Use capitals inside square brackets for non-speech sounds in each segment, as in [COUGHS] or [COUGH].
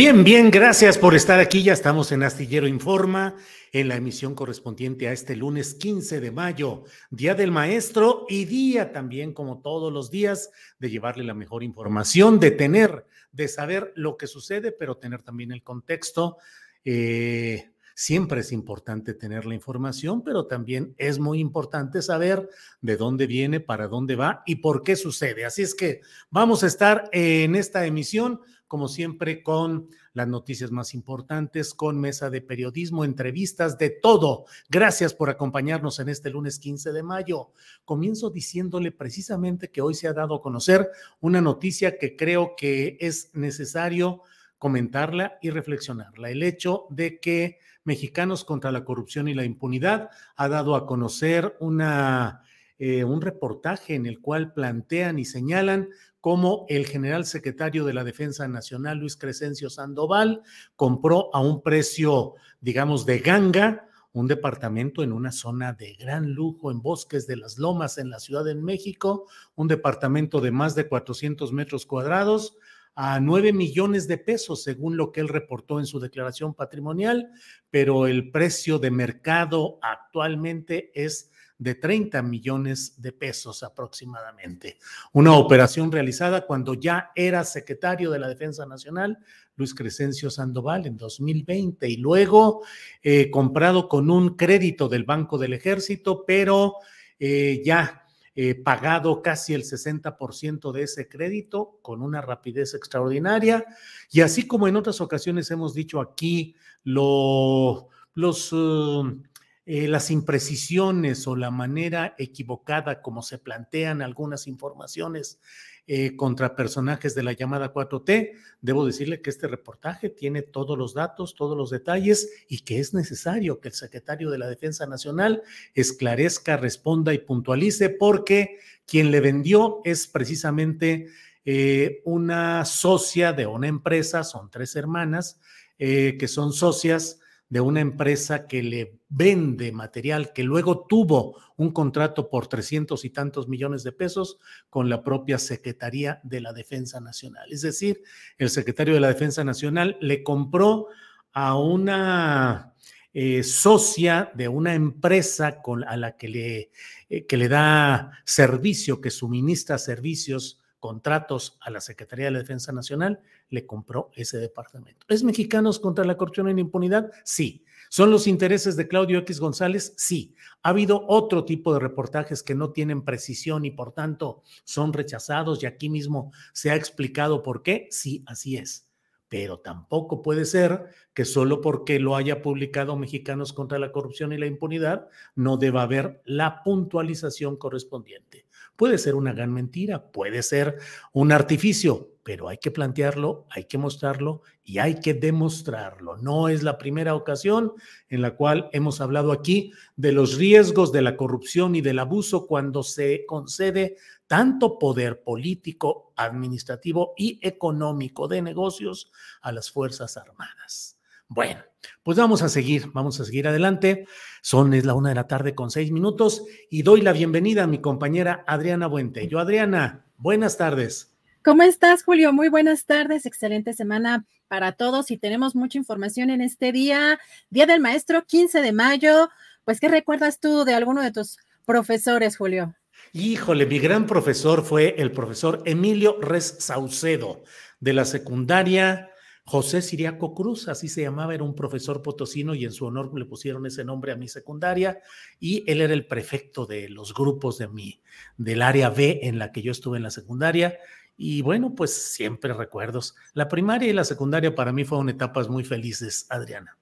Bien, bien, gracias por estar aquí. Ya estamos en Astillero Informa, en la emisión correspondiente a este lunes 15 de mayo, Día del Maestro y día también, como todos los días, de llevarle la mejor información, de tener, de saber lo que sucede, pero tener también el contexto. Eh, siempre es importante tener la información, pero también es muy importante saber de dónde viene, para dónde va y por qué sucede. Así es que vamos a estar en esta emisión como siempre, con las noticias más importantes, con mesa de periodismo, entrevistas, de todo. Gracias por acompañarnos en este lunes 15 de mayo. Comienzo diciéndole precisamente que hoy se ha dado a conocer una noticia que creo que es necesario comentarla y reflexionarla. El hecho de que Mexicanos contra la Corrupción y la Impunidad ha dado a conocer una, eh, un reportaje en el cual plantean y señalan como el general secretario de la Defensa Nacional, Luis Crescencio Sandoval, compró a un precio, digamos, de ganga un departamento en una zona de gran lujo en Bosques de las Lomas en la Ciudad de México, un departamento de más de 400 metros cuadrados a 9 millones de pesos, según lo que él reportó en su declaración patrimonial, pero el precio de mercado actualmente es de 30 millones de pesos aproximadamente. Una operación realizada cuando ya era secretario de la Defensa Nacional, Luis Crescencio Sandoval, en 2020, y luego eh, comprado con un crédito del Banco del Ejército, pero eh, ya eh, pagado casi el 60% de ese crédito con una rapidez extraordinaria. Y así como en otras ocasiones hemos dicho aquí, lo, los... Uh, eh, las imprecisiones o la manera equivocada como se plantean algunas informaciones eh, contra personajes de la llamada 4T, debo decirle que este reportaje tiene todos los datos, todos los detalles y que es necesario que el secretario de la Defensa Nacional esclarezca, responda y puntualice porque quien le vendió es precisamente eh, una socia de una empresa, son tres hermanas que son socias de una empresa que le vende material, que luego tuvo un contrato por trescientos y tantos millones de pesos con la propia Secretaría de la Defensa Nacional. Es decir, el secretario de la Defensa Nacional le compró a una eh, socia de una empresa con, a la que le, eh, que le da servicio, que suministra servicios contratos a la Secretaría de la Defensa Nacional, le compró ese departamento. ¿Es Mexicanos contra la corrupción y la impunidad? Sí. ¿Son los intereses de Claudio X González? Sí. Ha habido otro tipo de reportajes que no tienen precisión y por tanto son rechazados y aquí mismo se ha explicado por qué. Sí, así es. Pero tampoco puede ser que solo porque lo haya publicado Mexicanos contra la corrupción y la impunidad no deba haber la puntualización correspondiente. Puede ser una gran mentira, puede ser un artificio, pero hay que plantearlo, hay que mostrarlo y hay que demostrarlo. No es la primera ocasión en la cual hemos hablado aquí de los riesgos de la corrupción y del abuso cuando se concede tanto poder político, administrativo y económico de negocios a las Fuerzas Armadas. Bueno, pues vamos a seguir, vamos a seguir adelante. Son es la una de la tarde con seis minutos y doy la bienvenida a mi compañera Adriana Buentello. Adriana, buenas tardes. ¿Cómo estás, Julio? Muy buenas tardes, excelente semana para todos y tenemos mucha información en este día, Día del Maestro, 15 de mayo. Pues, ¿qué recuerdas tú de alguno de tus profesores, Julio? Híjole, mi gran profesor fue el profesor Emilio Res Saucedo de la secundaria José Siriaco Cruz, así se llamaba, era un profesor potosino y en su honor le pusieron ese nombre a mi secundaria y él era el prefecto de los grupos de mi, del área B en la que yo estuve en la secundaria y bueno, pues siempre recuerdos. La primaria y la secundaria para mí fueron etapas muy felices, Adriana.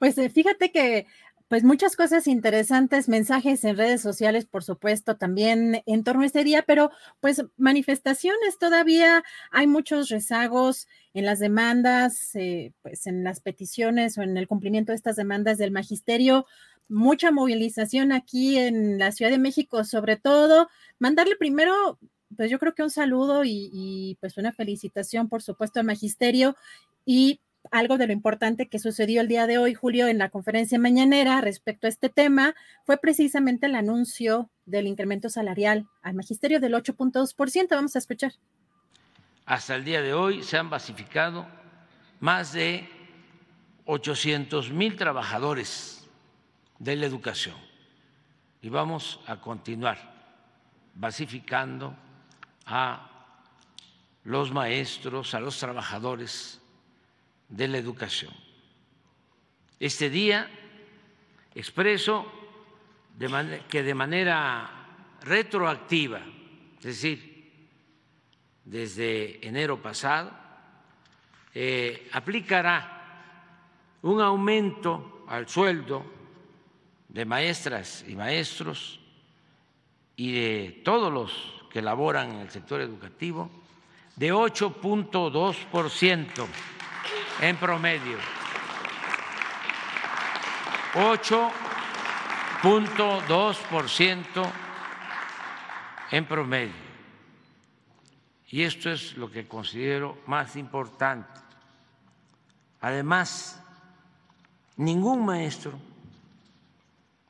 Pues eh, fíjate que pues muchas cosas interesantes, mensajes en redes sociales, por supuesto, también en torno a este día, pero pues manifestaciones todavía, hay muchos rezagos en las demandas, eh, pues en las peticiones o en el cumplimiento de estas demandas del magisterio, mucha movilización aquí en la Ciudad de México, sobre todo, mandarle primero pues yo creo que un saludo y, pues una felicitación, por supuesto, al magisterio y algo de lo importante que sucedió el día de hoy, Julio, en la conferencia mañanera respecto a este tema, fue precisamente el anuncio del incremento salarial al magisterio del 8.2%. Vamos a escuchar. Hasta el día de hoy se han basificado más de 800 mil trabajadores de la educación y vamos a continuar basificando a los maestros, a los trabajadores de la educación. Este día expreso que de manera retroactiva, es decir, desde enero pasado, eh, aplicará un aumento al sueldo de maestras y maestros y de todos los que laboran en el sector educativo de 8.2% en promedio. 8.2% en promedio. Y esto es lo que considero más importante. Además, ningún maestro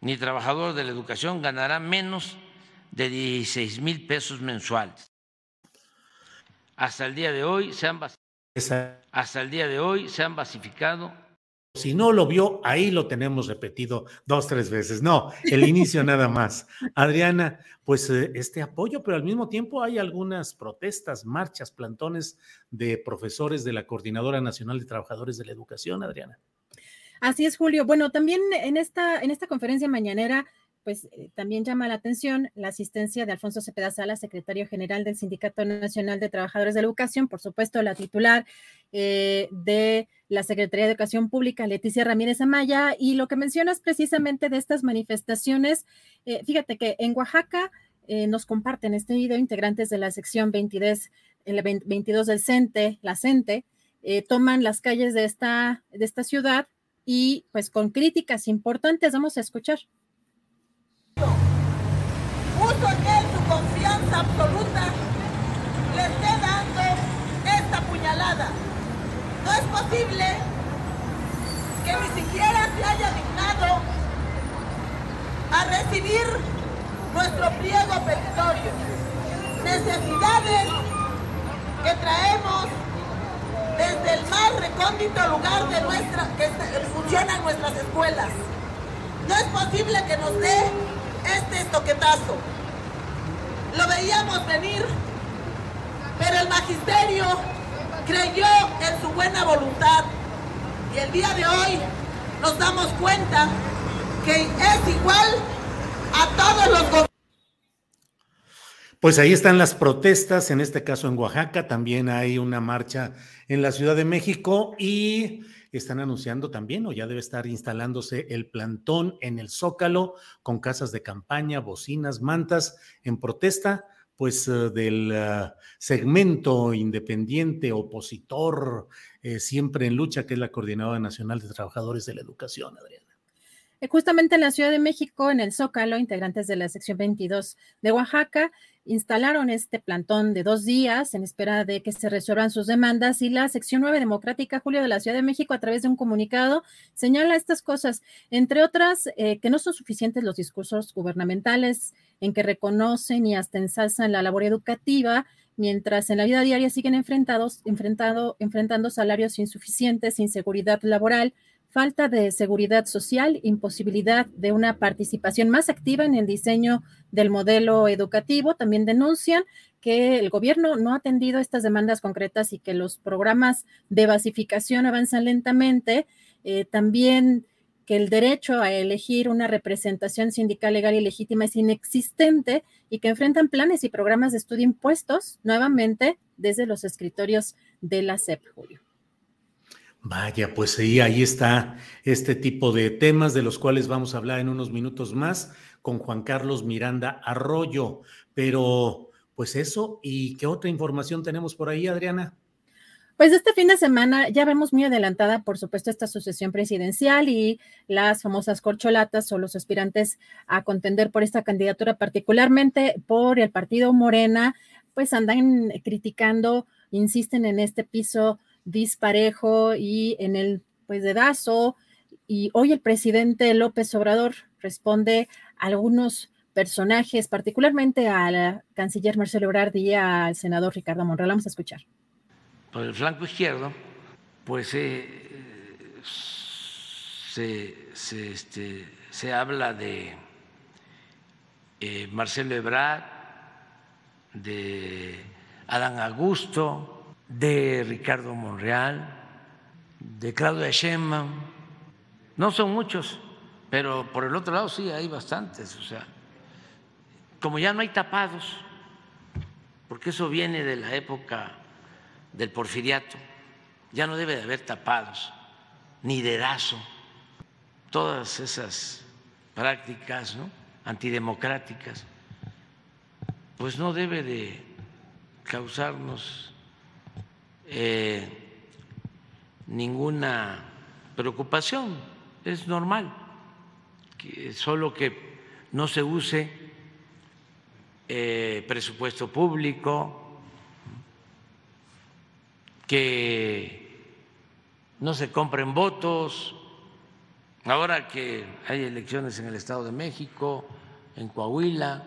ni trabajador de la educación ganará menos de 16 mil pesos mensuales. Hasta el día de hoy se han hasta el día de hoy se han basificado. Si no lo vio, ahí lo tenemos repetido dos, tres veces. No, el inicio [LAUGHS] nada más. Adriana, pues eh, este apoyo, pero al mismo tiempo hay algunas protestas, marchas, plantones de profesores de la Coordinadora Nacional de Trabajadores de la Educación, Adriana. Así es, Julio. Bueno, también en esta, en esta conferencia mañanera pues eh, también llama la atención la asistencia de Alfonso Cepeda Sala, secretario general del Sindicato Nacional de Trabajadores de la Educación, por supuesto la titular eh, de la Secretaría de Educación Pública, Leticia Ramírez Amaya, y lo que mencionas precisamente de estas manifestaciones, eh, fíjate que en Oaxaca nos comparten este video integrantes de la sección 22, el 22 del CENTE, la CENTE, toman las calles de esta, de esta ciudad y pues con críticas importantes vamos a escuchar. Absoluta, le esté dando esta puñalada. No es posible que ni siquiera se haya dignado a recibir nuestro pliego petitorio. Necesidades que traemos desde el más recóndito lugar de nuestra que funcionan nuestras escuelas. No es posible que nos dé este toquetazo. Lo veíamos venir, pero el magisterio creyó en su buena voluntad y el día de hoy nos damos cuenta que es igual a todos los gobiernos. Pues ahí están las protestas, en este caso en Oaxaca, también hay una marcha en la Ciudad de México y están anunciando también, o ya debe estar instalándose el plantón en el Zócalo con casas de campaña, bocinas, mantas, en protesta pues eh, del ah, segmento independiente, opositor, eh, siempre en lucha, que es la Coordinadora Nacional de Trabajadores de la Educación, Adriana. Eh, justamente en la Ciudad de México, en el Zócalo, integrantes de la sección 22 de Oaxaca instalaron este plantón de dos días en espera de que se resuelvan sus demandas y la sección 9 democrática, Julio, de la Ciudad de México, a través de un comunicado, señala estas cosas, entre otras, eh, que no son suficientes los discursos gubernamentales en que reconocen y hasta ensalzan la labor educativa, mientras en la vida diaria siguen enfrentados, enfrentado, enfrentando salarios insuficientes, inseguridad laboral, falta de seguridad social, imposibilidad de una participación más activa en el diseño del modelo educativo. También denuncian que el gobierno no ha atendido estas demandas concretas y que los programas de basificación avanzan lentamente. Eh, también que el derecho a elegir una representación sindical legal y legítima es inexistente y que enfrentan planes y programas de estudio impuestos nuevamente desde los escritorios de la CEP, Julio. Vaya, pues sí, ahí está este tipo de temas de los cuales vamos a hablar en unos minutos más con Juan Carlos Miranda Arroyo. Pero, pues eso, ¿y qué otra información tenemos por ahí, Adriana? Pues este fin de semana ya vemos muy adelantada, por supuesto, esta sucesión presidencial y las famosas corcholatas o los aspirantes a contender por esta candidatura, particularmente por el partido Morena, pues andan criticando, insisten en este piso disparejo y en el pues dedazo. Y hoy el presidente López Obrador responde a algunos personajes, particularmente al canciller Marcelo Ebrard y al senador Ricardo Monreal. Vamos a escuchar. Por el flanco izquierdo, pues eh, se, se, este, se, habla de eh, Marcelo Ebrard, de Adán Augusto, de Ricardo Monreal, de Claudia Sheinbaum. No son muchos, pero por el otro lado sí hay bastantes. O sea, como ya no hay tapados, porque eso viene de la época del porfiriato, ya no debe de haber tapados, ni dedazo, todas esas prácticas ¿no? antidemocráticas, pues no debe de causarnos eh, ninguna preocupación, es normal, solo que no se use eh, presupuesto público, que no se compren votos, ahora que hay elecciones en el Estado de México, en Coahuila,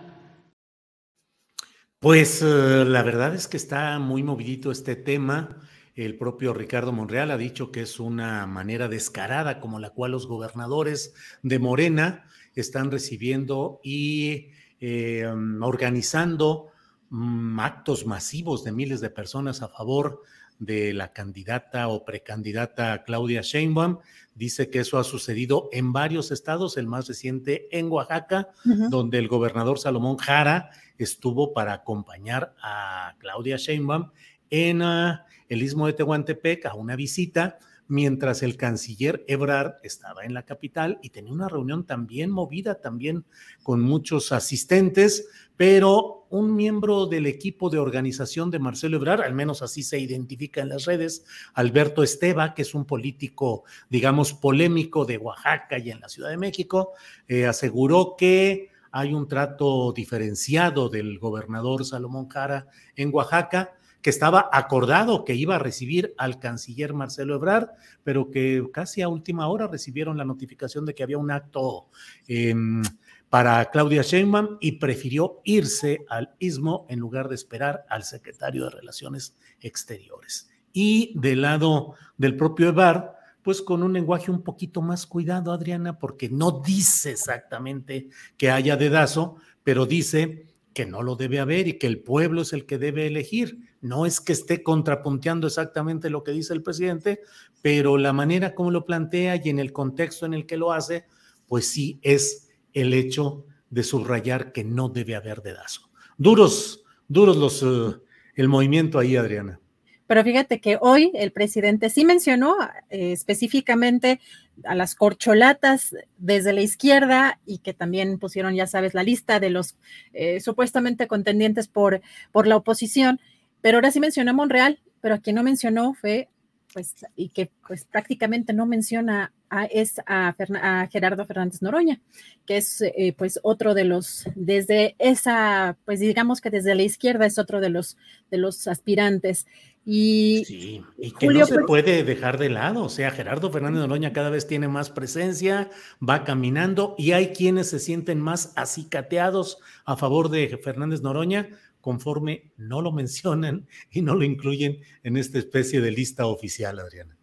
pues eh, la verdad es que está muy movidito este tema. El propio Ricardo Monreal ha dicho que es una manera descarada como la cual los gobernadores de Morena están recibiendo y eh, organizando mm, actos masivos de miles de personas a favor de la candidata o precandidata Claudia Sheinbaum. Dice que eso ha sucedido en varios estados, el más reciente en Oaxaca, donde el gobernador Salomón Jara estuvo para acompañar a Claudia Sheinbaum en ah, el istmo de Tehuantepec a una visita mientras el canciller Ebrard estaba en la capital y tenía una reunión también movida, también con muchos asistentes, pero un miembro del equipo de organización de Marcelo Ebrard, al menos así se identifica en las redes, Alberto Esteba, que es un político, digamos, polémico de Oaxaca y en la Ciudad de México, eh, aseguró que hay un trato diferenciado del gobernador Salomón Jara en Oaxaca, que estaba acordado que iba a recibir al canciller Marcelo Ebrard, pero que casi a última hora recibieron la notificación de que había un acto em, para Claudia Sheinbaum y prefirió irse al istmo en lugar de esperar al secretario de Relaciones Exteriores. Y del lado del propio Ebrard, pues con un lenguaje un poquito más cuidado, Adriana, porque no dice exactamente que haya dedazo, pero dice que no lo debe haber y que el pueblo es el que debe elegir. No es que esté contrapunteando exactamente lo que dice el presidente, pero la manera como lo plantea y en el contexto en el que lo hace, pues sí es el hecho de subrayar que no debe haber dedazo. Duros, duros los, eh, el movimiento ahí, Adriana. Pero fíjate que hoy el presidente sí mencionó eh, específicamente a las corcholatas desde la izquierda y que también pusieron, ya sabes, la lista de los eh, supuestamente contendientes por, por la oposición. Pero ahora sí mencionó a Monreal, pero a quien no mencionó fue pues, y que pues prácticamente no menciona a, es a, Gerardo Fernández Noroña, que es eh, pues otro de los, desde esa, pues digamos que desde la izquierda es otro de los, de los aspirantes. Y, sí, y que no se puede dejar de lado, o sea, Gerardo Fernández Noroña cada vez tiene más presencia, va caminando y hay quienes se sienten más acicateados a favor de Fernández Noroña, conforme no lo mencionan y no lo incluyen en esta especie de lista oficial, Adriana.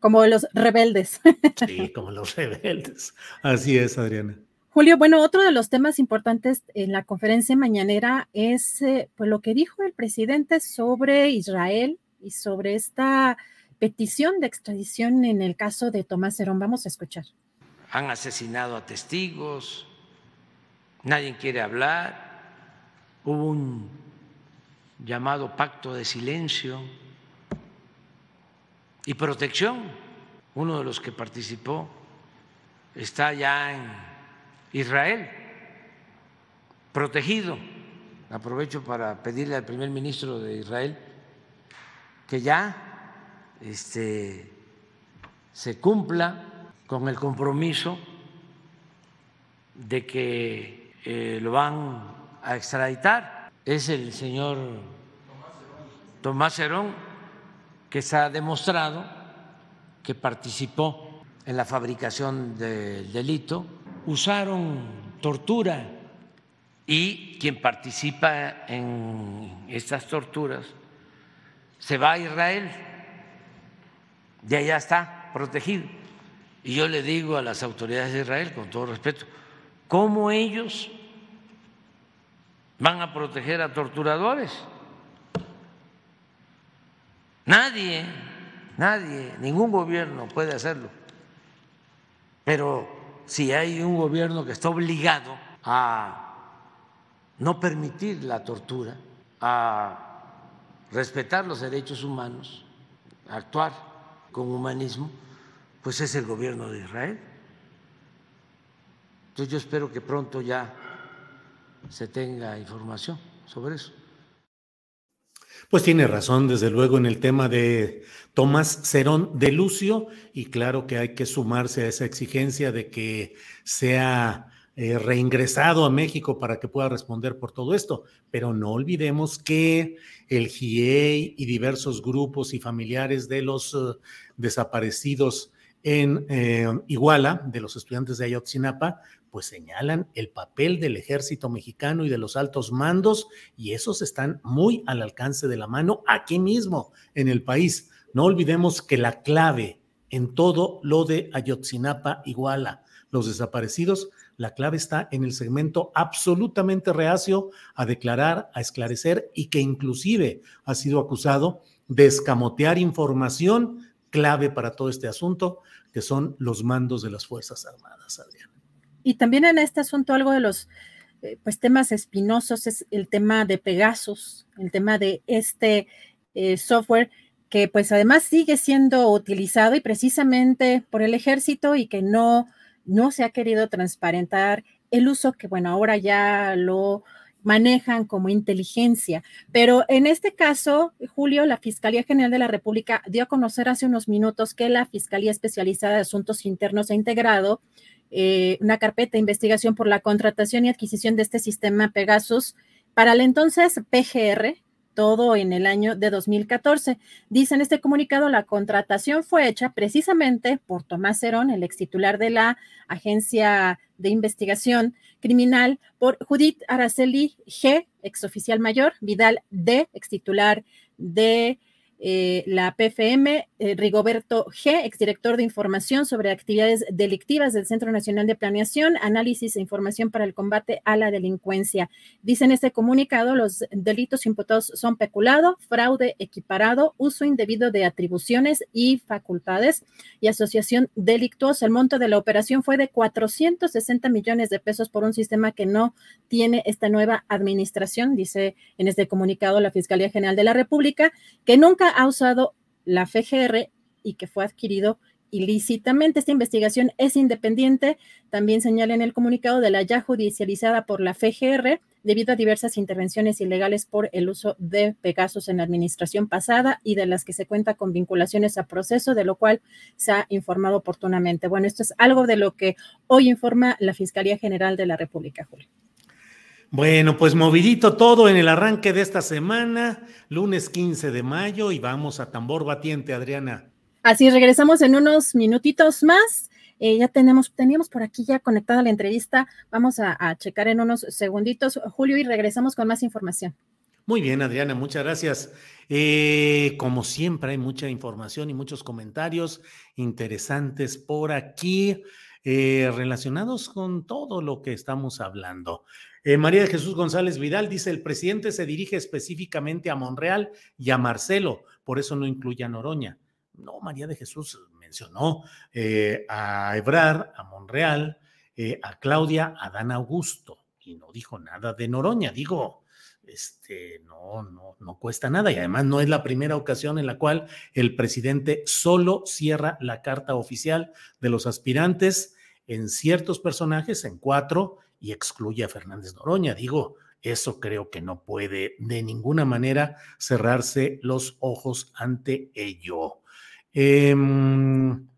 Como los rebeldes. Sí, como los rebeldes. Así es, Adriana. Julio, bueno, otro de los temas importantes en la conferencia mañanera es eh, pues, lo que dijo el presidente sobre Israel y sobre esta petición de extradición en el caso de Tomás Herón. Vamos a escuchar. Han asesinado a testigos, nadie quiere hablar, Hubo un llamado pacto de silencio y protección. Uno de los que participó está ya en Israel, protegido. Aprovecho para pedirle al primer ministro de Israel que ya este, se cumpla con el compromiso de que eh, lo van a extraditar. Es el señor Tomás Herón, que se ha demostrado que participó en la fabricación del delito, usaron tortura y quien participa en estas torturas se va a Israel, de allá está protegido. Y yo le digo a las autoridades de Israel, con todo respeto, cómo ellos van a proteger a torturadores. Nadie, nadie, ningún gobierno puede hacerlo. Pero si hay un gobierno que está obligado a no permitir la tortura, a respetar los derechos humanos, a actuar con humanismo, pues es el gobierno de Israel. Entonces yo espero que pronto ya se tenga información sobre eso. Pues tiene razón, desde luego, en el tema de Tomás Cerón de Lucio, y claro que hay que sumarse a esa exigencia de que sea eh, reingresado a México para que pueda responder por todo esto. Pero no olvidemos que el GIEI y diversos grupos y familiares de los eh, desaparecidos en eh, Iguala, de los estudiantes de Ayotzinapa, pues señalan el papel del ejército mexicano y de los altos mandos, y esos están muy al alcance de la mano aquí mismo, en el país. No olvidemos que la clave en todo lo de Ayotzinapa, Iguala, los desaparecidos, la clave está en el segmento absolutamente reacio a declarar, a esclarecer y que inclusive ha sido acusado de escamotear información clave para todo este asunto, que son los mandos de las Fuerzas Armadas, Adrián. Y también en este asunto algo de los eh, pues temas espinosos es el tema de Pegasus, el tema de este eh, software que pues además sigue siendo utilizado y precisamente por el ejército y que no, no se ha querido transparentar el uso que bueno, ahora ya lo manejan como inteligencia. Pero en este caso, Julio, la Fiscalía General de la República dio a conocer hace unos minutos que la Fiscalía Especializada de Asuntos Internos ha integrado eh, una carpeta de investigación por la contratación y adquisición de este sistema Pegasus para el entonces PGR, todo en el año de 2014. Dice en este comunicado, la contratación fue hecha precisamente por Tomás Cerón, el ex titular de la Agencia de Investigación Criminal, por Judith Araceli G, ex oficial mayor, Vidal D, ex titular de eh, la PFM, eh, Rigoberto G., exdirector de información sobre actividades delictivas del Centro Nacional de Planeación, Análisis e Información para el Combate a la Delincuencia. Dice en este comunicado, los delitos imputados son peculado, fraude equiparado, uso indebido de atribuciones y facultades y asociación delictuosa. El monto de la operación fue de 460 millones de pesos por un sistema que no tiene esta nueva administración, dice en este comunicado la Fiscalía General de la República, que nunca ha usado la FGR y que fue adquirido ilícitamente. Esta investigación es independiente, también señala en el comunicado de la ya judicializada por la FGR debido a diversas intervenciones ilegales por el uso de Pegasus en la administración pasada y de las que se cuenta con vinculaciones a proceso, de lo cual se ha informado oportunamente. Bueno, esto es algo de lo que hoy informa la Fiscalía General de la República, Julio. Bueno, pues movidito todo en el arranque de esta semana, lunes 15 de mayo, y vamos a tambor batiente, Adriana. Así regresamos en unos minutitos más. Eh, ya tenemos, teníamos por aquí ya conectada la entrevista. Vamos a, checar en unos segunditos, Julio, y regresamos con más información. Muy bien, Adriana, muchas gracias. Eh, como siempre, hay mucha información y muchos comentarios interesantes por aquí eh, relacionados con todo lo que estamos hablando. María de Jesús González Vidal dice, el presidente se dirige específicamente a Monreal y a Marcelo, por eso no incluye a Noroña. No, María de Jesús mencionó eh, a Ebrar, a Monreal, eh, a Claudia, a Dan Augusto, y no dijo nada de Noroña. Digo, este, no, no, no cuesta nada y además no es la primera ocasión en la cual el presidente solo cierra la carta oficial de los aspirantes en ciertos personajes, en cuatro, excluye a Fernández Noroña. Digo, eso creo que no puede de ninguna manera cerrarse los ojos ante ello. Em,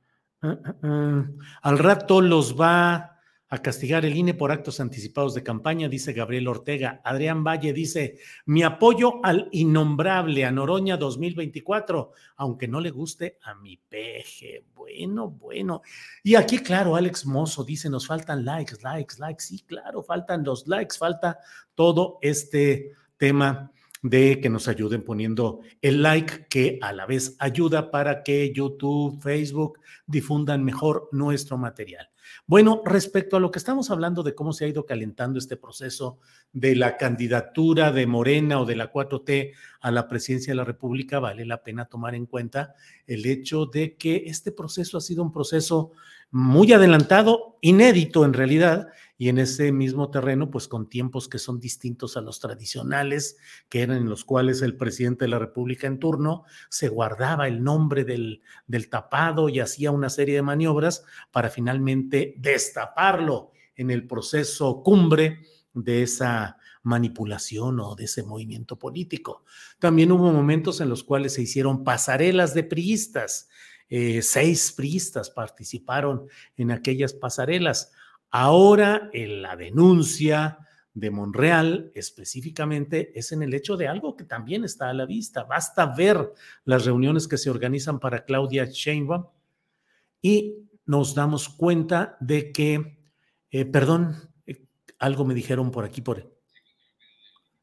ah, ah, ah, al rato los va a castigar el INE por actos anticipados de campaña, dice Gabriel Ortega. Adrián Valle dice, mi apoyo al innombrable, a Noroña 2024, aunque no le guste a mi peje. Bueno, bueno. Y aquí, claro, Alex Mozo dice, nos faltan likes, likes, likes. Sí, claro, faltan los likes, falta todo este tema de que nos ayuden poniendo el like, que a la vez ayuda para que YouTube, Facebook difundan mejor nuestro material. Bueno, respecto a lo que estamos hablando de cómo se ha ido calentando este proceso de la candidatura de Morena o de la 4T a la presidencia de la República, vale la pena tomar en cuenta el hecho de que este proceso ha sido un proceso muy adelantado, inédito en realidad, y en ese mismo terreno, pues con tiempos que son distintos a los tradicionales, que eran en los cuales el presidente de la República en turno se guardaba el nombre del, del tapado y hacía una serie de maniobras para finalmente destaparlo en el proceso cumbre de esa manipulación o de ese movimiento político. También hubo momentos en los cuales se hicieron pasarelas de priistas. Eh, seis priistas participaron en aquellas pasarelas. Ahora en la denuncia de Monreal específicamente es en el hecho de algo que también está a la vista. Basta ver las reuniones que se organizan para Claudia Sheinbaum y nos damos cuenta de que, eh, perdón, eh, algo me dijeron por aquí, por,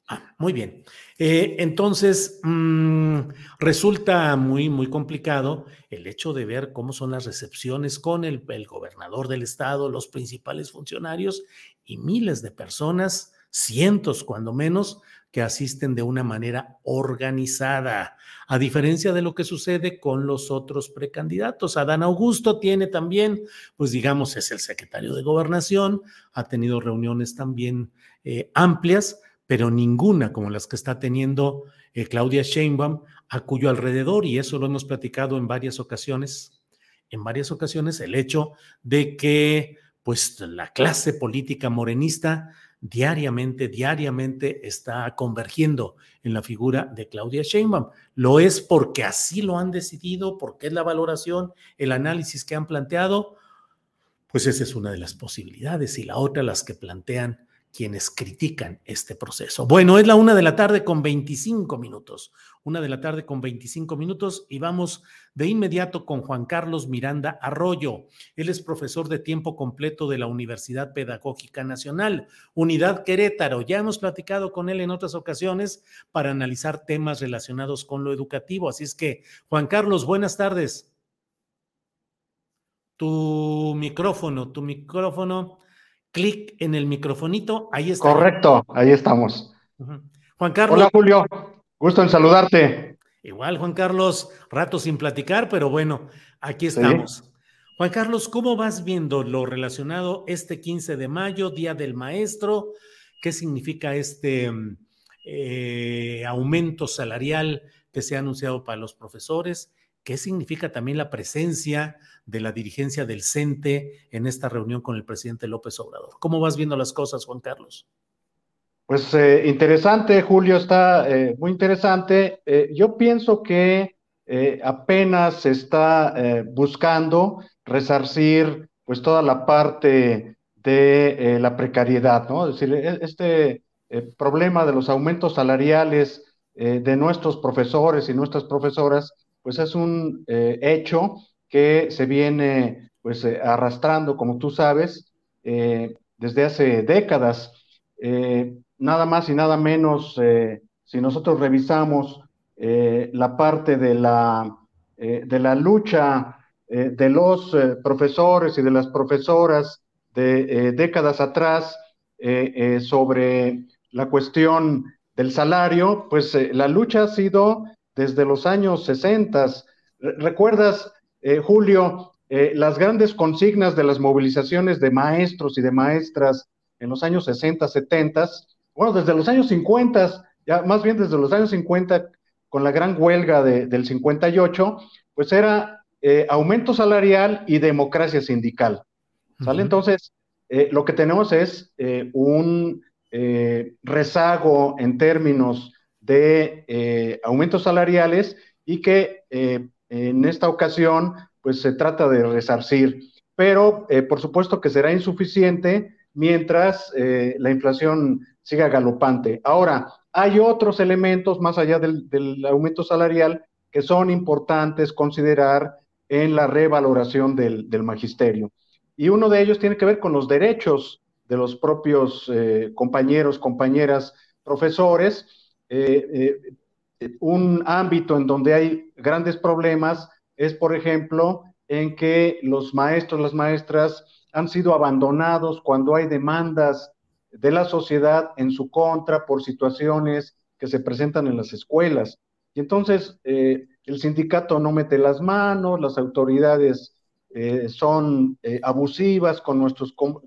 Ah, muy bien. Eh, entonces, mm, resulta muy, muy complicado el hecho de ver cómo son las recepciones con el, gobernador del estado, los principales funcionarios y miles de personas, cientos cuando menos, que asisten de una manera organizada, a diferencia de lo que sucede con los otros precandidatos. Adán Augusto tiene también, pues digamos, es el secretario de gobernación, ha tenido reuniones también eh, amplias pero ninguna como las que está teniendo eh, Claudia Sheinbaum, a cuyo alrededor, y eso lo hemos platicado en varias ocasiones, en varias ocasiones, el hecho de que pues la clase política morenista diariamente, diariamente está convergiendo en la figura de Claudia Sheinbaum. Lo es porque así lo han decidido, porque es la valoración, el análisis que han planteado, pues esa es una de las posibilidades y la otra las que plantean quienes critican este proceso. Bueno, es la una de la tarde con 25 minutos. Una de la tarde con 25 minutos y vamos de inmediato con Juan Carlos Miranda Arroyo. Él es profesor de tiempo completo de la Universidad Pedagógica Nacional, Unidad Querétaro. Ya hemos platicado con él en otras ocasiones para analizar temas relacionados con lo educativo. Así es que, Juan Carlos, buenas tardes. Tu micrófono, tu micrófono clic en el microfonito, ahí está. Correcto, ahí estamos. Juan Carlos. Hola Julio, gusto en saludarte. Igual, Juan Carlos, rato sin platicar, pero bueno, aquí estamos. Juan Carlos, ¿cómo vas viendo lo relacionado este 15 de mayo, Día del Maestro? ¿Qué significa este eh, aumento salarial que se ha anunciado para los profesores. ¿Qué significa también la presencia de la dirigencia del CENTE en esta reunión con el presidente López Obrador? ¿Cómo vas viendo las cosas, Juan Carlos? Pues eh, interesante, Julio, está eh, muy interesante. Eh, yo pienso que apenas se está buscando resarcir pues toda la parte de la precariedad, ¿no? Es decir, e, este problema de los aumentos salariales de nuestros profesores y nuestras profesoras, pues es un hecho que se viene pues arrastrando, como tú sabes, desde hace décadas. Nada más y nada menos, eh, si nosotros revisamos eh, la parte de la, eh, de la lucha de los profesores y de las profesoras de décadas atrás sobre la cuestión del salario, pues la lucha ha sido desde los años 60. ¿Recuerdas, Julio, las grandes consignas de las movilizaciones de maestros y de maestras en los años 60, 70? bueno, desde los años 50, ya más bien desde los años 50, con la gran huelga del 58, pues era eh, aumento salarial y democracia sindical. ¿Sale? Entonces, eh, lo que tenemos es eh, un rezago en términos de aumentos salariales y que en esta ocasión, pues se trata de resarcir. Pero, por supuesto que será insuficiente mientras la inflación siga galopante. Ahora, hay otros elementos más allá del, aumento salarial que son importantes considerar en la revaloración del, magisterio. Y uno de ellos tiene que ver con los derechos de los propios eh, compañeros, compañeras, profesores. Eh, eh, un ámbito en donde hay grandes problemas es, por ejemplo, en que los maestros, las maestras han sido abandonados cuando hay demandas de la sociedad en su contra por situaciones que se presentan en las escuelas. Y entonces eh, el sindicato no mete las manos, las autoridades son abusivas con nuestros, con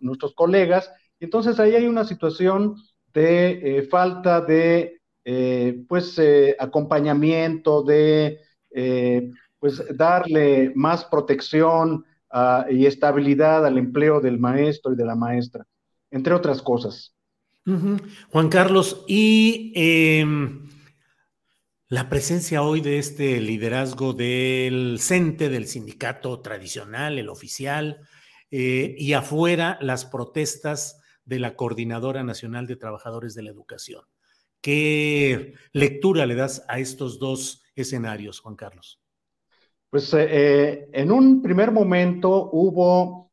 nuestros colegas, y entonces ahí hay una situación de falta de pues acompañamiento, de pues darle más protección ah, y estabilidad al empleo del maestro y de la maestra entre otras cosas. Juan Carlos, y em, la presencia hoy de este liderazgo del CENTE, del sindicato tradicional, el oficial, eh, y afuera las protestas de la Coordinadora Nacional de Trabajadores de la Educación. ¿Qué lectura le das a estos dos escenarios, Juan Carlos? Pues eh, eh, en un primer momento hubo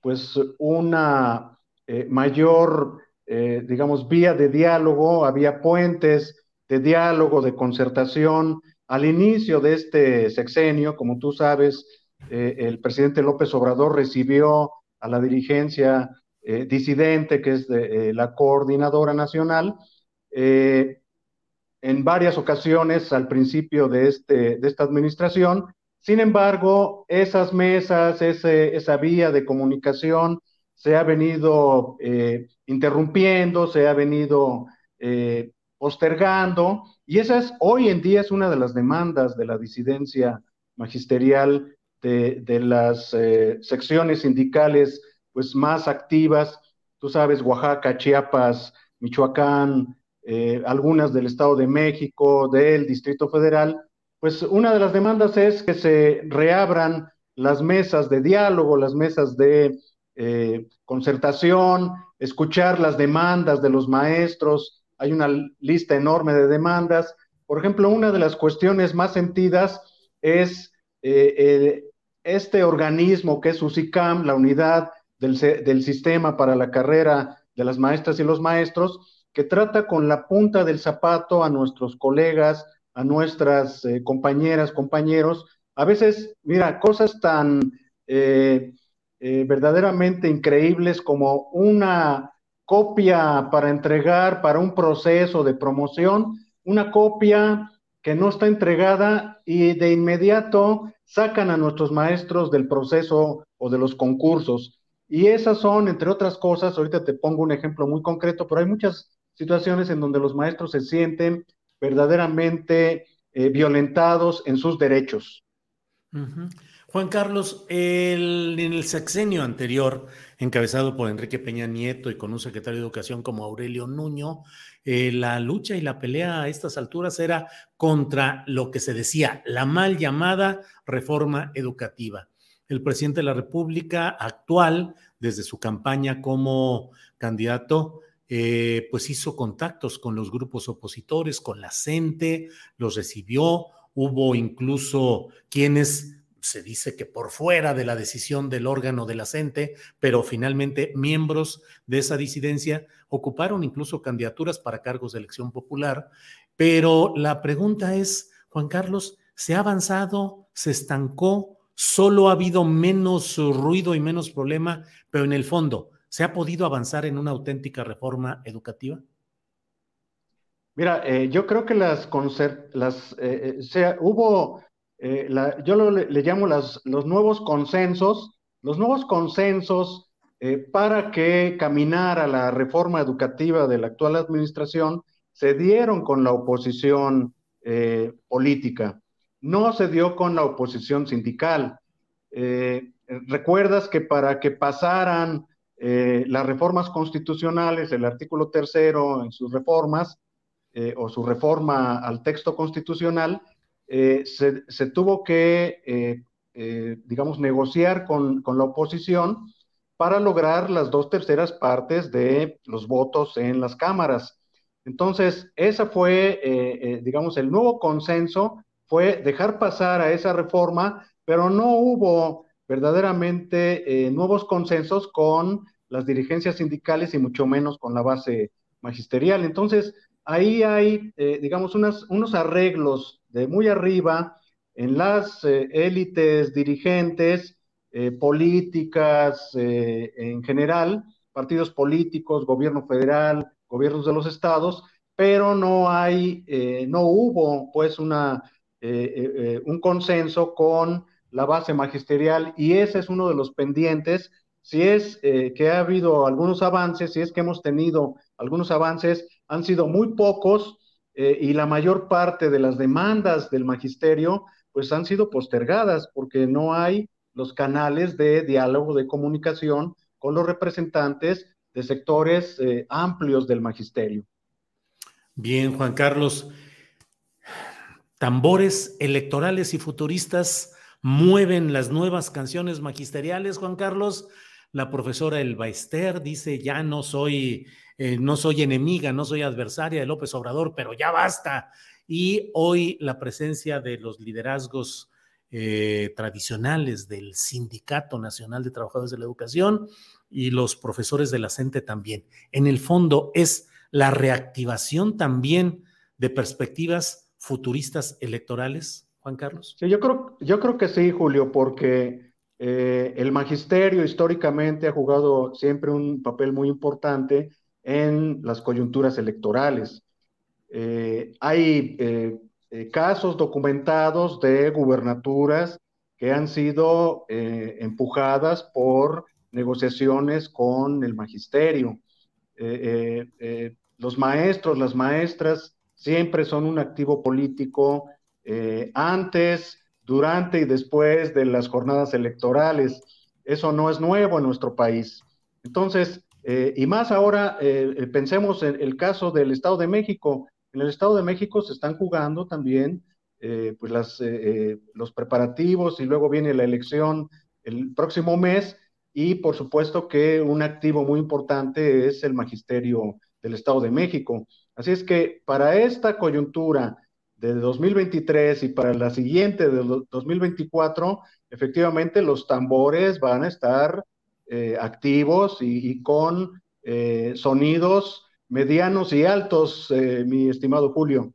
pues una eh, mayor, eh, digamos, vía de diálogo, había puentes de diálogo, de concertación. Al inicio de este sexenio, como tú sabes, eh, el presidente López Obrador recibió a la dirigencia disidente, que es de, la coordinadora nacional, en varias ocasiones al principio de, este, de esta administración. Sin embargo, esas mesas, esa vía de comunicación, se ha venido eh, interrumpiendo, se ha venido eh, postergando, y esa es hoy en día es una de las demandas de la disidencia magisterial de, las eh, secciones sindicales pues más activas, tú sabes, Oaxaca, Chiapas, Michoacán, algunas del Estado de México, del Distrito Federal, pues una de las demandas es que se reabran las mesas de diálogo, las mesas de eh, concertación, escuchar las demandas de los maestros. Hay una lista enorme de demandas. Por ejemplo, una de las cuestiones más sentidas es eh, este organismo que es USICAM, la unidad del, sistema para la carrera de las maestras y los maestros, que trata con la punta del zapato a nuestros colegas, a nuestras eh, compañeras, compañeros. A veces, mira, cosas tan eh, verdaderamente increíbles como una copia para entregar para un proceso de promoción, una copia que no está entregada y de inmediato sacan a nuestros maestros del proceso o de los concursos. Y esas son, entre otras cosas, ahorita te pongo un ejemplo muy concreto, pero hay muchas situaciones en donde los maestros se sienten verdaderamente eh, violentados en sus derechos. Juan Carlos, en el sexenio anterior, encabezado por Enrique Peña Nieto y con un secretario de Educación como Aurelio Nuño, eh, la lucha y la pelea a estas alturas era contra lo que se decía, la mal llamada reforma educativa. El presidente de la República actual, desde su campaña como candidato, eh, pues hizo contactos con los grupos opositores, con la CENTE, los recibió, hubo incluso quienes se dice que por fuera de la decisión del órgano de la CENTE, pero finalmente miembros de esa disidencia ocuparon incluso candidaturas para cargos de elección popular. Pero la pregunta es, Juan Carlos, ¿se ha avanzado? ¿Se estancó? ¿Solo ha habido menos ruido y menos problema? Pero en el fondo, ¿se ha podido avanzar en una auténtica reforma educativa? Mira, eh, yo creo que las, eh, eh, hubo eh, yo le, llamo los nuevos consensos, los nuevos consensos para que caminara la reforma educativa de la actual administración se dieron con la oposición política, no se dio con la oposición sindical. Recuerdas que para que pasaran las reformas constitucionales, el artículo tercero en sus reformas, o su reforma al texto constitucional, eh, se, tuvo que, eh, eh, digamos, negociar con, la oposición para lograr las dos terceras partes de los votos en las cámaras. Entonces, esa fue, digamos, el nuevo consenso fue dejar pasar a esa reforma, pero no hubo verdaderamente nuevos consensos con las dirigencias sindicales y mucho menos con la base magisterial. Entonces, ahí hay, digamos, unos arreglos de muy arriba en las eh, élites dirigentes, eh, políticas eh, en general, partidos políticos, gobierno federal, gobiernos de los estados, pero no hay, no hubo pues una, un consenso con la base magisterial y ese es uno de los pendientes. Si es que ha habido algunos avances, si es que hemos tenido algunos avances, han sido muy pocos, eh, y la mayor parte de las demandas del magisterio pues han sido postergadas porque no hay los canales de diálogo, de comunicación con los representantes de sectores eh, amplios del magisterio. Bien, Juan Carlos. Tambores electorales y futuristas mueven las nuevas canciones magisteriales, Juan Carlos. La profesora Elba Ester dice, ya no soy eh, no soy enemiga, no soy adversaria de López Obrador, pero ya basta. Y hoy la presencia de los liderazgos eh, tradicionales del Sindicato Nacional de Trabajadores de la Educación y los profesores de la CENTE también. En el fondo es la reactivación también de perspectivas futuristas electorales, Juan Carlos. Sí, yo creo, yo creo que sí, Julio, porque eh, el magisterio históricamente ha jugado siempre un papel muy importante en las coyunturas electorales. Eh, hay eh, casos documentados de gubernaturas que han sido empujadas por negociaciones con el magisterio. los maestros, las maestras siempre son un activo político antes, durante y después de las jornadas electorales. Eso no es nuevo en nuestro país. Entonces, eh, y más ahora, eh, eh, pensemos en el caso del Estado de México. En el Estado de México se están jugando también pues los preparativos y luego viene la elección el próximo mes y por supuesto que un activo muy importante es el magisterio del Estado de México. Así es que para esta coyuntura de 2023 y para la siguiente de 2024, efectivamente los tambores van a estar eh, activos y, con eh, sonidos medianos y altos, eh, mi estimado Julio.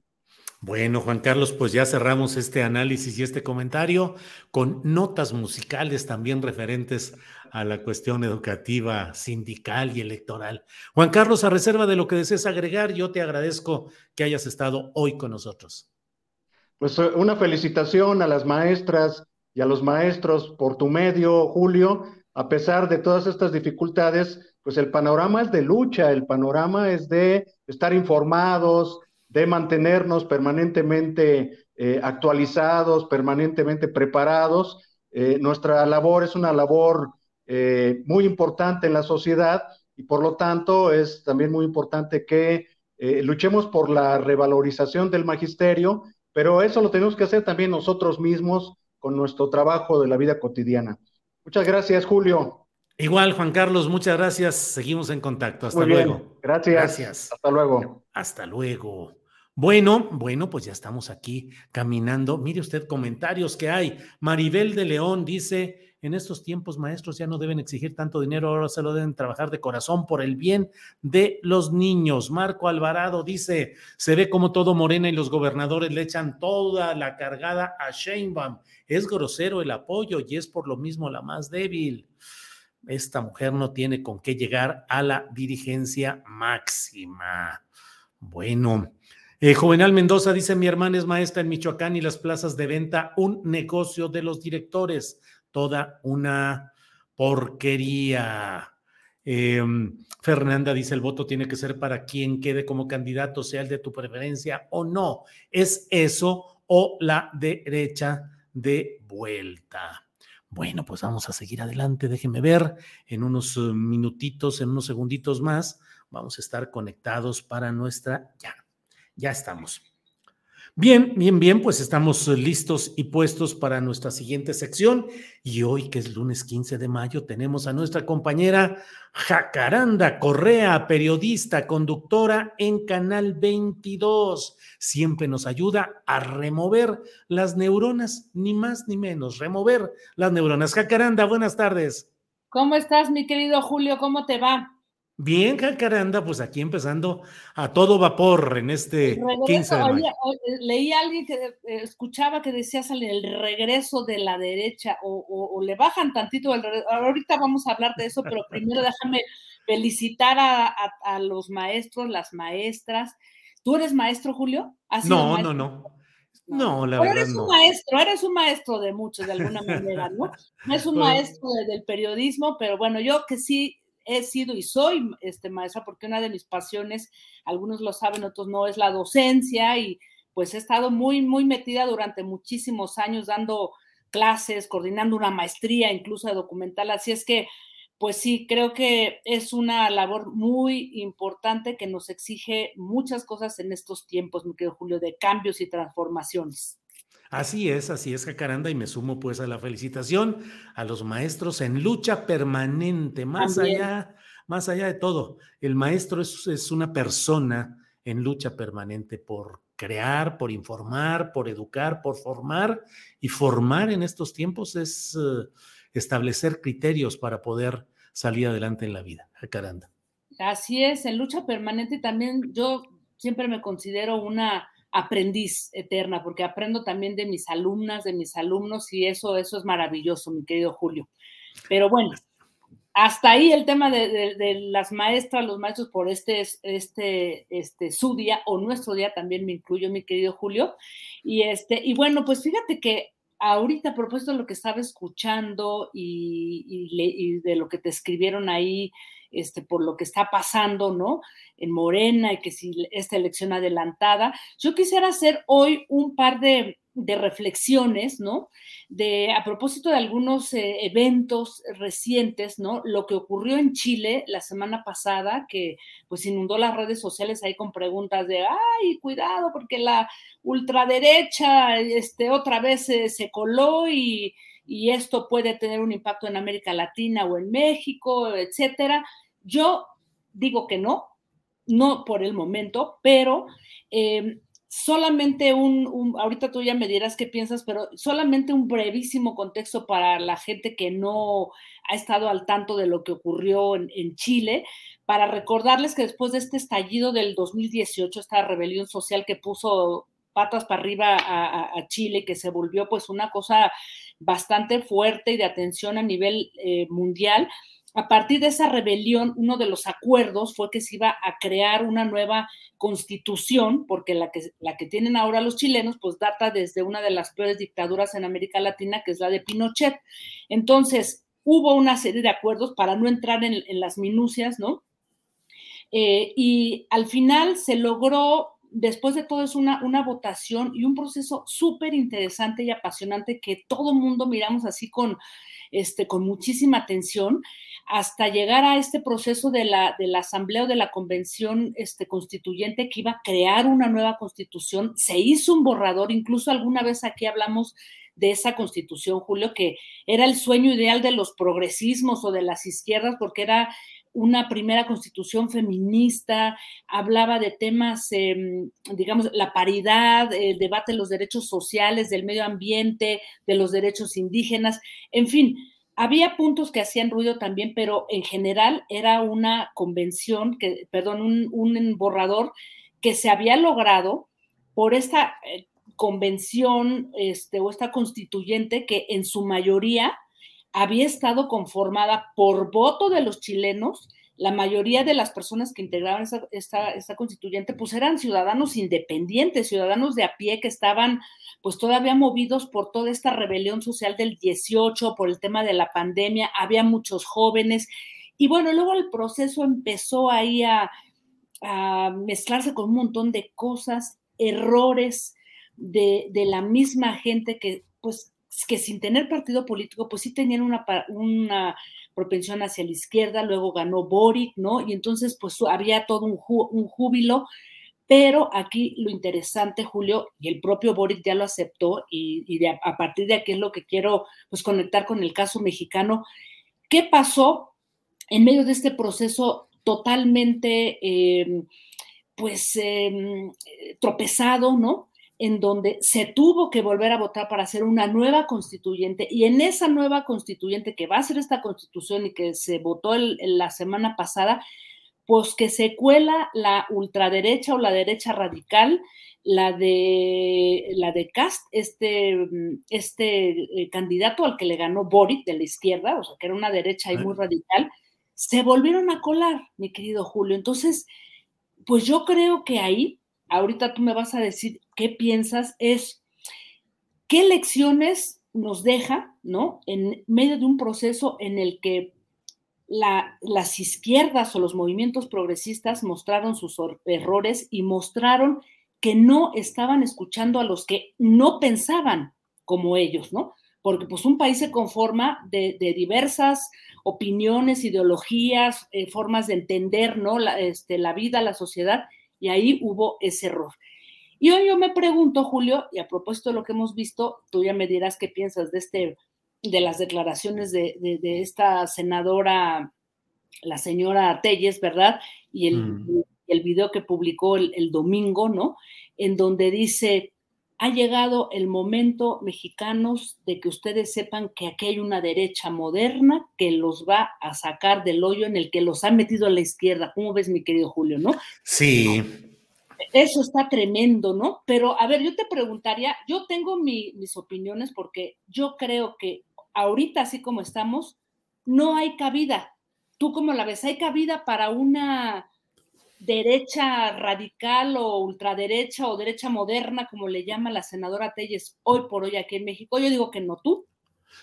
Bueno, Juan Carlos, pues ya cerramos este análisis y este comentario con notas musicales también referentes a la cuestión educativa, sindical y electoral. Juan Carlos, a reserva de lo que desees agregar, yo te agradezco que hayas estado hoy con nosotros. Pues una felicitación a las maestras y a los maestros por tu medio, Julio, a pesar de todas estas dificultades, pues el panorama es de lucha, el panorama es de estar informados, de mantenernos permanentemente eh, actualizados, permanentemente preparados. Eh, nuestra labor es una labor eh, muy importante en la sociedad y por lo tanto es también muy importante que luchemos por la revalorización del magisterio, pero eso lo tenemos que hacer también nosotros mismos con nuestro trabajo de la vida cotidiana. Muchas gracias, Julio. Igual, Juan Carlos, muchas gracias. Seguimos en contacto. Hasta luego. Gracias. Gracias. Hasta luego. Hasta luego. Bueno, bueno, pues ya estamos aquí caminando. Mire usted comentarios que hay. Maribel de León dice, en estos tiempos maestros ya no deben exigir tanto dinero, ahora se lo deben trabajar de corazón por el bien de los niños. Marco Alvarado dice, se ve como todo Morena y los gobernadores le echan toda la cargada a Sheinbaum. Es grosero el apoyo y es por lo mismo la más débil. Esta mujer no tiene con qué llegar a la dirigencia máxima. Bueno, eh, Juvenal Mendoza dice, mi hermana es maestra en Michoacán y las plazas de venta, un negocio de los directores, toda una porquería. Em, Fernanda dice, el voto tiene que ser para quien quede como candidato, sea el de tu preferencia o no. Es eso o la derecha de vuelta. Bueno, pues vamos a seguir adelante. Déjenme ver en unos eh, minutitos, en unos segunditos más. Vamos a estar conectados para nuestra ya ya estamos. Bien, bien, bien, pues estamos listos y puestos para nuestra siguiente sección. Y hoy, que es lunes 15 de mayo, tenemos a nuestra compañera Jacaranda Correa, periodista, conductora en Canal 22. Siempre nos ayuda a remover las neuronas, ni más ni menos, remover las neuronas. Jacaranda, buenas tardes. ¿Cómo estás, mi querido Julio? ¿Cómo te va? Bien, Jacaranda, pues aquí empezando a todo vapor en este 15 de mayo. leí a alguien que eh, escuchaba que decía el regreso de la derecha o, le bajan tantito el Ahorita vamos a hablar de eso, pero primero déjame felicitar a, los maestros, las maestras. ¿Tú eres maestro, Julio? No, no, no. No, la verdad eres un maestro, eres un maestro de muchos, de alguna manera, ¿no? No es un pues maestro del periodismo, pero bueno, yo que sí he sido y soy este, maestra porque una de mis pasiones, algunos lo saben, otros no, es la docencia y pues he estado muy, muy metida durante muchísimos años dando clases, coordinando una maestría incluso de documental, así es que pues sí, creo que es una labor muy importante que nos exige muchas cosas en estos tiempos, mi querido Julio, de cambios y transformaciones. Así es, así es, Jacaranda, y me sumo pues a la felicitación a los maestros en lucha permanente, más allá, más allá de todo. El maestro es, una persona en lucha permanente por crear, por informar, por educar, por formar, y formar en estos tiempos es eh, establecer criterios para poder salir adelante en la vida. Jacaranda. Así es, en lucha permanente también yo siempre me considero una aprendiz eterna, porque aprendo también de mis alumnas, de mis alumnos, y eso, eso es maravilloso, mi querido Julio. Pero bueno, hasta ahí el tema de, las maestras, los maestros por este, este, este, su día o nuestro día también me incluyo, mi querido Julio. Y este, y bueno, pues fíjate que ahorita a propósito de lo que estaba escuchando y de lo que te escribieron ahí, este, por lo que está pasando, ¿no? En Morena y que si esta elección adelantada. Yo quisiera hacer hoy un par de, reflexiones, ¿no? De, a propósito de algunos eh, eventos recientes, ¿no? Lo que ocurrió en Chile la semana pasada, que pues inundó las redes sociales ahí con preguntas de, ay, cuidado, porque la ultraderecha, este, otra vez se coló y y esto puede tener un impacto en América Latina o en México, etcétera. Yo digo que no, no por el momento, pero eh, solamente un, ahorita tú ya me dirás qué piensas, pero solamente un brevísimo contexto para la gente que no ha estado al tanto de lo que ocurrió en, Chile, para recordarles que después de este estallido del 2018, esta rebelión social que puso patas para arriba a, a Chile, que se volvió pues una cosa bastante fuerte y de atención a nivel eh, mundial. A partir de esa rebelión, uno de los acuerdos fue que se iba a crear una nueva constitución, porque la que, la que tienen ahora los chilenos, pues data desde una de las peores dictaduras en América Latina, que es la de Pinochet. Entonces, hubo una serie de acuerdos para no entrar en, las minucias, ¿no? Eh, y al final se logró después de todo es una, una votación y un proceso súper interesante y apasionante que todo mundo miramos así con, este, con muchísima atención hasta llegar a este proceso de la, de la asamblea o de la convención este, constituyente que iba a crear una nueva constitución. Se hizo un borrador, incluso alguna vez aquí hablamos de esa constitución, Julio, que era el sueño ideal de los progresismos o de las izquierdas, porque era una primera constitución feminista, hablaba de temas, em, digamos, la paridad, el debate de los derechos sociales, del medio ambiente, de los derechos indígenas, en fin, había puntos que hacían ruido también, pero en general era una convención, que, perdón, un, borrador que se había logrado por esta eh, convención este, o esta constituyente que en su mayoría había estado conformada por voto de los chilenos. La mayoría de las personas que integraban esta, esta, constituyente, pues eran ciudadanos independientes, ciudadanos de a pie que estaban, pues todavía movidos por toda esta rebelión social del 18, por el tema de la pandemia, había muchos jóvenes. Y bueno, luego el proceso empezó ahí a, a mezclarse con un montón de cosas, errores de, de la misma gente que, pues, que sin tener partido político, pues sí tenían una, una propensión hacia la izquierda, luego ganó Boric, ¿no? Y entonces, pues había todo un, un júbilo, pero aquí lo interesante, Julio, y el propio Boric ya lo aceptó, y, a partir de aquí es lo que quiero, pues, conectar con el caso mexicano. ¿Qué pasó en medio de este proceso totalmente, eh, pues, eh, tropezado, ¿no? En donde se tuvo que volver a votar para hacer una nueva constituyente y en esa nueva constituyente que va a ser esta constitución y que se votó la semana pasada, pues que se cuela la ultraderecha o la derecha radical, la de la de Cast, este, este eh, candidato al que le ganó Boric de la izquierda, o sea, que era una derecha ahí muy radical, se volvieron a colar, mi querido Julio. Entonces, pues yo creo que ahí ahorita tú me vas a decir qué piensas, es qué lecciones nos deja, ¿no? En medio de un proceso en el que las izquierdas o los movimientos progresistas mostraron sus errores y mostraron que no estaban escuchando a los que no pensaban como ellos, ¿no? Porque pues un país se conforma de, diversas opiniones, ideologías, eh, formas de entender, ¿no? La, este, la vida, la sociedad, y ahí hubo ese error. Y hoy yo me pregunto, Julio, y a propósito de lo que hemos visto, tú ya me dirás qué piensas de este, de las declaraciones de, esta senadora, la señora Telles, ¿verdad? Y el, mm. el video que publicó el, el domingo, ¿no? En donde dice, ha llegado el momento, mexicanos, de que ustedes sepan que aquí hay una derecha moderna que los va a sacar del hoyo en el que los ha metido a la izquierda. ¿Cómo ves, mi querido Julio, no? Sí. Eso está tremendo, ¿no? Pero a ver, yo te preguntaría, yo tengo mis opiniones porque yo creo que ahorita, así como estamos, no hay cabida. ¿Tú cómo la ves? ¿Hay cabida para una derecha radical o ultraderecha o derecha moderna, como le llama la senadora Telles hoy por hoy aquí en México? Yo digo que no, tú.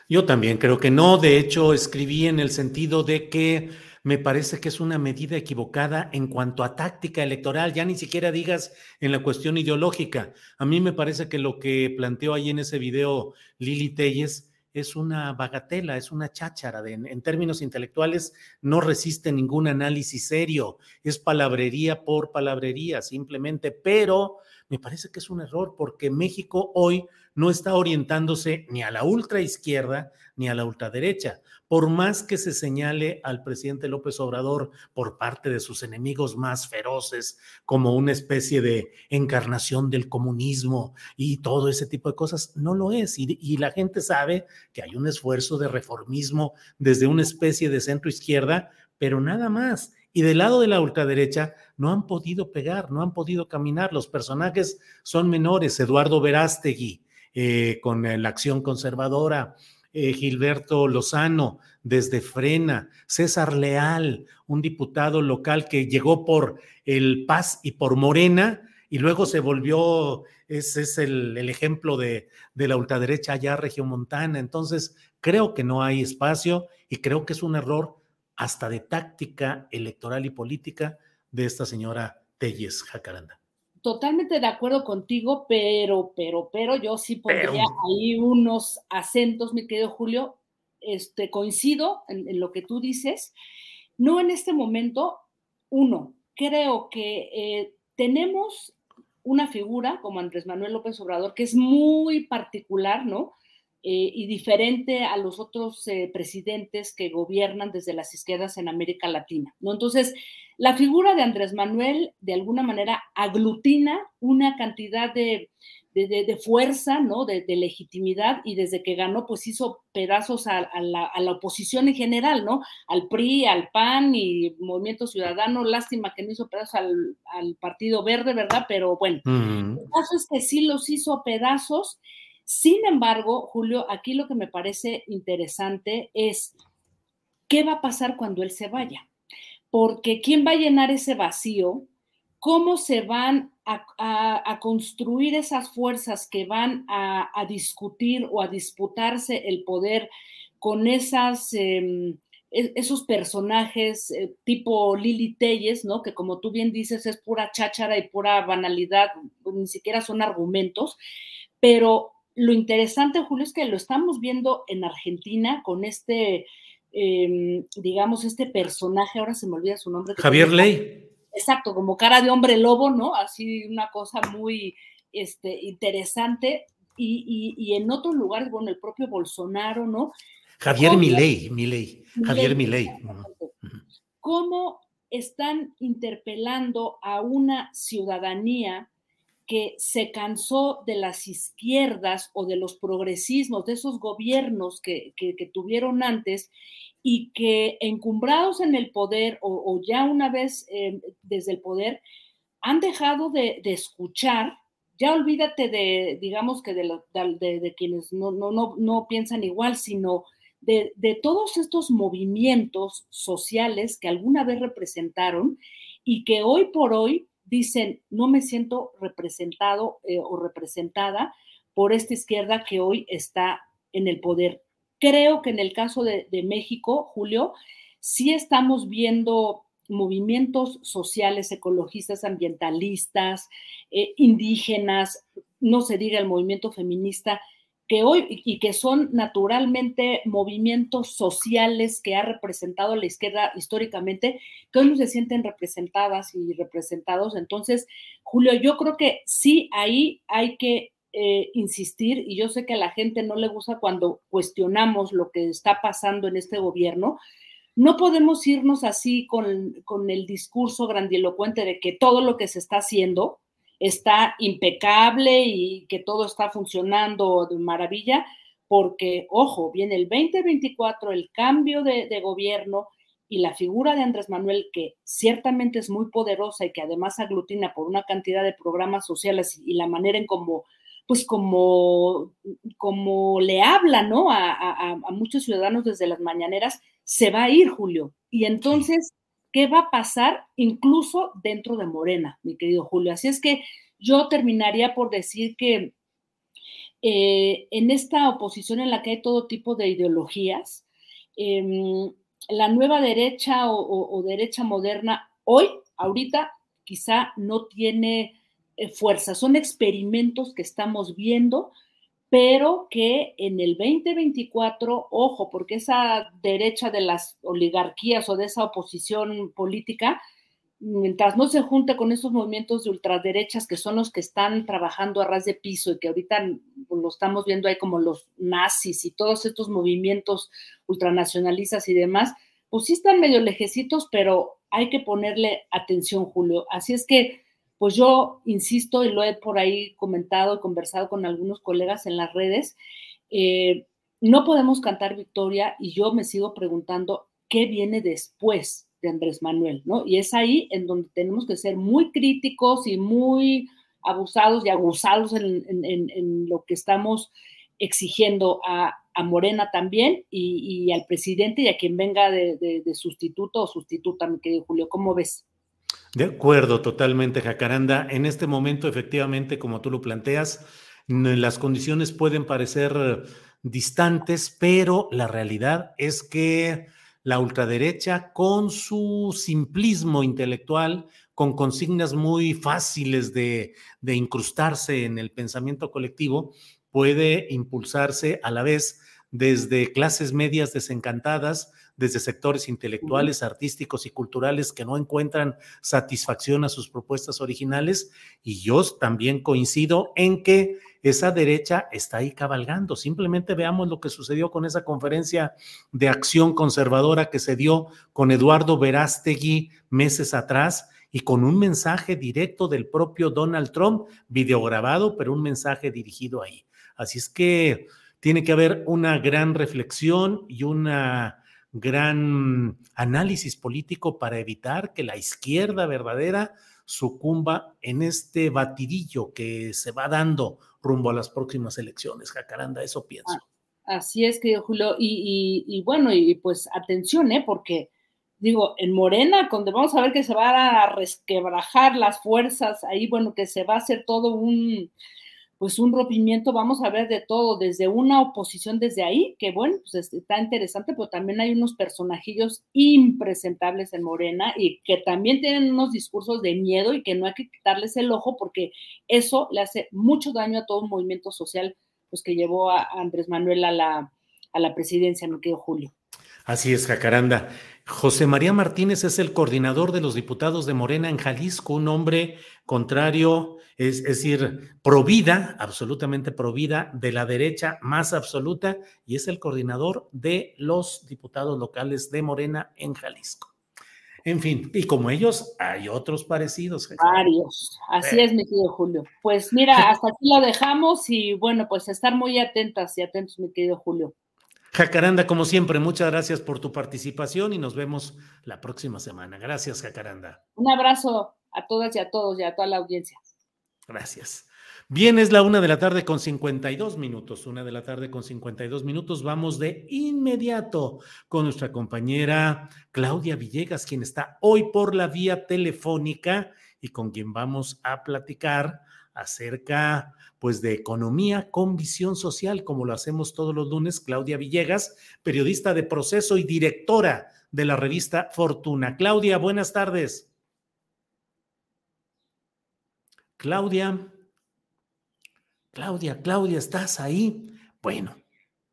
Yo también creo que no. De hecho, escribí en el sentido de que me parece que es una medida equivocada en cuanto a táctica electoral, ya ni siquiera digas en la cuestión ideológica. A mí me parece que lo que planteó ahí en ese video Lili Telles es una bagatela, es una cháchara. en, términos intelectuales, no resiste ningún análisis serio. Es palabrería por palabrería, simplemente. Pero me parece que es un error porque México hoy no está orientándose ni a la ultraizquierda ni a la ultraderecha. Por más que se señale al presidente López Obrador por parte de sus enemigos más feroces como una especie de encarnación del comunismo y todo ese tipo de cosas, no lo es. Y, y la gente sabe que hay un esfuerzo de reformismo desde una especie de centro izquierda, pero nada más. Y del lado de la ultraderecha no han podido pegar, no han podido caminar. Los personajes son menores. Eduardo Verástegui, eh, con la acción conservadora, eh, Gilberto Lozano desde Frena, César Leal, un diputado local que llegó por el Paz y por Morena y luego se volvió, ese es el, ejemplo de, de, la ultraderecha allá regiomontana. Entonces, creo que no hay espacio y creo que es un error hasta de táctica electoral y política de esta señora Telles Jacaranda. totalmente de acuerdo contigo, pero, pero, pero yo sí pondría ahí unos acentos, mi querido Julio. Este, coincido en, lo que tú dices. No en este momento. Uno, creo que eh, tenemos una figura como Andrés Manuel López Obrador que es muy particular, ¿no? Eh, y diferente a los otros eh, presidentes que gobiernan desde las izquierdas en América Latina, ¿no? Entonces, la figura de Andrés Manuel de alguna manera aglutina una cantidad de, fuerza, ¿no? De, legitimidad y desde que ganó, pues hizo pedazos a, la, oposición en general, ¿no? Al PRI, al PAN y Movimiento Ciudadano. Lástima que no hizo pedazos al, Partido Verde, ¿verdad? Pero bueno, el caso es que sí los hizo pedazos sin embargo, Julio, aquí lo que me parece interesante es qué va a pasar cuando él se vaya. Porque ¿quién va a llenar ese vacío? ¿Cómo se van a, construir esas fuerzas que van a, discutir o a disputarse el poder con esas... Em, e, esos personajes eh, tipo Lili Telles, ¿no? Que como tú bien dices es pura cháchara y pura banalidad, ni siquiera son argumentos, pero lo interesante, Julio, es que lo estamos viendo en Argentina con este, em, digamos, este personaje, ahora se me olvida su nombre. Javier Ley. Exacto, como cara de hombre lobo, ¿no? Así una cosa muy este, interesante. Y, en otros lugares, bueno, el propio Bolsonaro, ¿no? Javier Milei, Milei, Javier Milei. ¿Cómo están interpelando a una ciudadanía que se cansó de las izquierdas o de los progresismos, de esos gobiernos que, tuvieron antes y que encumbrados en el poder o, ya una vez eh, desde el poder, han dejado de, escuchar, ya olvídate de, digamos que de, de, quienes no, no, no, no, piensan igual, sino de, todos estos movimientos sociales que alguna vez representaron y que hoy por hoy dicen, no me siento representado eh, o representada por esta izquierda que hoy está en el poder. Creo que en el caso de, México, Julio, sí estamos viendo movimientos sociales, ecologistas, ambientalistas, eh, indígenas, no se diga el movimiento feminista, que hoy y que son naturalmente movimientos sociales que ha representado la izquierda históricamente, que hoy no se sienten representadas y representados. Entonces, Julio, yo creo que sí, ahí hay que eh, insistir, y yo sé que a la gente no le gusta cuando cuestionamos lo que está pasando en este gobierno. No podemos irnos así con, con el discurso grandilocuente de que todo lo que se está haciendo, está impecable y que todo está funcionando de maravilla, porque, ojo, viene el 2024, el cambio de, gobierno y la figura de Andrés Manuel, que ciertamente es muy poderosa y que además aglutina por una cantidad de programas sociales y, la manera en cómo, pues como, como le habla, ¿no? A, a, muchos ciudadanos desde las mañaneras, se va a ir, Julio. Y entonces qué va a pasar incluso dentro de Morena, mi querido Julio. Así es que yo terminaría por decir que eh, en esta oposición en la que hay todo tipo de ideologías, em, la nueva derecha o, derecha moderna hoy, ahorita, quizá no tiene eh, fuerza. Son experimentos que estamos viendo pero que en el 2024, ojo, porque esa derecha de las oligarquías o de esa oposición política, mientras no se junte con esos movimientos de ultraderechas que son los que están trabajando a ras de piso y que ahorita pues, lo estamos viendo ahí como los nazis y todos estos movimientos ultranacionalistas y demás, pues sí están medio lejecitos, pero hay que ponerle atención, Julio. Así es que pues yo insisto y lo he por ahí comentado y conversado con algunos colegas en las redes, eh, no podemos cantar victoria y yo me sigo preguntando qué viene después de Andrés Manuel, ¿no? Y es ahí en donde tenemos que ser muy críticos y muy abusados y abusados en, lo que estamos exigiendo a, Morena también y, al presidente y a quien venga de, de sustituto o sustituta, mi querido Julio. ¿Cómo ves? De acuerdo, totalmente, Jacaranda. En este momento, efectivamente, como tú lo planteas, las condiciones pueden parecer distantes, pero la realidad es que la ultraderecha, con su simplismo intelectual, con consignas muy fáciles de, de incrustarse en el pensamiento colectivo, puede impulsarse a la vez desde clases medias desencantadas, desde sectores intelectuales, artísticos y culturales que no encuentran satisfacción a sus propuestas originales. Y yo también coincido en que esa derecha está ahí cabalgando. Simplemente veamos lo que sucedió con esa conferencia de acción conservadora que se dio con Eduardo Verástegui meses atrás y con un mensaje directo del propio Donald Trump, videograbado, pero un mensaje dirigido ahí. Así es que tiene que haber una gran reflexión y una gran análisis político para evitar que la izquierda verdadera sucumba en este batidillo que se va dando rumbo a las próximas elecciones. Jacaranda, eso pienso. Ah, así es, querido Julio. Y, bueno, y pues atención, ¿eh? Porque digo, en Morena, donde vamos a ver que se van a resquebrajar las fuerzas, ahí, bueno, que se va a hacer todo un, pues un rompimiento, vamos a ver de todo, desde una oposición desde ahí, que bueno, pues está interesante, pero también hay unos personajillos impresentables en Morena y que también tienen unos discursos de miedo y que no hay que quitarles el ojo porque eso le hace mucho daño a todo un movimiento social pues que llevó a Andrés Manuel a la, a la presidencia, me quedo Julio. Así es, Jacaranda. José María Martínez es el coordinador de los diputados de Morena en Jalisco, un hombre contrario, es, decir, provida, absolutamente provida, de la derecha más absoluta, y es el coordinador de los diputados locales de Morena en Jalisco. En fin, y como ellos, hay otros parecidos. Varios, así es, mi querido Julio. Pues mira, [LAUGHS] hasta aquí lo dejamos y bueno, pues estar muy atentas y atentos, mi querido Julio. Jacaranda, como siempre, muchas gracias por tu participación y nos vemos la próxima semana. Gracias, Jacaranda. Un abrazo a todas y a todos y a toda la audiencia. Gracias. Bien, es la una de la tarde con 52 minutos. Una de la tarde con 52 minutos. Vamos de inmediato con nuestra compañera Claudia Villegas, quien está hoy por la vía telefónica y con quien vamos a platicar acerca pues de economía con visión social, como lo hacemos todos los lunes, Claudia Villegas, periodista de proceso y directora de la revista Fortuna. Claudia, buenas tardes. Claudia, Claudia, Claudia, ¿estás ahí? Bueno,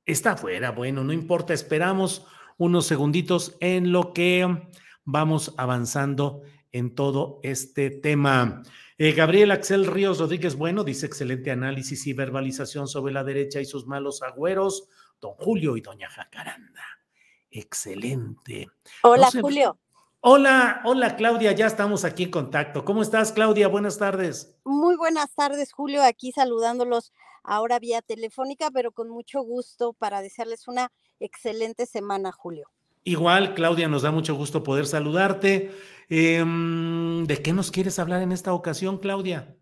está afuera, bueno, no importa, esperamos unos segunditos en lo que vamos avanzando en todo este tema. Eh, Gabriel Axel Ríos Rodríguez, bueno, dice excelente análisis y verbalización sobre la derecha y sus malos agüeros, don Julio y doña Jacaranda. Excelente. Hola, Julio. Hola, hola Claudia, ya estamos aquí en contacto. ¿Cómo estás, Claudia? Buenas tardes. Muy buenas tardes, Julio, aquí saludándolos ahora vía telefónica, pero con mucho gusto para desearles una excelente semana, Julio. Igual, Claudia, nos da mucho gusto poder saludarte. Em, ¿De qué nos quieres hablar en esta ocasión, Claudia?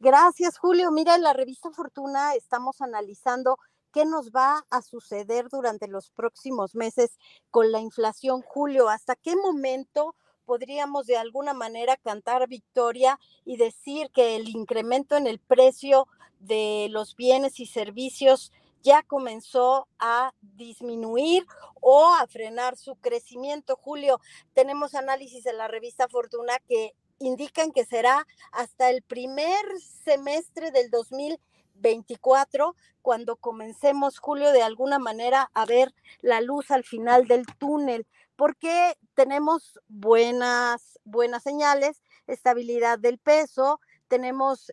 Gracias, Julio. Mira, en la revista Fortuna estamos analizando qué nos va a suceder durante los próximos meses con la inflación, Julio. ¿Hasta qué momento podríamos de alguna manera cantar victoria y decir que el incremento en el precio de los bienes y servicios ya comenzó a disminuir o a frenar su crecimiento. Julio, tenemos análisis de la revista Fortuna que indican que será hasta el primer semestre del 2024 cuando comencemos, Julio, de alguna manera a ver la luz al final del túnel, porque tenemos buenas, buenas señales, estabilidad del peso, tenemos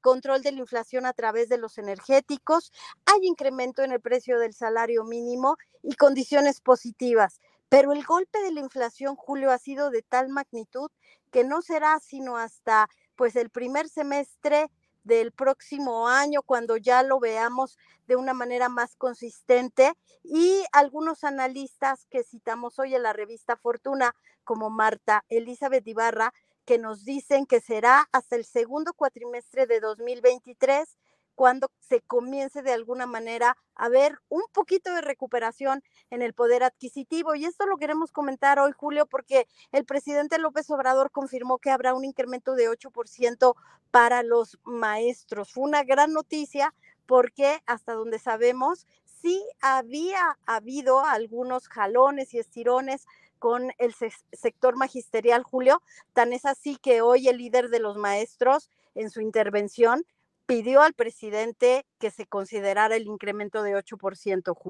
control de la inflación a través de los energéticos, hay incremento en el precio del salario mínimo y condiciones positivas. Pero el golpe de la inflación, Julio, ha sido de tal magnitud que no será sino hasta pues el primer semestre del próximo año, cuando ya lo veamos de una manera más consistente. Y algunos analistas que citamos hoy en la revista Fortuna, como Marta Elizabeth Ibarra, que nos dicen que será hasta el segundo cuatrimestre de 2023 cuando se comience de alguna manera a ver un poquito de recuperación en el poder adquisitivo. Y esto lo queremos comentar hoy, Julio, porque el presidente López Obrador confirmó que habrá un incremento de 8% para los maestros. Fue una gran noticia porque hasta donde sabemos, sí había habido algunos jalones y estirones con el sector magisterial, Julio. Tan es así que hoy el líder de los maestros en su intervención pidió al presidente que se considerara el incremento de 8%.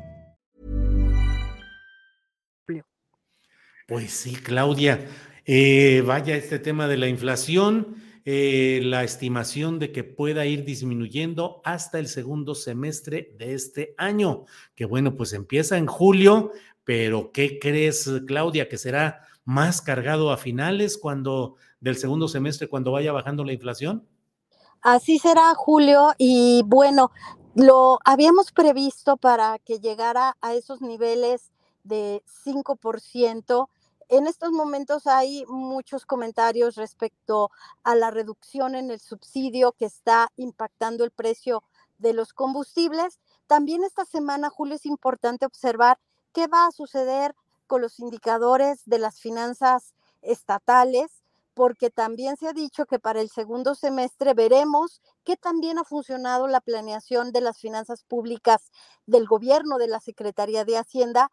Pues sí, Claudia. Eh, vaya este tema de la inflación, eh, la estimación de que pueda ir disminuyendo hasta el segundo semestre de este año, que bueno, pues empieza en julio, pero ¿qué crees, Claudia, que será más cargado a finales cuando del segundo semestre cuando vaya bajando la inflación? Así será, Julio, y bueno, lo habíamos previsto para que llegara a esos niveles de 5% en estos momentos hay muchos comentarios respecto a la reducción en el subsidio que está impactando el precio de los combustibles. También esta semana, Julio, es importante observar qué va a suceder con los indicadores de las finanzas estatales, porque también se ha dicho que para el segundo semestre veremos qué también ha funcionado la planeación de las finanzas públicas del gobierno, de la Secretaría de Hacienda,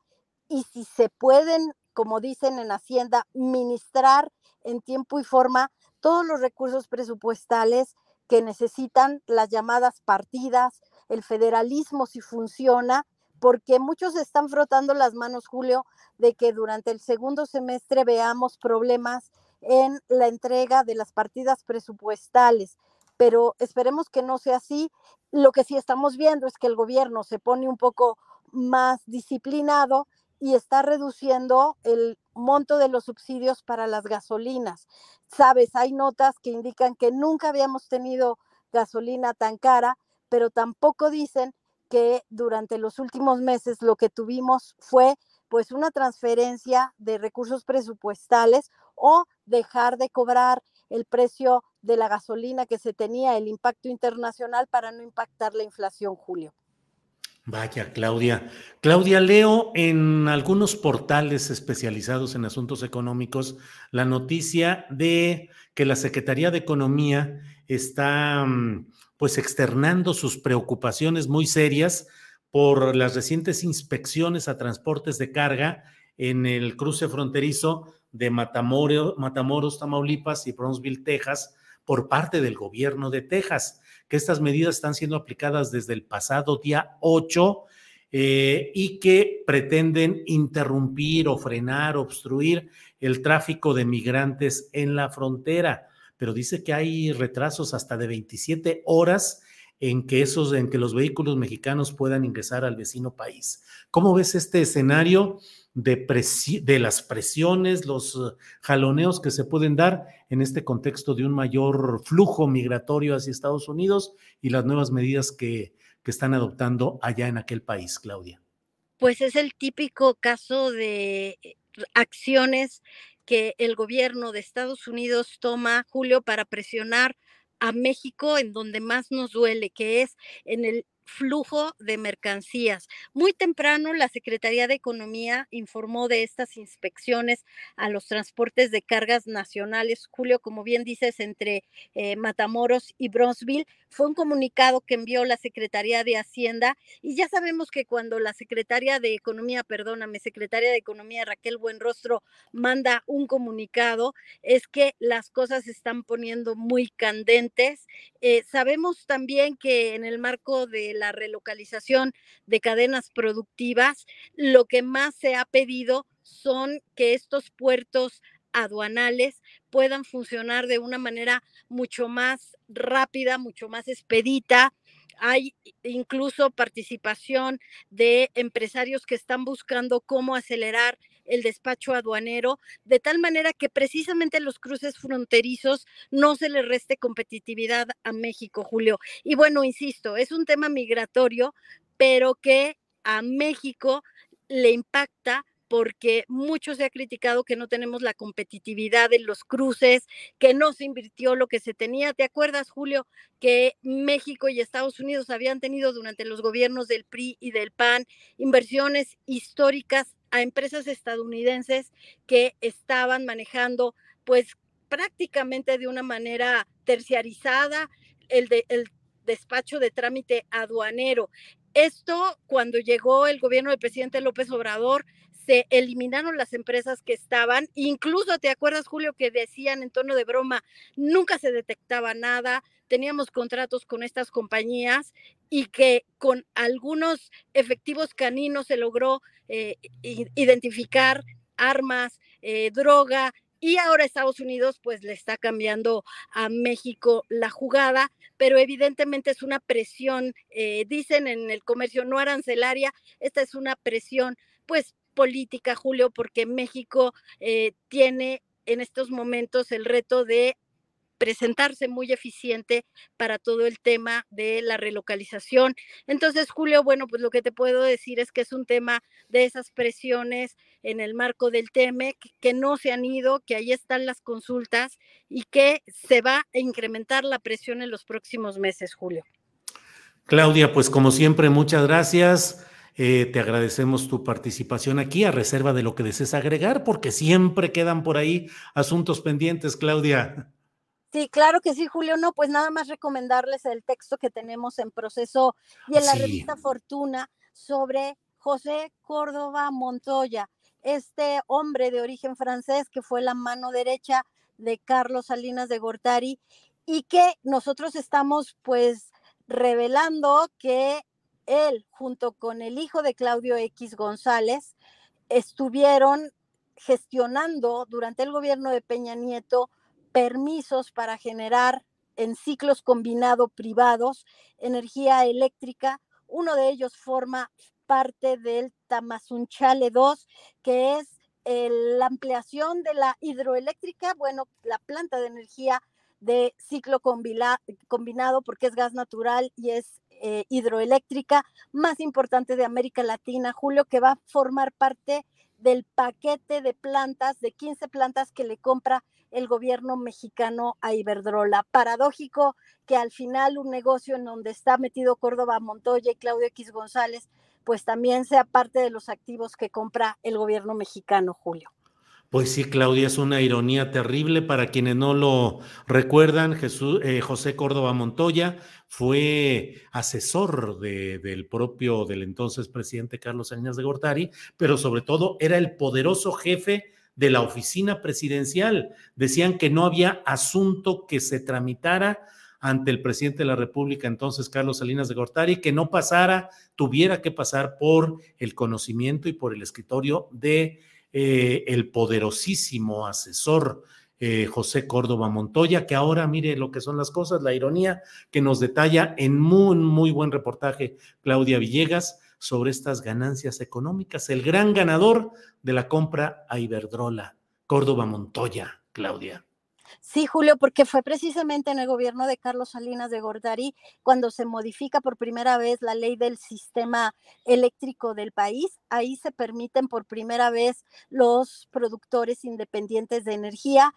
y si se pueden como dicen en Hacienda, ministrar en tiempo y forma todos los recursos presupuestales que necesitan las llamadas partidas, el federalismo si funciona, porque muchos están frotando las manos, Julio, de que durante el segundo semestre veamos problemas en la entrega de las partidas presupuestales, pero esperemos que no sea así. Lo que sí estamos viendo es que el gobierno se pone un poco más disciplinado y está reduciendo el monto de los subsidios para las gasolinas. Sabes, hay notas que indican que nunca habíamos tenido gasolina tan cara, pero tampoco dicen que durante los últimos meses lo que tuvimos fue pues una transferencia de recursos presupuestales o dejar de cobrar el precio de la gasolina que se tenía, el impacto internacional para no impactar la inflación, Julio. Vaya, Claudia. Claudia, leo en algunos portales especializados en asuntos económicos la noticia de que la Secretaría de Economía está mm, pues externando sus preocupaciones muy serias por las recientes inspecciones a transportes de carga en el cruce fronterizo de Matamoros, Matamoros Tamaulipas y Brownsville, Texas, por parte del gobierno de Texas que estas medidas están siendo aplicadas desde el pasado día 8 eh, y que pretenden interrumpir o frenar, obstruir el tráfico de migrantes en la frontera. Pero dice que hay retrasos hasta de 27 horas en que esos, en que los vehículos mexicanos puedan ingresar al vecino país. ¿Cómo ves este escenario? De, las presiones, los eh, jaloneos que se pueden dar en este contexto de un mayor flujo migratorio hacia Estados Unidos y las nuevas medidas que, que están adoptando allá en aquel país, Claudia. Pues es el típico caso de eh, acciones que el gobierno de Estados Unidos toma, Julio, para presionar a México en donde más nos duele, que es en el flujo de mercancías. Muy temprano, la Secretaría de Economía informó de estas inspecciones a los transportes de cargas nacionales. Julio, como bien dices, entre eh, Matamoros y Bronzeville, fue un comunicado que envió la Secretaría de Hacienda y ya sabemos que cuando la Secretaría de Economía, perdóname, Secretaria de Economía Raquel Buenrostro manda un comunicado, es que las cosas se están poniendo muy candentes. Eh, sabemos también que en el marco de la relocalización de cadenas productivas, lo que más se ha pedido son que estos puertos aduanales puedan funcionar de una manera mucho más rápida, mucho más expedita. Hay incluso participación de empresarios que están buscando cómo acelerar el despacho aduanero, de tal manera que precisamente los cruces fronterizos no se le reste competitividad a México, Julio. Y bueno, insisto, es un tema migratorio, pero que a México le impacta porque mucho se ha criticado que no tenemos la competitividad en los cruces, que no se invirtió lo que se tenía. ¿Te acuerdas, Julio, que México y Estados Unidos habían tenido durante los gobiernos del PRI y del PAN inversiones históricas a empresas estadounidenses que estaban manejando pues prácticamente de una manera terciarizada el, de, el despacho de trámite aduanero. Esto, cuando llegó el gobierno del presidente López Obrador, se eliminaron las empresas que estaban, incluso te acuerdas, Julio, que decían en tono de broma, nunca se detectaba nada, teníamos contratos con estas compañías y que con algunos efectivos caninos se logró eh, identificar armas, eh, droga, y ahora Estados Unidos pues le está cambiando a México la jugada, pero evidentemente es una presión, eh, dicen en el comercio no arancelaria, esta es una presión pues política, Julio, porque México eh, tiene en estos momentos el reto de presentarse muy eficiente para todo el tema de la relocalización. Entonces, Julio, bueno, pues lo que te puedo decir es que es un tema de esas presiones en el marco del TEMEC que no se han ido, que ahí están las consultas y que se va a incrementar la presión en los próximos meses, Julio. Claudia, pues como siempre, muchas gracias. Eh, te agradecemos tu participación aquí a reserva de lo que desees agregar, porque siempre quedan por ahí asuntos pendientes, Claudia. Sí, claro que sí, Julio. No, pues nada más recomendarles el texto que tenemos en proceso y en la revista Fortuna sobre José Córdoba Montoya, este hombre de origen francés que fue la mano derecha de Carlos Salinas de Gortari y que nosotros estamos pues revelando que él, junto con el hijo de Claudio X González, estuvieron gestionando durante el gobierno de Peña Nieto permisos para generar en ciclos combinados privados energía eléctrica. Uno de ellos forma parte del Tamazunchale 2, que es la ampliación de la hidroeléctrica, bueno, la planta de energía de ciclo combinado porque es gas natural y es eh, hidroeléctrica más importante de América Latina, Julio, que va a formar parte del paquete de plantas, de 15 plantas que le compra el gobierno mexicano a Iberdrola. Paradójico que al final un negocio en donde está metido Córdoba Montoya y Claudio X González, pues también sea parte de los activos que compra el gobierno mexicano, Julio. Pues sí, Claudia, es una ironía terrible. Para quienes no lo recuerdan, Jesús, eh, José Córdoba Montoya fue asesor del propio, del entonces presidente Carlos Salinas de Gortari, pero sobre todo era el poderoso jefe de la oficina presidencial. Decían que no había asunto que se tramitara ante el presidente de la República, entonces Carlos Salinas de Gortari, que no pasara, tuviera que pasar por el conocimiento y por el escritorio de eh, el poderosísimo asesor eh, José Córdoba Montoya, que ahora mire lo que son las cosas, la ironía que nos detalla en muy, muy buen reportaje Claudia Villegas sobre estas ganancias económicas, el gran ganador de la compra a Iberdrola, Córdoba Montoya, Claudia. Sí, Julio, porque fue precisamente en el gobierno de Carlos Salinas de Gortari cuando se modifica por primera vez la ley del sistema eléctrico del país. Ahí se permiten por primera vez los productores independientes de energía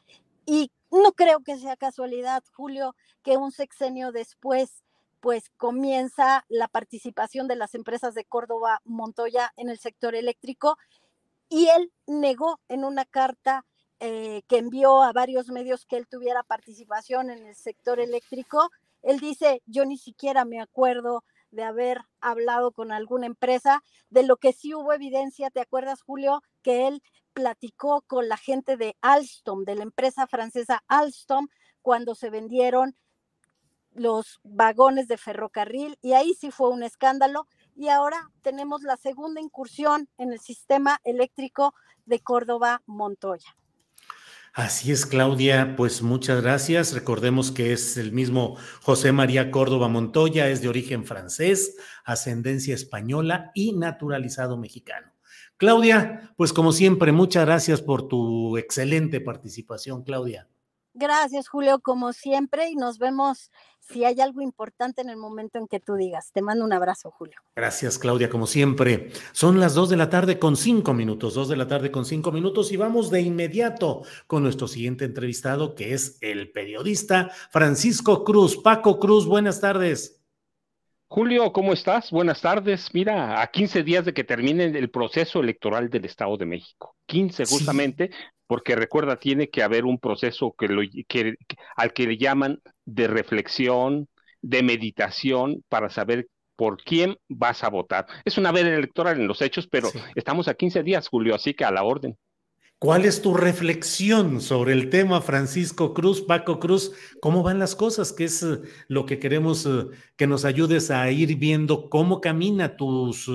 y no creo que sea casualidad, Julio, que un sexenio después pues comienza la participación de las empresas de Córdoba Montoya en el sector eléctrico y él negó en una carta eh, que envió a varios medios que él tuviera participación en el sector eléctrico. Él dice, yo ni siquiera me acuerdo de haber hablado con alguna empresa, de lo que sí hubo evidencia, ¿te acuerdas, Julio? Que él platicó con la gente de Alstom, de la empresa francesa Alstom, cuando se vendieron los vagones de ferrocarril y ahí sí fue un escándalo y ahora tenemos la segunda incursión en el sistema eléctrico de Córdoba Montoya. Así es, Claudia, pues muchas gracias. Recordemos que es el mismo José María Córdoba Montoya, es de origen francés, ascendencia española y naturalizado mexicano. Claudia, pues como siempre, muchas gracias por tu excelente participación, Claudia. Gracias, Julio, como siempre, y nos vemos si hay algo importante en el momento en que tú digas. Te mando un abrazo, Julio. Gracias, Claudia, como siempre. Son las dos de la tarde con cinco minutos, dos de la tarde con cinco minutos, y vamos de inmediato con nuestro siguiente entrevistado, que es el periodista Francisco Cruz. Paco Cruz, buenas tardes. Julio, ¿cómo estás? Buenas tardes. Mira, a 15 días de que termine el proceso electoral del Estado de México. 15 justamente, porque recuerda, tiene que haber un proceso que lo, que, al que le llaman de reflexión, de meditación, para saber por quién vas a votar. Es una vez electoral en los hechos, pero estamos a 15 días, Julio, así que a la orden. ¿Cuál es tu reflexión sobre el tema, Francisco Cruz, Paco Cruz? ¿Cómo van las cosas? ¿Qué es eh, lo que queremos eh, que nos ayudes a ir viendo cómo camina tus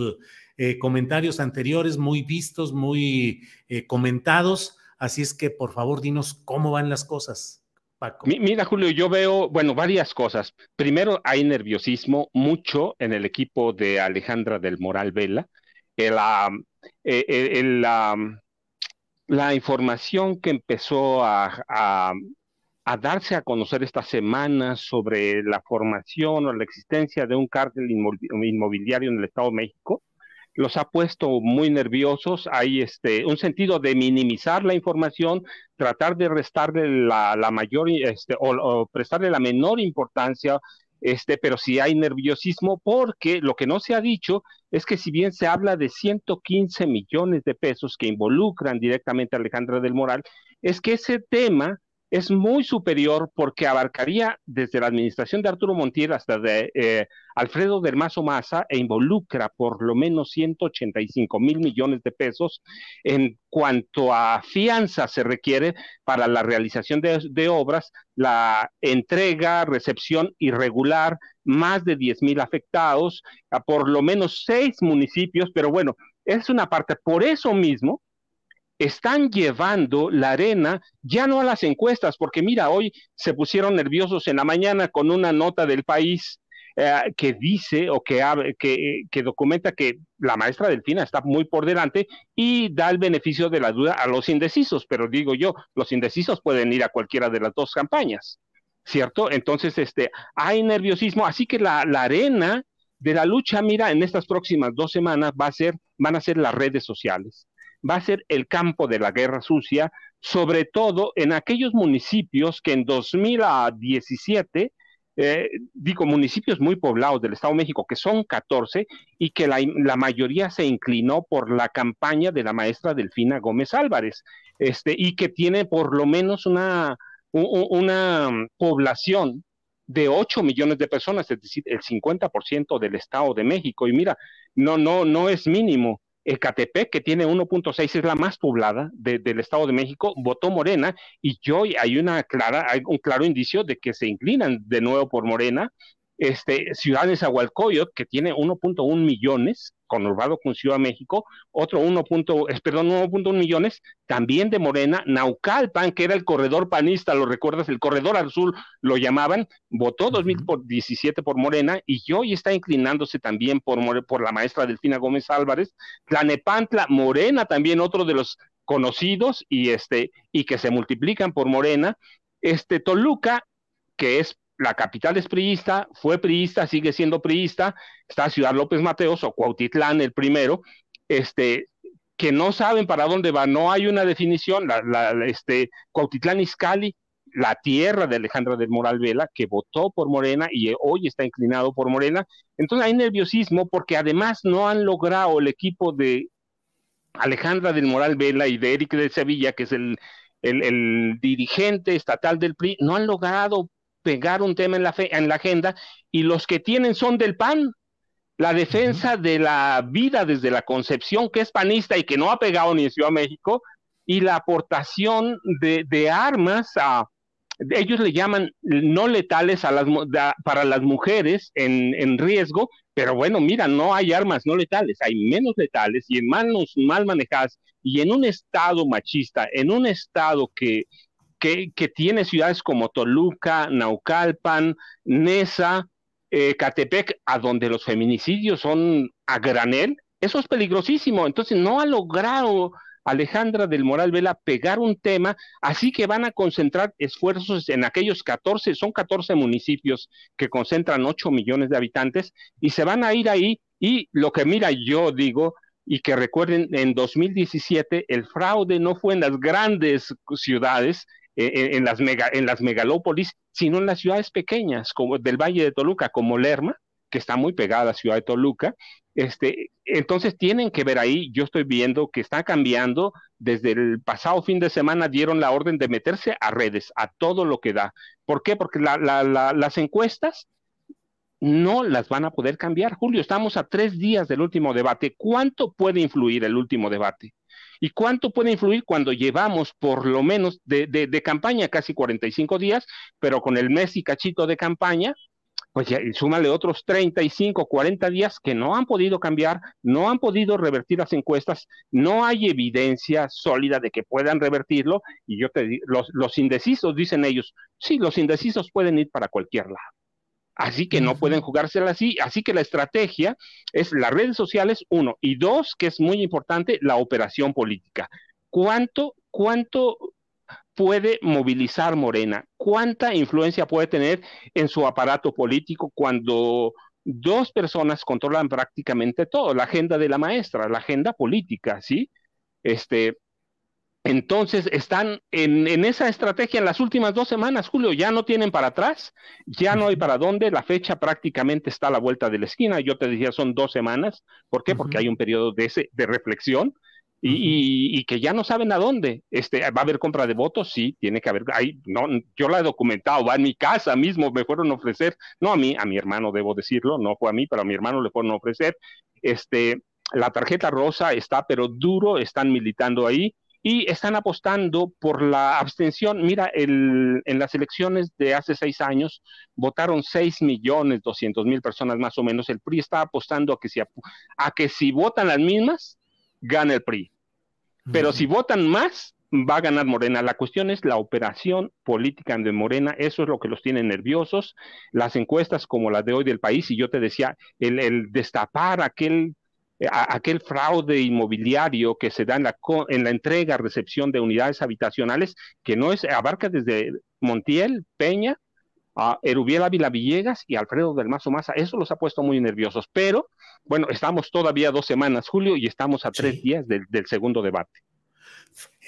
eh, comentarios anteriores, muy vistos, muy comentados? Así es que, por favor, dinos cómo van las cosas. Paco. Mira, Julio, yo veo, bueno, varias cosas. Primero, hay nerviosismo mucho en el equipo de Alejandra del Moral Vela. la información que empezó a, a, darse a conocer esta semana sobre la formación o la existencia de un cártel inmobiliario en el Estado de México, los ha puesto muy nerviosos. Hay este, un sentido de minimizar la información, tratar de restarle la, la mayor, este, o, prestarle la menor importancia, este, pero si hay nerviosismo, porque lo que no se ha dicho es que si bien se habla de 115 millones de pesos que involucran directamente a Alejandra del Moral, es que ese tema es muy superior porque abarcaría desde la administración de Arturo Montiel hasta de eh, Alfredo del Mazo Maza e involucra por lo menos 185 mil millones de pesos en cuanto a fianza se requiere para la realización de, obras, la entrega, recepción irregular, más de 10 mil afectados, a por lo menos seis municipios, pero bueno, es una parte. Por eso mismo, están llevando la arena ya no a las encuestas, porque mira, hoy se pusieron nerviosos en la mañana con una nota del país eh, que dice o que, que, que, documenta que la maestra Delfina está muy por delante y da el beneficio de la duda a los indecisos, pero digo yo, los indecisos pueden ir a cualquiera de las dos campañas, ¿cierto? Entonces, este, hay nerviosismo, así que la, la arena de la lucha, mira, en estas próximas dos semanas va a ser, van a ser las redes sociales va a ser el campo de la guerra sucia, sobre todo en aquellos municipios que en 2017, eh, digo, municipios muy poblados del Estado de México, que son 14, y que la, mayoría se inclinó por la campaña de la maestra Delfina Gómez Álvarez, este, y que tiene por lo menos una, una población de 8 millones de personas, es decir, el 50% del Estado de México. Y mira, no, no, no es mínimo. Ecatepec, que tiene 1.6, es la más poblada del Estado de México, votó Morena y yo hay una clara, hay un claro indicio de que se inclinan de nuevo por Morena este, Ciudad de Zahualcoyot, que tiene 1.1 millones, conurbado con Ciudad de México, otro 1. perdón, 1.1 millones, también de Morena, Naucalpan, que era el corredor panista, lo recuerdas, el corredor azul lo llamaban, votó 2017 por Morena y hoy está inclinándose también por, por la maestra Delfina Gómez Álvarez, Tlanepantla, Morena también otro de los conocidos y este y que se multiplican por Morena, este Toluca que es la capital es priista, fue priista, sigue siendo priista, está Ciudad López Mateos o Cuautitlán el primero, este, que no saben para dónde va, no hay una definición, la, este, Cuautitlán Izcalli, la tierra de Alejandra del Moral Vela, que votó por Morena y hoy está inclinado por Morena. Entonces hay nerviosismo porque además no han logrado el equipo de Alejandra del Moral Vela y de Eric de Sevilla, que es el, el dirigente estatal del PRI, no han logrado pegar un tema en la, fe, en la agenda y los que tienen son del PAN. La defensa de la vida desde la concepción, que es panista y que no ha pegado ni en Ciudad de México, y la aportación de, armas a, ellos le llaman no letales a las, para las mujeres en, en, riesgo, pero bueno, mira, no hay armas no letales, hay menos letales y en manos mal manejadas y en un estado machista, en un estado que, que, tiene ciudades como Toluca, Naucalpan, Nesa, eh, Catepec, a donde los feminicidios son a granel, eso es peligrosísimo. Entonces no ha logrado Alejandra del Moral Vela pegar un tema, así que van a concentrar esfuerzos en aquellos 14, son 14 municipios que concentran 8 millones de habitantes y se van a ir ahí y lo que mira yo digo y que recuerden en 2017 el fraude no fue en las grandes ciudades, eh, eh, en, las mega, en las megalópolis, sino en las ciudades pequeñas como del Valle de Toluca, como Lerma, que está muy pegada a la ciudad de Toluca, este, entonces tienen que ver ahí, yo estoy viendo que está cambiando, desde el pasado fin de semana dieron la orden de meterse a redes, a todo lo que da. ¿Por qué? Porque las encuestas no las van a poder cambiar. Julio, estamos a tres días del último debate. ¿Cuánto puede influir el último debate? ¿Y cuánto puede influir cuando llevamos por lo menos de, de campaña casi 45 días, pero con el mes y cachito de campaña, pues ya, súmale otros 35, 40 días que no han podido cambiar, no han podido revertir las encuestas, no hay evidencia sólida de que puedan revertirlo, y yo te digo, los, los indecisos, dicen ellos, sí, los indecisos pueden ir para cualquier lado. Así que no pueden jugársela así. Así que la estrategia es las redes sociales, uno, y dos, que es muy importante, la operación política. ¿Cuánto, cuánto puede movilizar Morena? ¿Cuánta influencia puede tener en su aparato político cuando dos personas controlan prácticamente todo, la agenda de la maestra, la agenda política, ¿sí? Este, entonces están en, en, esa estrategia en las últimas dos semanas, Julio, ya no tienen para atrás, ya no hay para dónde, la fecha prácticamente está a la vuelta de la esquina, yo te decía son dos semanas, ¿por qué? Porque hay un periodo de, ese, de reflexión, y, que ya no saben a dónde. Este, ¿Va a haber compra de votos? Sí, tiene que haber. Ahí, no, yo la he documentado, va en mi casa mismo, me fueron a ofrecer, no a mí, a mi hermano debo decirlo, no fue a mí, pero a mi hermano le fueron a ofrecer. Este, la tarjeta rosa está, pero duro, están militando ahí y están apostando por la abstención. Mira, el, en las elecciones de hace seis años votaron seis millones doscientos mil personas más o menos. El PRI está apostando a que si, a que si votan las mismas, gana el PRI. Pero si votan más, va a ganar Morena. La cuestión es la operación política de Morena, eso es lo que los tiene nerviosos. Las encuestas como las de hoy del país, y yo te decía, el, destapar aquel, aquel fraude inmobiliario que se da en la, en la entrega, recepción de unidades habitacionales, que no es, abarca desde Montiel, Peña, a Erubiel Ávila Villegas y Alfredo del Mazo Maza. Eso los ha puesto muy nerviosos, pero bueno, estamos todavía dos semanas, Julio, y estamos a tres días del, segundo debate.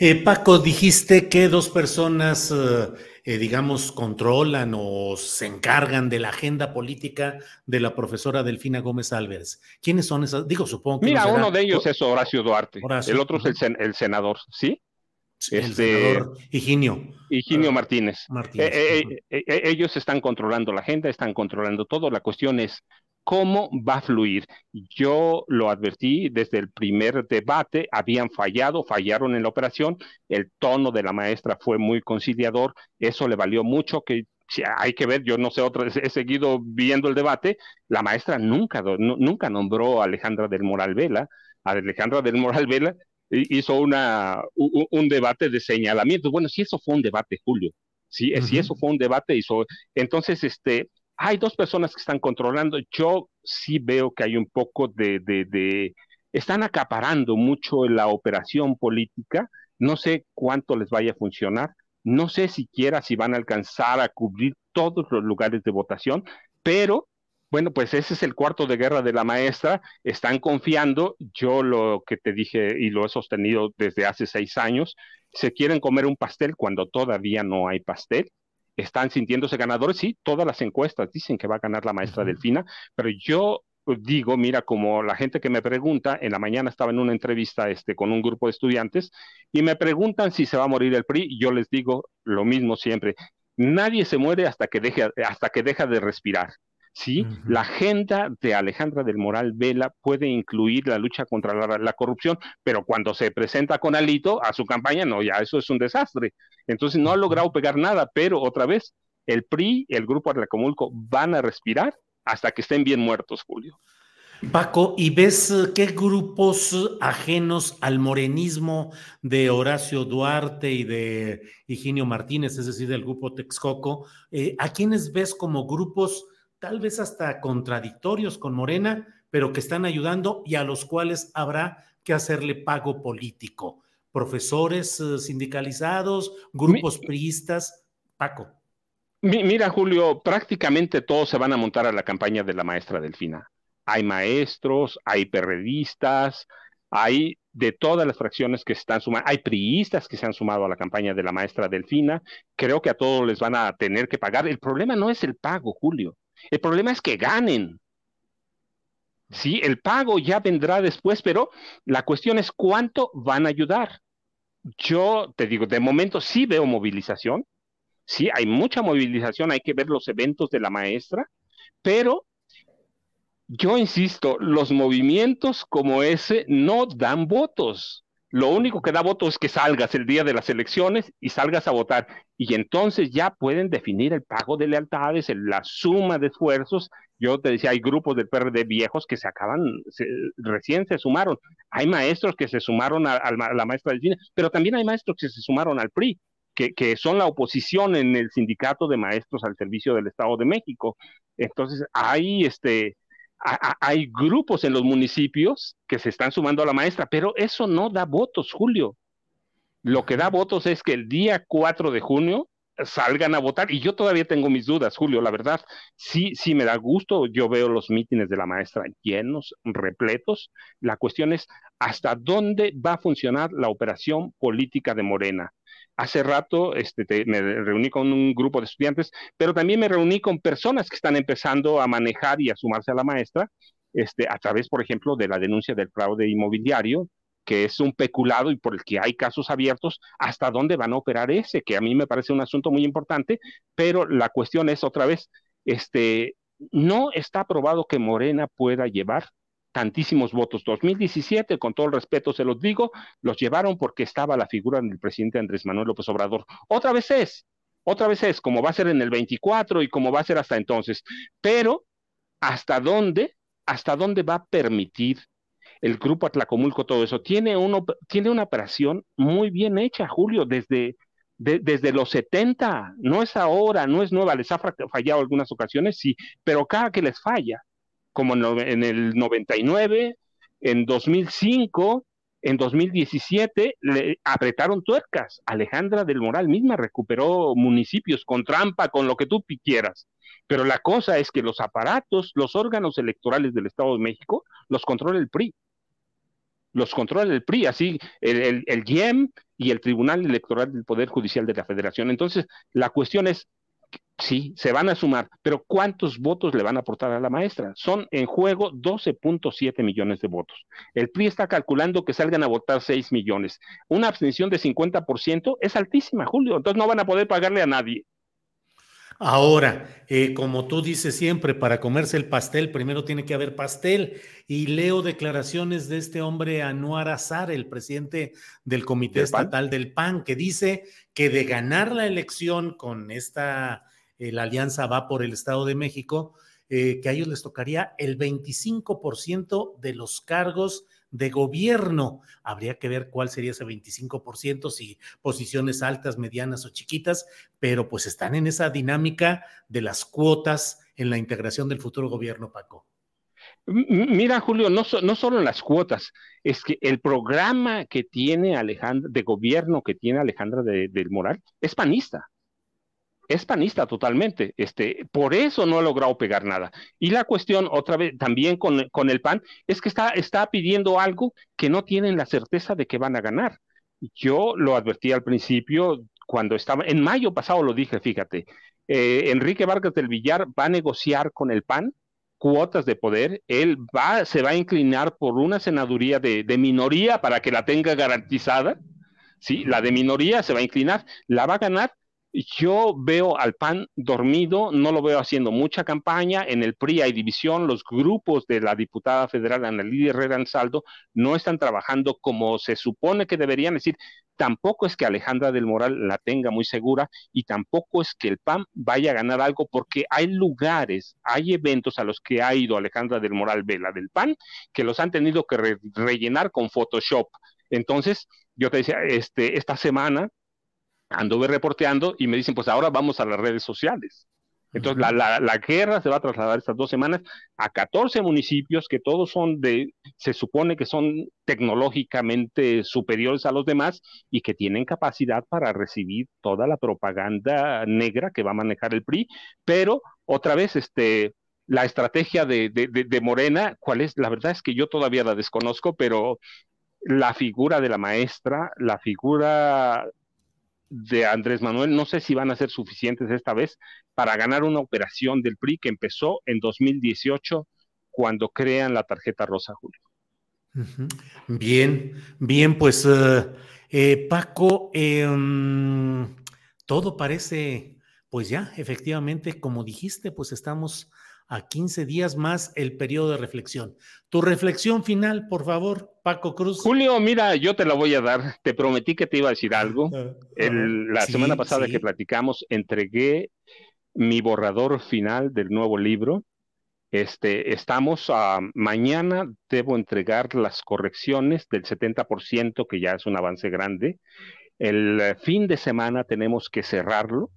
Eh, Paco, dijiste que dos personas, eh, eh, digamos, controlan o se encargan de la agenda política de la profesora Delfina Gómez Álvarez. ¿Quiénes son esas? Digo, supongo que. Mira, uno de ellos es Horacio Duarte, el otro es el, senador, ¿sí? El este, senador Higinio. Higinio ah, Martínez. ellos están controlando la agenda, están controlando todo. La cuestión es cómo va a fluir. Yo lo advertí desde el primer debate, habían fallado, fallaron en la operación, el tono de la maestra fue muy conciliador, eso le valió mucho que hay que ver, yo no sé, otra he seguido viendo el debate, la maestra nunca, nunca nombró a Alejandra del Moral Vela, a Alejandra del Moral Vela hizo una, un, debate de señalamiento. Bueno, si eso fue un debate, Julio, si, si eso fue un debate, hizo, entonces, este, hay dos personas que están controlando. Yo sí veo que hay un poco de, de, de, están acaparando mucho la operación política. No sé cuánto les vaya a funcionar. No sé siquiera si van a alcanzar a cubrir todos los lugares de votación, pero bueno, pues ese es el cuarto de guerra de la maestra. Están confiando. Yo lo que te dije y lo he sostenido desde hace seis años, se quieren comer un pastel cuando todavía no hay pastel están sintiéndose ganadores. Sí, todas las encuestas dicen que va a ganar la maestra Delfina, pero yo digo, mira, como la gente que me pregunta, en la mañana estaba en una entrevista este, con un grupo de estudiantes y me preguntan si se va a morir el PRI, y yo les digo lo mismo siempre, nadie se muere hasta que, deje, hasta que deja de respirar. ¿Sí? La agenda de Alejandra del Moral Vela puede incluir la lucha contra la, corrupción, pero cuando se presenta con Alito a su campaña, no, ya eso es un desastre. Entonces no ha logrado pegar nada, pero otra vez, el PRI, el grupo Atlacomulco van a respirar hasta que estén bien muertos, Julio. Paco, ¿y ves eh, qué grupos ajenos al morenismo de Horacio Duarte y de Higinio Martínez, es decir, del grupo Texcoco, eh, a quienes ves como grupos tal vez hasta contradictorios con Morena, pero que están ayudando y a los cuales habrá que hacerle pago político? Profesores eh, sindicalizados, grupos priistas. Paco. Mira, Julio, prácticamente todos se van a montar a la campaña de la maestra Delfina hay maestros, hay perredistas, hay de todas las fracciones que se están sumando, hay priistas que se han sumado a la campaña de la maestra Delfina, creo que a todos les van a tener que pagar. El problema no es el pago, Julio, el problema es que ganen. Sí, el pago ya vendrá después, pero la cuestión es cuánto van a ayudar. Yo te digo, de momento sí veo movilización, sí, hay mucha movilización, hay que ver los eventos de la maestra, pero yo insisto, los movimientos como ese no dan votos. Lo único que da votos es que salgas el día de las elecciones y salgas a votar. Y entonces ya pueden definir el pago de lealtades, la suma de esfuerzos. Yo te decía, hay grupos del PRD viejos que se acaban, recién se sumaron. Hay maestros que se sumaron a, la maestra del cine, pero también hay maestros que se sumaron al PRI. Que, que, son la oposición en el sindicato de maestros al servicio del Estado de México. Entonces, hay este, hay grupos en los municipios que se están sumando a la maestra, pero eso no da votos, Julio. Lo que da votos es que el día 4 de junio salgan a votar y yo todavía tengo mis dudas, Julio, la verdad, sí, sí me da gusto, yo veo los mítines de la maestra llenos, repletos, la cuestión es hasta dónde va a funcionar la operación política de Morena. Hace rato este, me reuní con un grupo de estudiantes, pero también me reuní con personas que están empezando a manejar y a sumarse a la maestra, este, a través, por ejemplo, de la denuncia del fraude inmobiliario, que es un peculado y por el que hay casos abiertos, hasta dónde van a operar ese, que a mí me parece un asunto muy importante, pero la cuestión es otra vez, este, no está probado que Morena pueda llevar tantísimos votos. 2017, con todo el respeto se los digo, los llevaron porque estaba la figura del presidente Andrés Manuel López Obrador. Otra vez es, otra vez es, como va a ser en el 24 y como va a ser hasta entonces. Pero, ¿hasta dónde? ¿Hasta dónde va a permitir el grupo Atlacomulco todo eso? Tiene, uno, tiene una operación muy bien hecha, Julio, desde, desde los 70, no es ahora, no es nueva, les ha fallado algunas ocasiones, sí, pero cada que les falla, como en el 99, en 2005, en 2017 le apretaron tuercas. Alejandra del Moral misma recuperó municipios con trampa, con lo que tú quieras. Pero la cosa es que los aparatos, los órganos electorales del Estado de México, los controla el PRI. Los controla el PRI, así el, el, el IEM y el Tribunal Electoral del Poder Judicial de la Federación. Entonces, la cuestión es, Sí, se van a sumar, pero ¿cuántos votos le van a aportar a la maestra? Son en juego 12.7 millones de votos. El PRI está calculando que salgan a votar 6 millones. Una abstención de 50% es altísima, Julio, entonces no van a poder pagarle a nadie. Ahora, eh, como tú dices siempre, para comerse el pastel primero tiene que haber pastel. Y leo declaraciones de este hombre Anuar Azar, el presidente del Comité Estatal del PAN, que dice que de ganar la elección con esta la alianza va por el Estado de México, eh, que a ellos les tocaría el 25% de los cargos de gobierno. Habría que ver cuál sería ese 25%, si posiciones altas, medianas o chiquitas, pero pues están en esa dinámica de las cuotas en la integración del futuro gobierno, Paco. Mira, Julio, no, no solo en las cuotas, es que el programa que tiene Alejandra, de gobierno que tiene Alejandra del Moral, es panista es panista totalmente. Este, por eso no ha logrado pegar nada. Y la cuestión, otra vez, también con, con, el PAN, es que está, está pidiendo algo que no tienen la certeza de que van a ganar. Yo lo advertí al principio, cuando estaba, en mayo pasado lo dije, fíjate, eh, Enrique Vargas del Villar va a negociar con el PAN cuotas de poder, él va, se va a inclinar por una senaduría de, de minoría para que la tenga garantizada, ¿sí? La de minoría se va a inclinar, la va a ganar yo veo al PAN dormido, no lo veo haciendo mucha campaña. En el PRI hay división, los grupos de la diputada federal Ana Lidia Herrera Ansaldo no están trabajando como se supone que deberían. Es decir, tampoco es que Alejandra del Moral la tenga muy segura y tampoco es que el PAN vaya a ganar algo porque hay lugares, hay eventos a los que ha ido Alejandra del Moral Vela del PAN que los han tenido que rellenar con Photoshop. Entonces, yo te decía, este, esta semana anduve reporteando y me dicen, pues ahora vamos a las redes sociales. Entonces, la, la, guerra se va a trasladar estas dos semanas a 14 municipios que todos son de, se supone que son tecnológicamente superiores a los demás y que tienen capacidad para recibir toda la propaganda negra que va a manejar el PRI, pero otra vez, este, la estrategia de, de, de Morena, ¿cuál es? La verdad es que yo todavía la desconozco, pero la figura de la maestra, la figura de Andrés Manuel, no sé si van a ser suficientes esta vez para ganar una operación del PRI que empezó en 2018 cuando crean la tarjeta rosa, Julio. Bien, bien, pues eh, eh, Paco, em, todo parece, pues ya, efectivamente, como dijiste, pues estamos a 15 días más el periodo de reflexión. Tu reflexión final, por favor, Paco Cruz. Julio, mira, yo te la voy a dar. Te prometí que te iba a decir algo. Ah, la semana pasada que platicamos, entregué mi borrador final del nuevo libro. Este, estamos a mañana, debo entregar las correcciones del 70%, que ya es un avance grande. El fin de semana tenemos que cerrarlo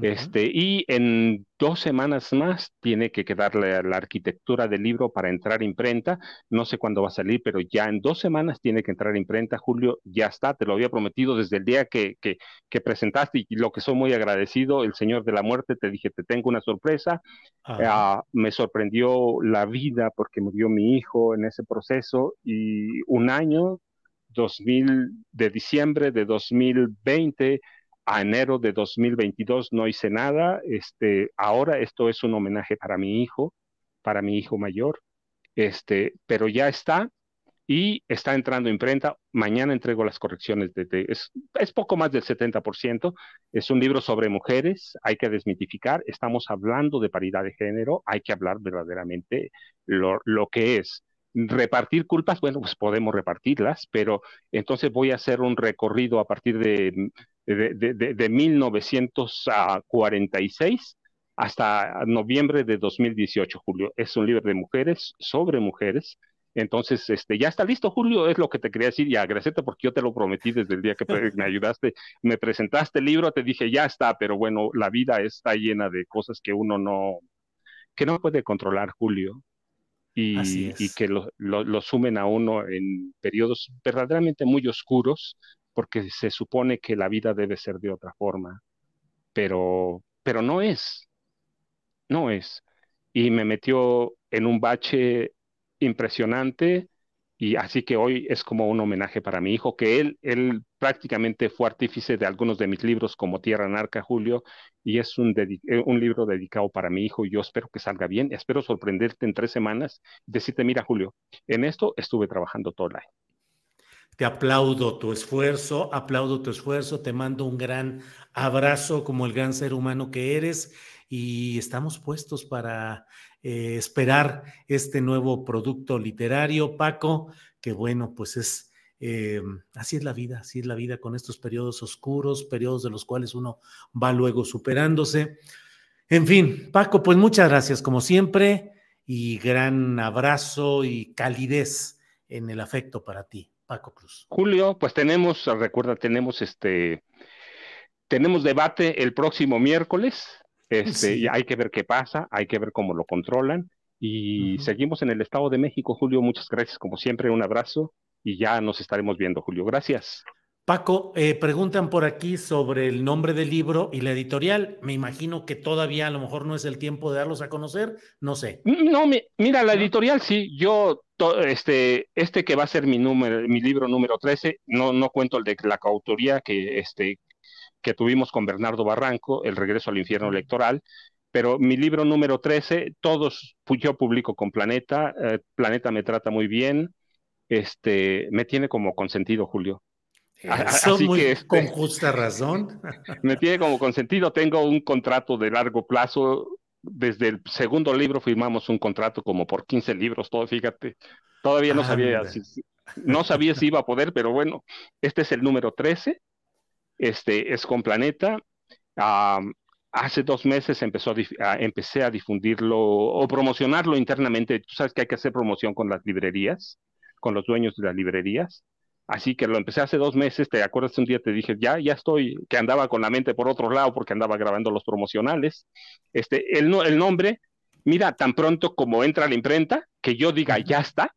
este, y en dos semanas más tiene que quedarle la arquitectura del libro para entrar a imprenta. No sé cuándo va a salir, pero ya en dos semanas tiene que entrar a imprenta. Julio, ya está, te lo había prometido desde el día que, que, presentaste y lo que soy muy agradecido, el Señor de la Muerte, te dije, te tengo una sorpresa. Ah, me sorprendió la vida porque murió mi hijo en ese proceso y un año, 2000, de diciembre de 2020 a enero de 2022 no hice nada. Este, ahora esto es un homenaje para mi hijo, para mi hijo mayor. Este, pero ya está y está entrando imprenta. Mañana entrego las correcciones. De, es, es, poco más del 70%. Es un libro sobre mujeres. Hay que desmitificar. Estamos hablando de paridad de género. Hay que hablar verdaderamente lo, lo que es. Repartir culpas, bueno, pues podemos repartirlas, pero entonces voy a hacer un recorrido a partir de de, de, 1946 hasta noviembre de 2018, Julio. Es un libro de mujeres, sobre mujeres. Entonces, este, ya está listo, Julio, es lo que te quería decir y agradecerte porque yo te lo prometí desde el día que [LAUGHS] me ayudaste, me presentaste el libro, te dije, ya está, pero bueno, la vida está llena de cosas que uno no, que no puede controlar, Julio, y, y que lo, lo, lo, sumen a uno en periodos verdaderamente muy oscuros, porque se supone que la vida debe ser de otra forma, pero, pero no es, no es. Y me metió en un bache impresionante y así que hoy es como un homenaje para mi hijo, que él, él prácticamente fue artífice de algunos de mis libros como Tierra Narca, Julio, y es un, eh, un libro dedicado para mi hijo y yo espero que salga bien, espero sorprenderte en tres semanas decirte, mira Julio, en esto estuve trabajando todo el año. Te aplaudo tu esfuerzo, aplaudo tu esfuerzo, te mando un gran abrazo como el gran ser humano que eres y estamos puestos para eh, esperar este nuevo producto literario, Paco, que bueno, pues es... Eh, así es la vida, así es la vida con estos periodos oscuros, periodos de los cuales uno va luego superándose. En fin, Paco, pues muchas gracias como siempre y gran abrazo y calidez en el afecto para ti. Cruz. Julio, pues tenemos, recuerda, tenemos este, tenemos debate el próximo miércoles. Este, y hay que ver qué pasa, hay que ver cómo lo controlan. Y seguimos en el Estado de México, Julio. Muchas gracias, como siempre, un abrazo y ya nos estaremos viendo, Julio. Gracias. Paco, eh, preguntan por aquí sobre el nombre del libro y la editorial. Me imagino que todavía a lo mejor no es el tiempo de darlos a conocer, no sé. No, mira, la editorial sí, yo, este, este que va a ser mi número, mi libro número 13, no, no cuento el de la coautoría que, este, que tuvimos con Bernardo Barranco, El regreso al infierno electoral, pero mi libro número 13, todos, yo publico con Planeta, eh, Planeta me trata muy bien, este, me tiene como consentido, Julio. Así que este, con justa razón. [LAUGHS] Me tiene como consentido. Tengo un contrato de largo plazo. Desde el segundo libro firmamos un contrato como por 15 libros, todo, fíjate. Todavía no sabía si, no sabía si iba a poder, pero bueno, este es el número 13. Este es con Planeta. hace dos meses empezó a, empecé a difundirlo o promocionarlo internamente. Tú sabes que hay que hacer promoción con las librerías, con los dueños de las librerías. Así que lo empecé hace dos meses, te acuerdas un día te dije, ya, ya estoy, que andaba con la mente por otro lado porque andaba grabando los promocionales. Este, el, el nombre, mira, tan pronto como entra la imprenta, que yo diga, ya está,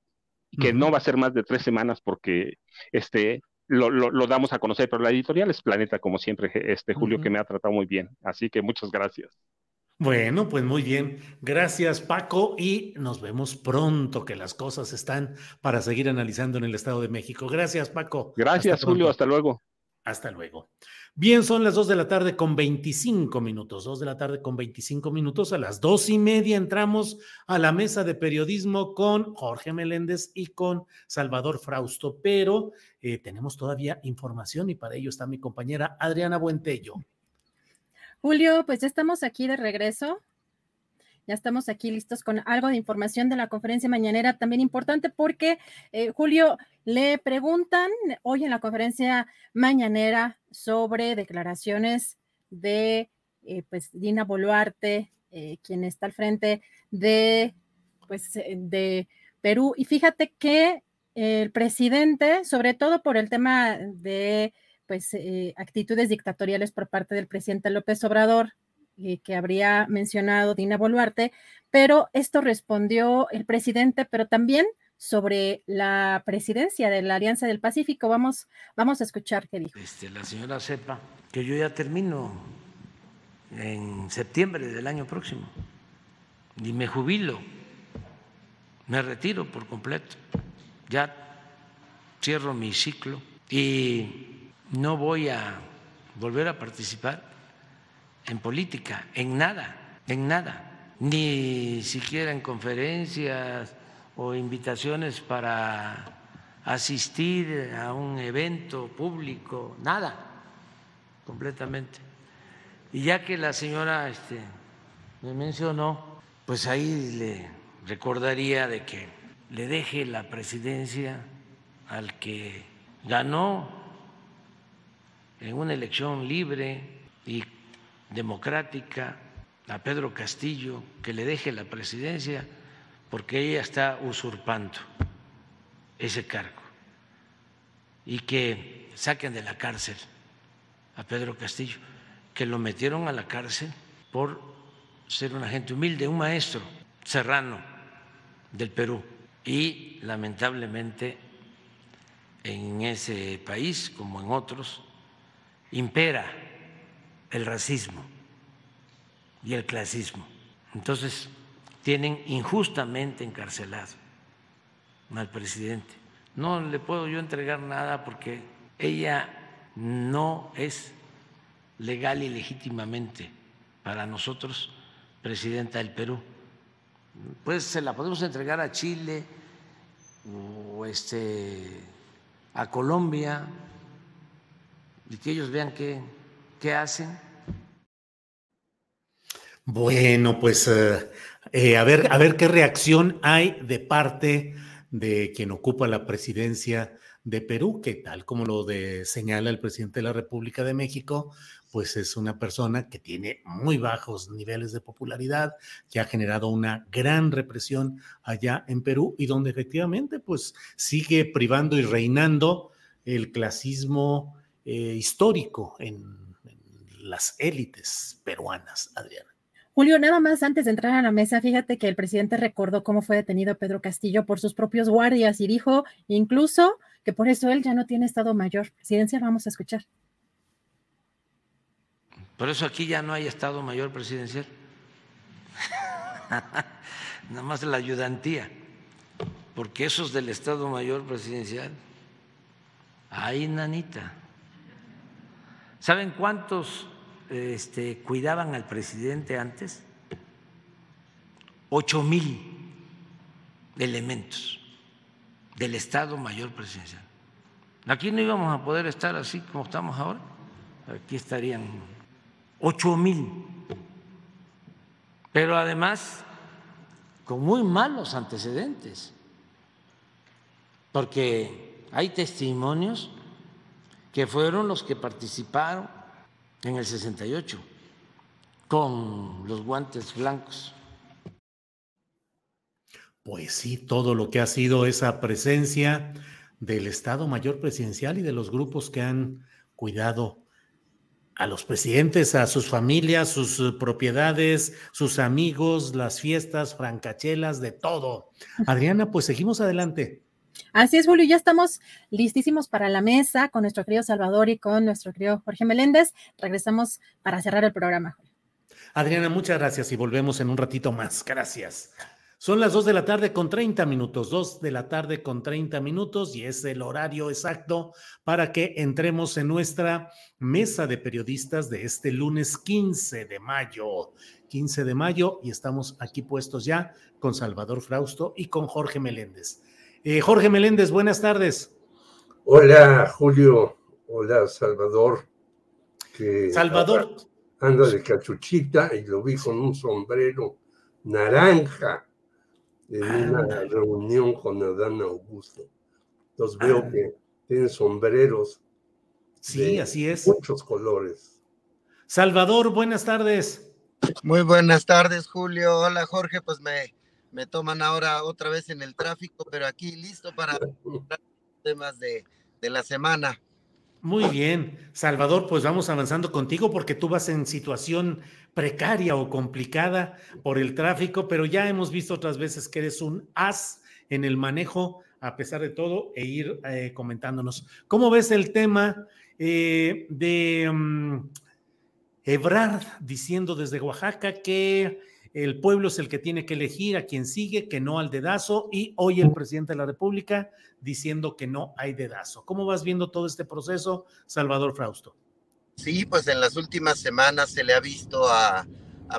que no va a ser más de tres semanas porque este, lo, lo, damos a conocer, pero la editorial es Planeta, como siempre, este Julio, que me ha tratado muy bien. Así que muchas gracias. Bueno, pues muy bien. Gracias, Paco, y nos vemos pronto, que las cosas están para seguir analizando en el Estado de México. Gracias, Paco. Gracias, Julio. Hasta luego. Hasta luego. Bien, son las dos de la tarde con 25 minutos. Dos de la tarde con 25 minutos. A las dos y media entramos a la mesa de periodismo con Jorge Meléndez y con Salvador Frausto, pero eh, tenemos todavía información y para ello está mi compañera Adriana Buentello. Julio, pues ya estamos aquí de regreso. Ya estamos aquí listos con algo de información de la conferencia mañanera, también importante porque, eh, Julio, le preguntan hoy en la conferencia mañanera sobre declaraciones de, eh, pues, Dina Boluarte, eh, quien está al frente de, pues, de Perú. Y fíjate que el presidente, sobre todo por el tema de pues, actitudes dictatoriales por parte del presidente López Obrador, que habría mencionado Dina Boluarte, pero esto respondió el presidente, pero también sobre la presidencia de la Alianza del Pacífico. Vamos, vamos a escuchar qué dijo. Este, la señora sepa que yo ya termino en septiembre del año próximo y me jubilo, me retiro por completo, ya cierro mi ciclo y no voy a volver a participar en política, en nada, en nada, ni siquiera en conferencias o invitaciones para asistir a un evento público, nada, completamente. Y ya que la señora este, me mencionó, pues ahí le recordaría de que le deje la presidencia al que ganó en una elección libre y democrática a Pedro Castillo que le deje la presidencia porque ella está usurpando ese cargo y que saquen de la cárcel a Pedro Castillo, que lo metieron a la cárcel por ser un agente humilde, un maestro serrano del Perú. Y lamentablemente en ese país, como en otros, impera el racismo y el clasismo. Entonces, tienen injustamente encarcelado al presidente. No le puedo yo entregar nada porque ella no es legal y legítimamente para nosotros presidenta del Perú. Pues se la podemos entregar a Chile o este a Colombia y que ellos vean qué, qué hacen. Bueno, pues eh, eh, a, ver, a ver qué reacción hay de parte de quien ocupa la presidencia de Perú, que tal como lo de, señala el presidente de la República de México, pues es una persona que tiene muy bajos niveles de popularidad, que ha generado una gran represión allá en Perú y donde efectivamente pues sigue privando y reinando el clasismo eh, histórico en, las élites peruanas, Adriana. Julio, nada más antes de entrar a la mesa, fíjate que el presidente recordó cómo fue detenido Pedro Castillo por sus propios guardias y dijo incluso que por eso él ya no tiene Estado Mayor. Presidencia, vamos a escuchar. Por eso aquí ya no hay Estado Mayor presidencial. [LAUGHS] Nada más la ayudantía. Porque esos del Estado Mayor presidencial, ahí nanita. ¿Saben cuántos este, cuidaban al presidente antes? Ocho mil elementos del Estado Mayor Presidencial. Aquí no íbamos a poder estar así como estamos ahora. Aquí estarían ocho mil. Pero además con muy malos antecedentes, porque hay testimonios que fueron los que participaron en el 68 con los guantes blancos. Pues sí, todo lo que ha sido esa presencia del Estado Mayor Presidencial y de los grupos que han cuidado a los presidentes, a sus familias, sus propiedades, sus amigos, las fiestas, francachelas, de todo. Adriana, pues seguimos adelante. Así es, Julio, ya estamos listísimos para la mesa con nuestro querido Salvador y con nuestro querido Jorge Meléndez. Regresamos para cerrar el programa. Adriana, muchas gracias y volvemos en un ratito más. Gracias. Son las 2 de la tarde con 30 minutos, 2 de la tarde con 30 minutos y es el horario exacto para que entremos en nuestra mesa de periodistas de este lunes 15 de mayo. 15 de mayo y estamos aquí puestos ya con Salvador Frausto y con Jorge Meléndez. Eh, Jorge Meléndez, buenas tardes. Hola Julio, hola Salvador. Salvador. Anda de cachuchita y lo vi con un sombrero naranja en una reunión con Adán Augusto. Entonces veo ah. que tienen sombreros. Sí, así es. Muchos colores. Salvador, buenas tardes. Muy buenas tardes, Julio. Hola, Jorge. Pues me, me toman ahora otra vez en el tráfico, pero aquí listo para temas de, de la semana. Muy bien. Salvador, pues vamos avanzando contigo porque tú vas en situación precaria o complicada por el tráfico, pero ya hemos visto otras veces que eres un as en el manejo a pesar de todo e ir eh, comentándonos. ¿Cómo ves el tema eh, de um, Ebrard diciendo desde Oaxaca que el pueblo es el que tiene que elegir a quien sigue, que no al dedazo, y hoy el presidente de la República diciendo que no hay dedazo. ¿Cómo vas viendo todo este proceso, Salvador Frausto? Sí, pues en las últimas semanas se le ha visto a,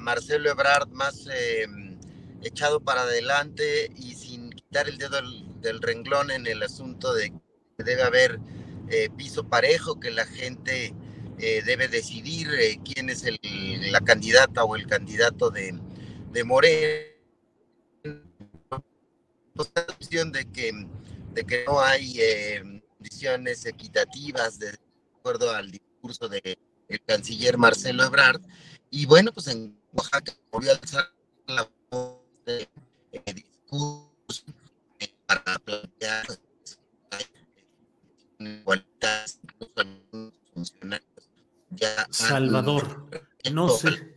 Marcelo Ebrard más em, echado para adelante y sin quitar el dedo del, renglón en el asunto de que debe haber eh, piso parejo, que la gente eh, debe decidir eh, quién es la candidata o el candidato de, de Moreno, la cuestión de que, de que no hay eh, condiciones equitativas de acuerdo al discurso del canciller Marcelo Ebrard. Y bueno, pues en Oaxaca volvió a alzar la voz de eh, discurso eh, para plantear igualdad Salvador, no sé.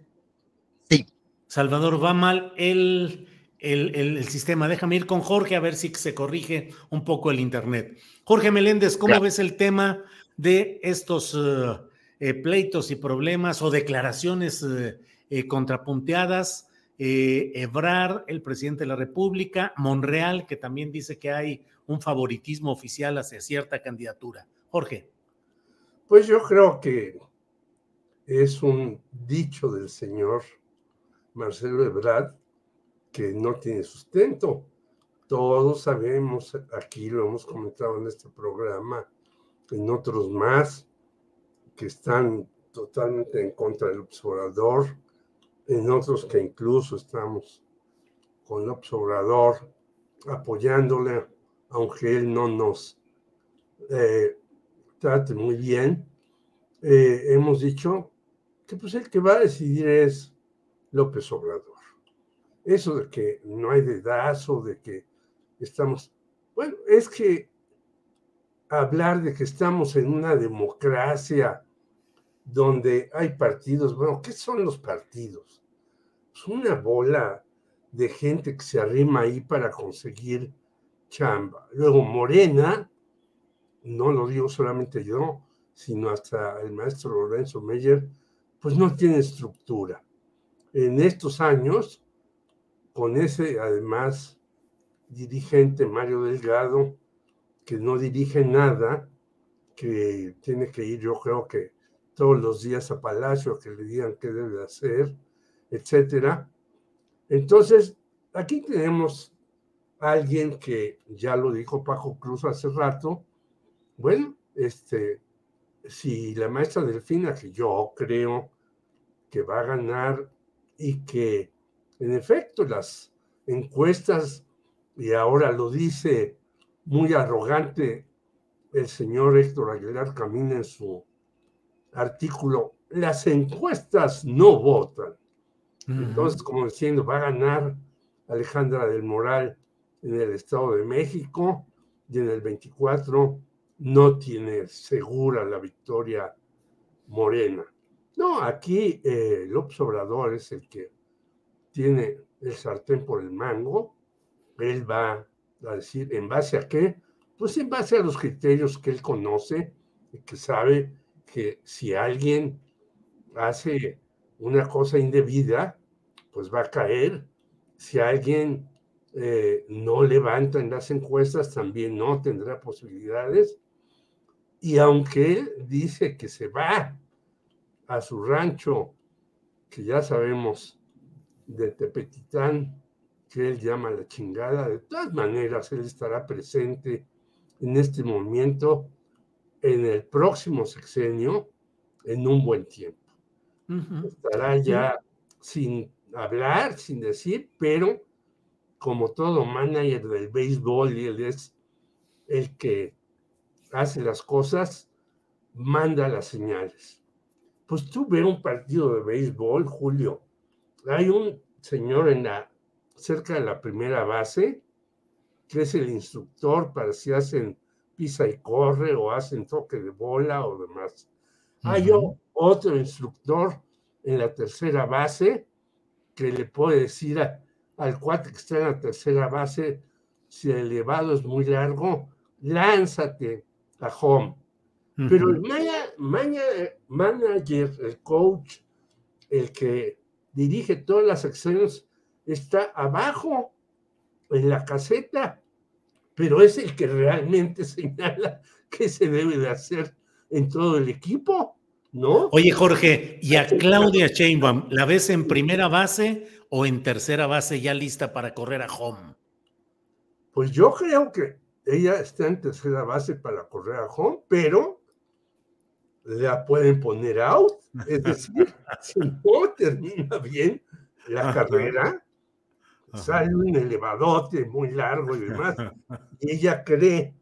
Salvador, va mal el, el, sistema. Déjame ir con Jorge a ver si se corrige un poco el Internet. Jorge Meléndez, ¿cómo ves el tema de estos eh, eh, pleitos y problemas o declaraciones eh, contrapunteadas? Ebrar, el presidente de la República, Monreal, que también dice que hay un favoritismo oficial hacia cierta candidatura. Jorge. Pues yo creo que es un dicho del señor Marcelo Ebrard, que no tiene sustento. Todos sabemos, aquí lo hemos comentado en este programa, en otros más, que están totalmente en contra del observador, en otros que incluso estamos con el observador apoyándole, aunque él no nos eh, trate muy bien. Eh, hemos dicho que pues el que va a decidir es López Obrador. Eso de que no hay dedazo, de que estamos... Bueno, es que hablar de que estamos en una democracia donde hay partidos, bueno, ¿qué son los partidos? Es una bola de gente que se arrima ahí para conseguir chamba. Luego Morena, no lo digo solamente yo, sino hasta el maestro Lorenzo Meyer, pues no tiene estructura en estos años, con ese además dirigente Mario Delgado, que no dirige nada, que tiene que ir, yo creo que todos los días a Palacio, que le digan qué debe hacer, etcétera. Entonces, aquí tenemos a alguien que ya lo dijo Paco Cruz hace rato, bueno, este, si la maestra Delfina, que yo creo que va a ganar y que en efecto las encuestas, y ahora lo dice muy arrogante el señor Héctor Aguilar Camina en su artículo, las encuestas no votan. Entonces, como diciendo, va a ganar Alejandra del Moral en el Estado de México y en el 24 no tiene segura la victoria morena. No, aquí eh, López Obrador es el que tiene el sartén por el mango. Él va a decir, ¿en base a qué? Pues en base a los criterios que él conoce y que sabe que si alguien hace una cosa indebida, pues va a caer. Si alguien eh, no levanta en las encuestas, también no tendrá posibilidades. Y aunque él dice que se va a su rancho, que ya sabemos de Tepetitán, que él llama la chingada, de todas maneras él estará presente en este momento, en el próximo sexenio, en un buen tiempo. Estará ya sin hablar, sin decir, pero como todo manager del béisbol, y él es el que hace las cosas, manda las señales. Pues tú ves un partido de béisbol, Julio. Hay un señor en la, cerca de la primera base, que es el instructor para si hacen pisa y corre o hacen toque de bola o demás. Hay otro instructor en la tercera base que le puede decir al cuate que está en la tercera base, si el elevado es muy largo, lánzate a home. Pero el manager, el coach, el que dirige todas las acciones, está abajo en la caseta, pero es el que realmente [LAUGHS] señala qué se debe de hacer en todo el equipo, ¿no? Oye, Jorge, ¿y a Claudia Sheinbaum la ves en primera base o en tercera base ya lista para correr a home? Pues yo creo que ella está en tercera base para correr a home, pero la pueden poner out. Es decir, [LAUGHS] si no termina bien la carrera, sale un elevadote muy largo y demás, y ella cree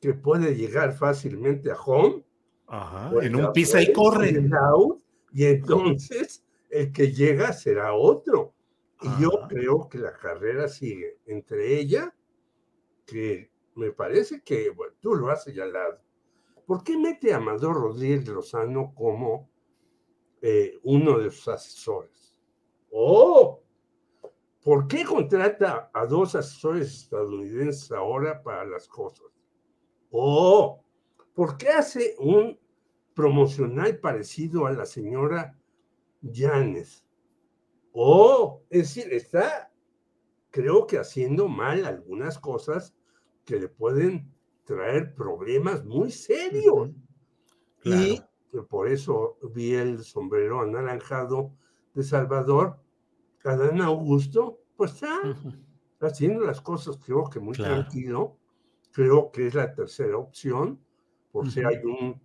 que puede llegar fácilmente a home. Pues en un pisa y corre. Out, y entonces el que llega será otro. Y yo creo que la carrera sigue entre ella, que me parece que bueno, tú lo has señalado. ¿Por qué mete a Amador Rodríguez Lozano como eh, uno de sus asesores? ¡Oh! ¿Por qué contrata a dos asesores estadounidenses ahora para las cosas? ¡Oh! ¿Por qué hace un promocional parecido a la señora Yanes? ¡Oh! Es decir, está, creo que haciendo mal algunas cosas que le pueden traer problemas muy serios. Y por eso vi el sombrero anaranjado de Salvador. Adán Augusto, pues está haciendo las cosas, creo que muy tranquilo. Creo que es la tercera opción, por si hay un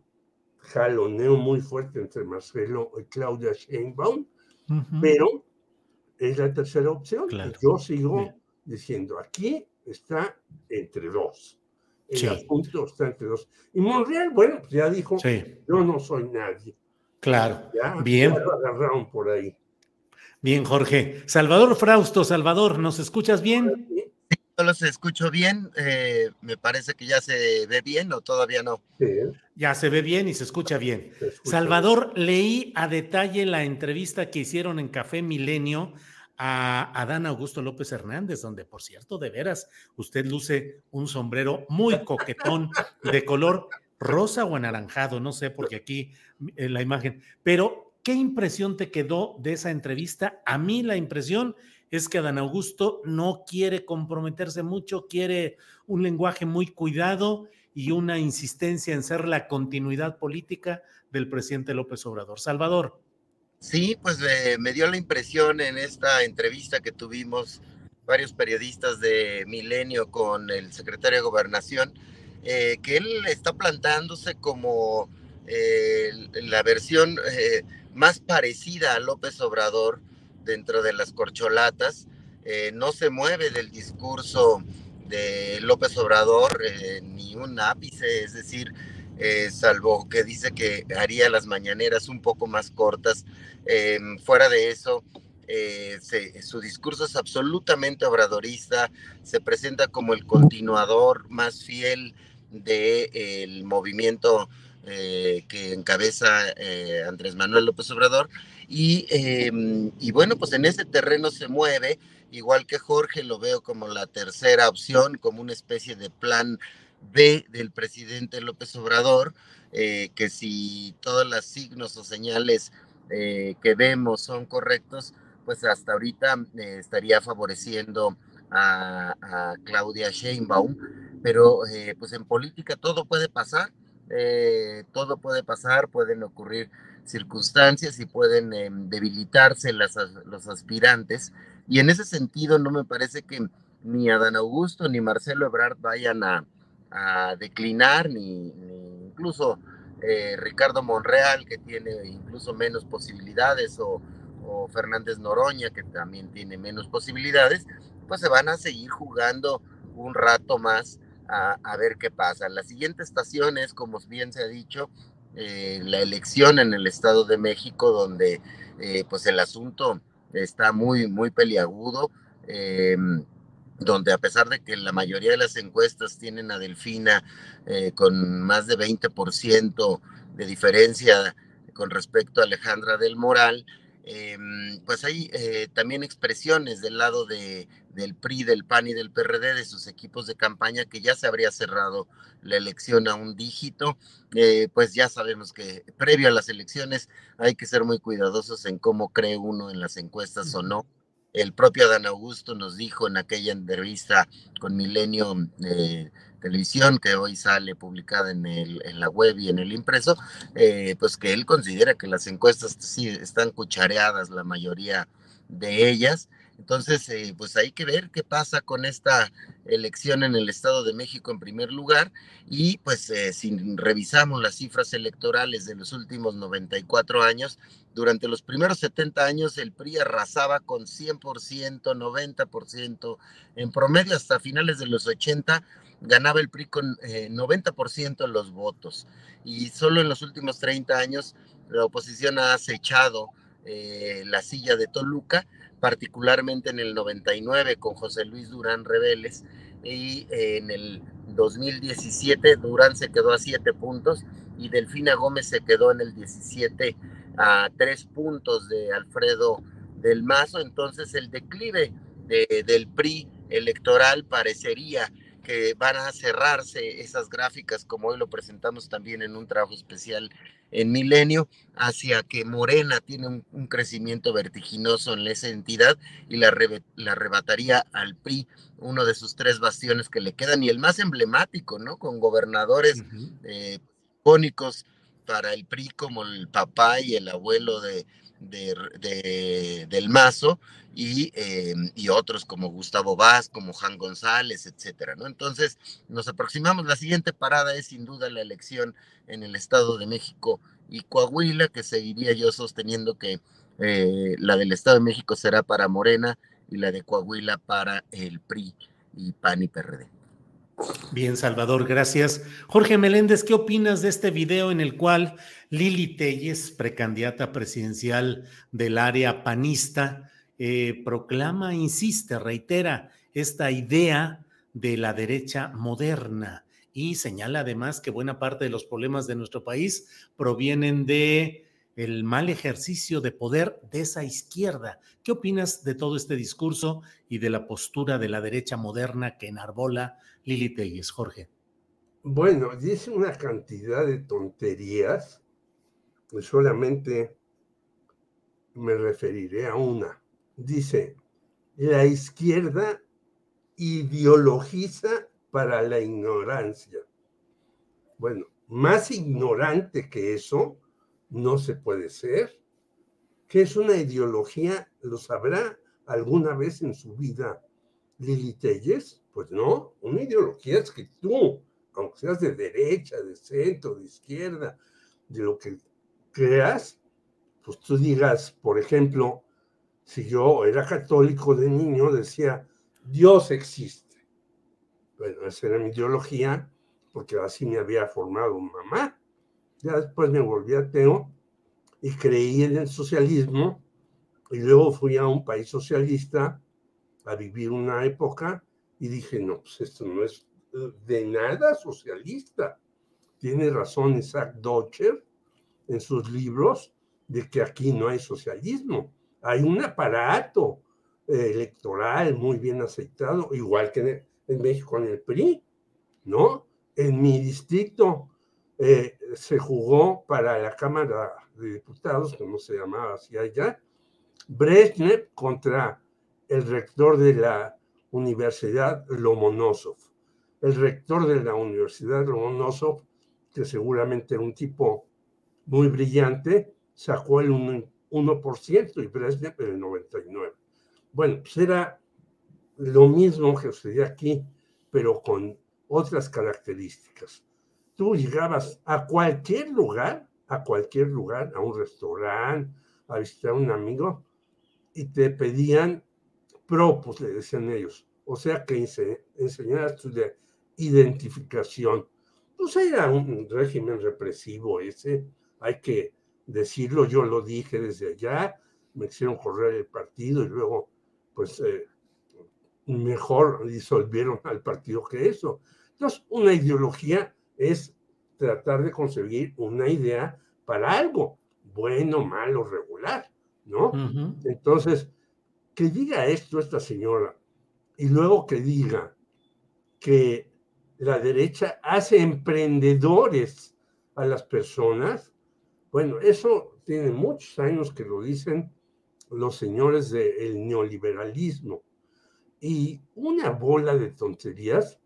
jaloneo muy fuerte entre Marcelo y Claudia Sheinbaum, pero es la tercera opción. yo sigo diciendo, aquí está entre dos. El asunto está entre dos. Y Monreal, bueno, pues ya dijo, yo no soy nadie. Claro, bien. lo agarraron por ahí. Bien, Jorge. Salvador Frausto, Salvador, ¿nos escuchas bien? Sí, yo los escucho bien. Eh, me parece que ya se ve bien o todavía no. Sí. Ya se ve bien y se escucha bien. Salvador, leí a detalle la entrevista que hicieron en Café Milenio a Adán Augusto López Hernández, donde por cierto, de veras, usted luce un sombrero muy coquetón de color rosa o anaranjado, no sé, porque aquí en la imagen, pero ¿qué impresión te quedó de esa entrevista? A mí la impresión es que Adán Augusto no quiere comprometerse mucho, quiere un lenguaje muy cuidado y una insistencia en ser la continuidad política del presidente López Obrador. Salvador. Sí, pues me dio la impresión en esta entrevista que tuvimos varios periodistas de Milenio con el secretario de Gobernación, eh, que él está plantándose como eh, la versión eh, más parecida a López Obrador dentro de las corcholatas, no se mueve del discurso de López Obrador ni un ápice, es decir, salvo que dice que haría las mañaneras un poco más cortas. fuera de eso, eh, su discurso es absolutamente obradorista, se presenta como el continuador más fiel del movimiento eh, que encabeza eh, Andrés Manuel López Obrador. Y, bueno, pues en ese terreno se mueve, igual que Jorge, lo veo como la tercera opción, como una especie de plan B del presidente López Obrador, que si todos los signos o señales que vemos son correctos, pues hasta ahorita eh, estaría favoreciendo a, Claudia Sheinbaum, pero eh, pues en política todo puede pasar, eh, todo puede pasar, pueden ocurrir circunstancias y pueden em, debilitarse las, los aspirantes, y en ese sentido no me parece que ni Adán Augusto ni Marcelo Ebrard vayan a, declinar, ni, incluso Ricardo Monreal, que tiene incluso menos posibilidades, o o Fernández Noroña, que también tiene menos posibilidades, pues se van a seguir jugando un rato más a, ver qué pasa. La siguiente estación es, como bien se ha dicho, eh, la elección en el Estado de México, donde eh, pues el asunto está muy, muy peliagudo, em, donde a pesar de que la mayoría de las encuestas tienen a Delfina eh, con más de 20% de diferencia con respecto a Alejandra del Moral, Em, pues hay eh, también expresiones del lado de, del PRI, del PAN y del PRD, de sus equipos de campaña, que ya se habría cerrado la elección a un dígito. Eh, pues ya sabemos que previo a las elecciones hay que ser muy cuidadosos en cómo cree uno en las encuestas o no. El propio Adán Augusto nos dijo en aquella entrevista con Milenio eh, televisión que hoy sale publicada en, el, la web y en el impreso, eh, pues que él considera que las encuestas sí están cuchareadas, la mayoría de ellas. Entonces, eh, pues hay que ver qué pasa con esta elección en el Estado de México en primer lugar y pues eh, si revisamos las cifras electorales de los últimos 94 años, durante los primeros 70 años el PRI arrasaba con 100%, 90%, en promedio hasta finales de los 80 ganaba el PRI con 90% eh, de los votos. Y solo en los últimos 30 años la oposición ha acechado eh, la silla de Toluca, particularmente en el 99 con José Luis Durán Reveles y eh, en el 2017 Durán se quedó a 7 puntos y Delfina Gómez se quedó en el 17 a 3 puntos de Alfredo del Mazo, entonces el declive del PRI electoral parecería que van a cerrarse esas gráficas, como hoy lo presentamos también en un trabajo especial en Milenio, hacia que Morena tiene un, crecimiento vertiginoso en esa entidad y la, la, arrebataría al PRI, uno de sus tres bastiones que le quedan y el más emblemático, ¿no? Con gobernadores uh para el PRI como el papá y el abuelo de, de, del Mazo y, eh, y, otros como Gustavo Vaz, como Juan González, etcétera, ¿no? Entonces, nos aproximamos. La siguiente parada es sin duda la elección en el Estado de México y Coahuila, que seguiría yo sosteniendo que eh, la del Estado de México será para Morena y la de Coahuila para el PRI y PAN y PRD. Bien, Salvador, gracias. Jorge Meléndez, ¿qué opinas de este video en el cual Lili Telles, precandidata presidencial del área panista, eh, proclama, insiste, reitera esta idea de la derecha moderna y señala además que buena parte de los problemas de nuestro país provienen de el mal ejercicio de poder de esa izquierda. ¿Qué opinas de todo este discurso y de la postura de la derecha moderna que enarbola Lili Telles, Jorge? Bueno, dice una cantidad de tonterías, solamente me referiré a una dice, la izquierda ideologiza para la ignorancia. Bueno, más ignorante que eso no se puede ser. ¿Qué es una ideología? ¿Lo sabrá alguna vez en su vida Lili Telles? Pues no, una ideología es que tú aunque seas de derecha, de centro, de izquierda, de lo que creas, pues tú digas, por ejemplo, si yo era católico de niño, decía, Dios existe. Bueno, esa era mi ideología, porque así me había formado mamá. Ya después me volví ateo y creí en el socialismo y luego fui a un país socialista a vivir una época y dije, no, pues esto no es eh, de nada socialista. Tiene razón Isaac Dodger en sus libros de que aquí no hay socialismo. Hay un aparato eh, electoral muy bien aceitado, igual que en, México en el PRI, ¿no? En mi distrito eh, se jugó para la Cámara de Diputados, como se llamaba así allá, Brezhnev contra el rector de la Universidad Lomonosov. El rector de la Universidad Lomonosov, que seguramente era un tipo muy brillante, sacó el 1%, y Brezhnev el 99%. Bueno, pues era lo mismo que sucedía aquí, pero con otras características. Tú llegabas a cualquier lugar, a cualquier lugar, a un restaurante, a visitar a un amigo, y te pedían propos, le decían ellos. O sea que enseñaras tu de identificación. Pues era un régimen represivo ese, hay que decirlo, yo lo dije desde allá, me hicieron correr el partido y luego, pues, eh, mejor disolvieron al partido que eso. Entonces, una ideología es tratar de conseguir una idea para algo, bueno, malo, regular. ¿no? Entonces, que diga esto esta señora y luego que diga que la derecha hace emprendedores a las personas, bueno, eso tiene muchos años que lo dicen los señores del neoliberalismo y una bola de tonterías,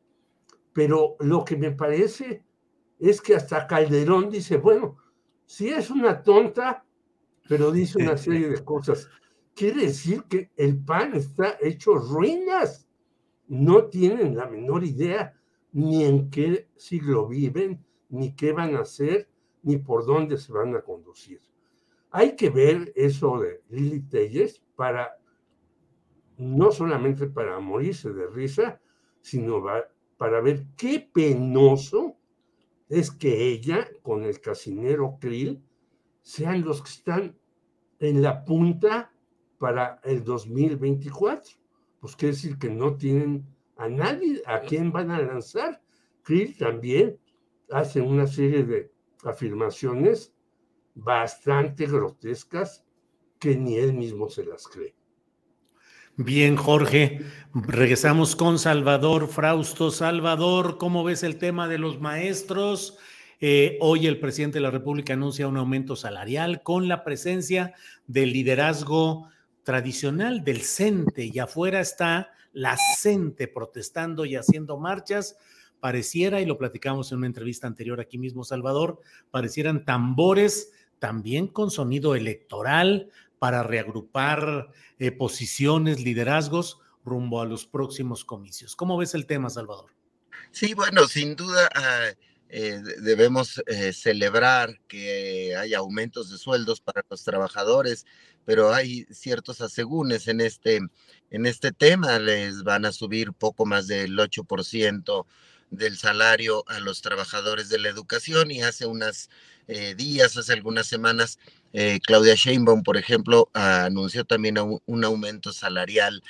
pero lo que me parece es que hasta Calderón dice, bueno, si es una tonta, pero dice una serie de cosas. Quiere decir que el PAN está hecho ruinas. No tienen la menor idea ni en qué siglo viven, ni qué van a hacer, ni por dónde se van a conducir. Hay que ver eso de Lili Telles para, no solamente para morirse de risa, sino para ver qué penoso es que ella, con el casinero Krill, sean los que están en la punta para el 2024. Pues quiere decir que no tienen a nadie a quién van a lanzar. Krill también hace una serie de afirmaciones bastante grotescas que ni él mismo se las cree. Bien, Jorge, regresamos con Salvador Frausto. Salvador, ¿cómo ves el tema de los maestros? Eh, hoy el presidente de la República anuncia un aumento salarial con la presencia del liderazgo tradicional del CENTE y afuera está la CENTE protestando y haciendo marchas. Pareciera, y lo platicamos en una entrevista anterior aquí mismo, Salvador, parecieran tambores también con sonido electoral para reagrupar eh, posiciones, liderazgos rumbo a los próximos comicios. ¿Cómo ves el tema, Salvador? Sí, bueno, sin duda. Ah, eh, debemos eh, celebrar que hay aumentos de sueldos para los trabajadores, pero hay ciertos asegúnes en este, en este tema. Les van a subir poco más del 8% del salario a los trabajadores de la educación y hace unos eh, días, hace algunas semanas, Claudia Sheinbaum, por ejemplo, anunció también un aumento salarial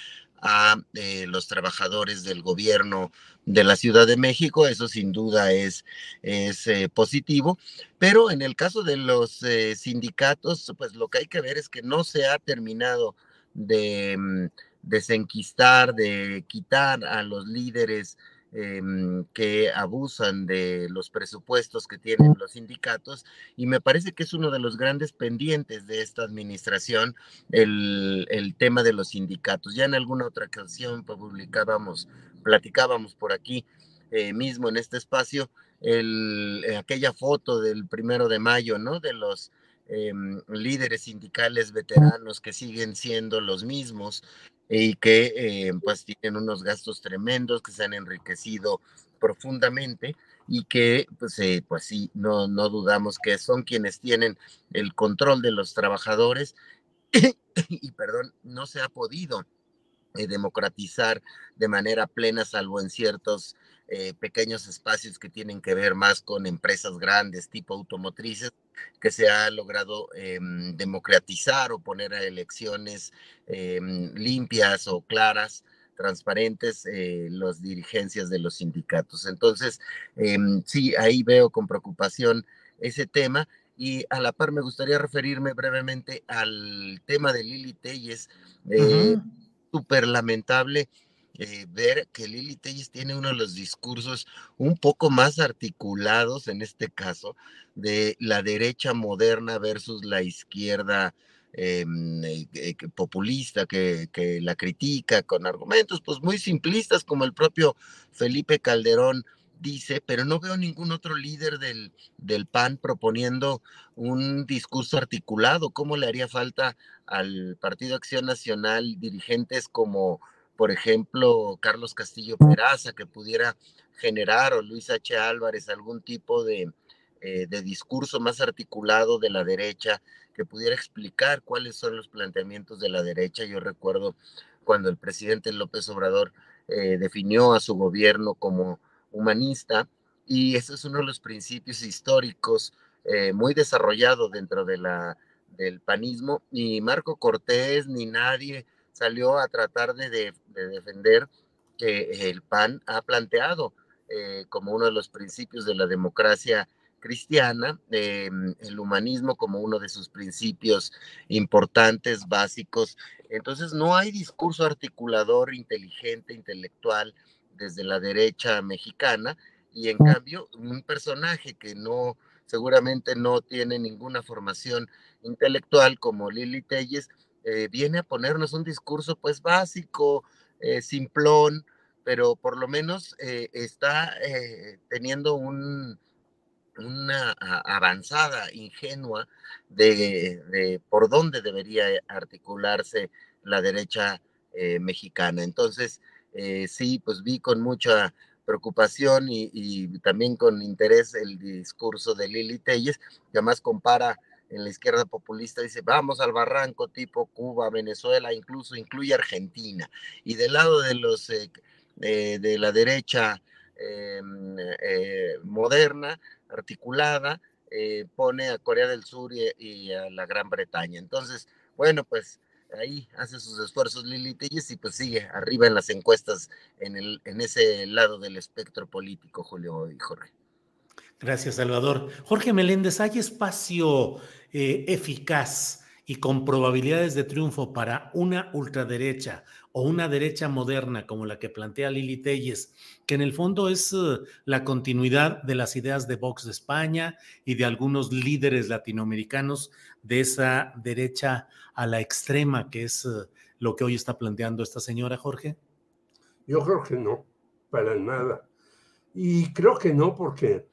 a eh, los trabajadores del gobierno de la Ciudad de México. Eso sin duda es, es eh, positivo. Pero en el caso de los eh, sindicatos, pues lo que hay que ver es que no se ha terminado de mm, desenquistar, de quitar a los líderes Em, que abusan de los presupuestos que tienen los sindicatos y me parece que es uno de los grandes pendientes de esta administración el, el tema de los sindicatos. Ya en alguna otra ocasión publicábamos, platicábamos por aquí eh, mismo en este espacio el, eh, aquella foto del primero de mayo, ¿no? De los em, líderes sindicales veteranos que siguen siendo los mismos y que eh, pues tienen unos gastos tremendos, que se han enriquecido profundamente y que, pues, eh, pues sí, no, no dudamos que son quienes tienen el control de los trabajadores [COUGHS] y, perdón, no se ha podido eh, democratizar de manera plena, salvo en ciertos eh, pequeños espacios que tienen que ver más con empresas grandes tipo automotrices, que se ha logrado em, democratizar o poner a elecciones em, limpias o claras transparentes eh, las dirigencias de los sindicatos. Entonces, em, sí, ahí veo con preocupación ese tema. Y a la par me gustaría referirme brevemente al tema de Lili Telles. Eh, Súper lamentable eh, ver que Lili Telles tiene uno de los discursos un poco más articulados en este caso de la derecha moderna versus la izquierda eh, eh, populista que, la critica con argumentos pues muy simplistas como el propio Felipe Calderón dice, pero no veo ningún otro líder del, del PAN proponiendo un discurso articulado. ¿Cómo le haría falta al Partido Acción Nacional dirigentes como, por ejemplo, Carlos Castillo Peraza, que pudiera generar, o Luis H. Álvarez, algún tipo de, eh, de discurso más articulado de la derecha que pudiera explicar cuáles son los planteamientos de la derecha. Yo recuerdo cuando el presidente López Obrador eh, definió a su gobierno como humanista y ese es uno de los principios históricos eh, muy desarrollado dentro de la, del panismo. Ni Marco Cortés ni nadie salió a tratar de, defender que el PAN ha planteado eh, como uno de los principios de la democracia cristiana, em, el humanismo como uno de sus principios importantes, básicos. Entonces no hay discurso articulador, inteligente, intelectual desde la derecha mexicana y en cambio un personaje que no seguramente no tiene ninguna formación intelectual como Lili Telles eh, viene a ponernos un discurso pues básico, eh, simplón, pero por lo menos eh, está teniendo un, una avanzada ingenua de, por dónde debería articularse la derecha mexicana. Entonces, sí, pues vi con mucha preocupación y, también con interés el discurso de Lili Telles, que además compara en la izquierda populista, dice, vamos al barranco tipo Cuba, Venezuela, incluso incluye Argentina. Y del lado de los eh, de la derecha em, moderna, articulada, eh, pone a Corea del Sur y, a la Gran Bretaña. Entonces, bueno, pues ahí hace sus esfuerzos Lili Telles y pues sigue arriba en las encuestas en, el, en ese lado del espectro político, Julio y Jorge. Gracias, Salvador. Jorge Meléndez, ¿hay espacio eh, eficaz y con probabilidades de triunfo para una ultraderecha o una derecha moderna como la que plantea Lili Telles, que en el fondo es eh, la continuidad de las ideas de Vox de España y de algunos líderes latinoamericanos de esa derecha a la extrema, que es eh, lo que hoy está planteando esta señora, Jorge? Yo creo que no, para nada. Y creo que no porque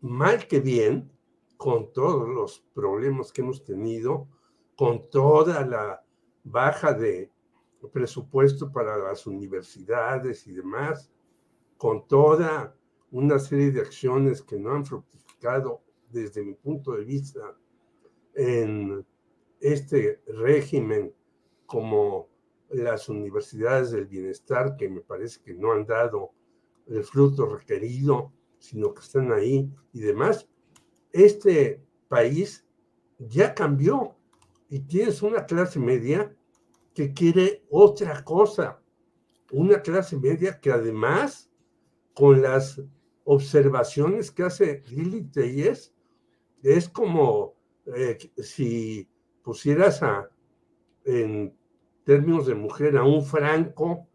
mal que bien, con todos los problemas que hemos tenido, con toda la baja de presupuesto para las universidades y demás, con toda una serie de acciones que no han fructificado desde mi punto de vista en este régimen como las universidades del bienestar, que me parece que no han dado el fruto requerido, sino que están ahí y demás, este país ya cambió y tienes una clase media que quiere otra cosa, una clase media que además, con las observaciones que hace Lili Telles, es como eh, si pusieras a, en términos de mujer a un franco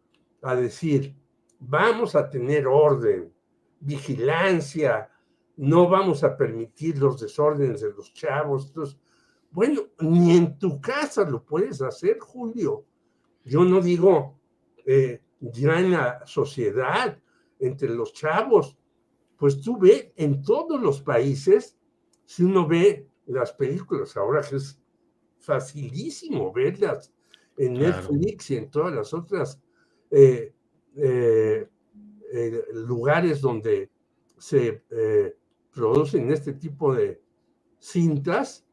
a decir, vamos a tener orden, vigilancia, no vamos a permitir los desórdenes de los chavos. Entonces, bueno, ni en tu casa lo puedes hacer, Julio. Yo no digo eh, ya en la sociedad, entre los chavos. Pues tú ve en todos los países, si uno ve las películas, ahora que es facilísimo verlas en Netflix y en todas las otras eh, eh, lugares donde se eh, producen este tipo de cintas,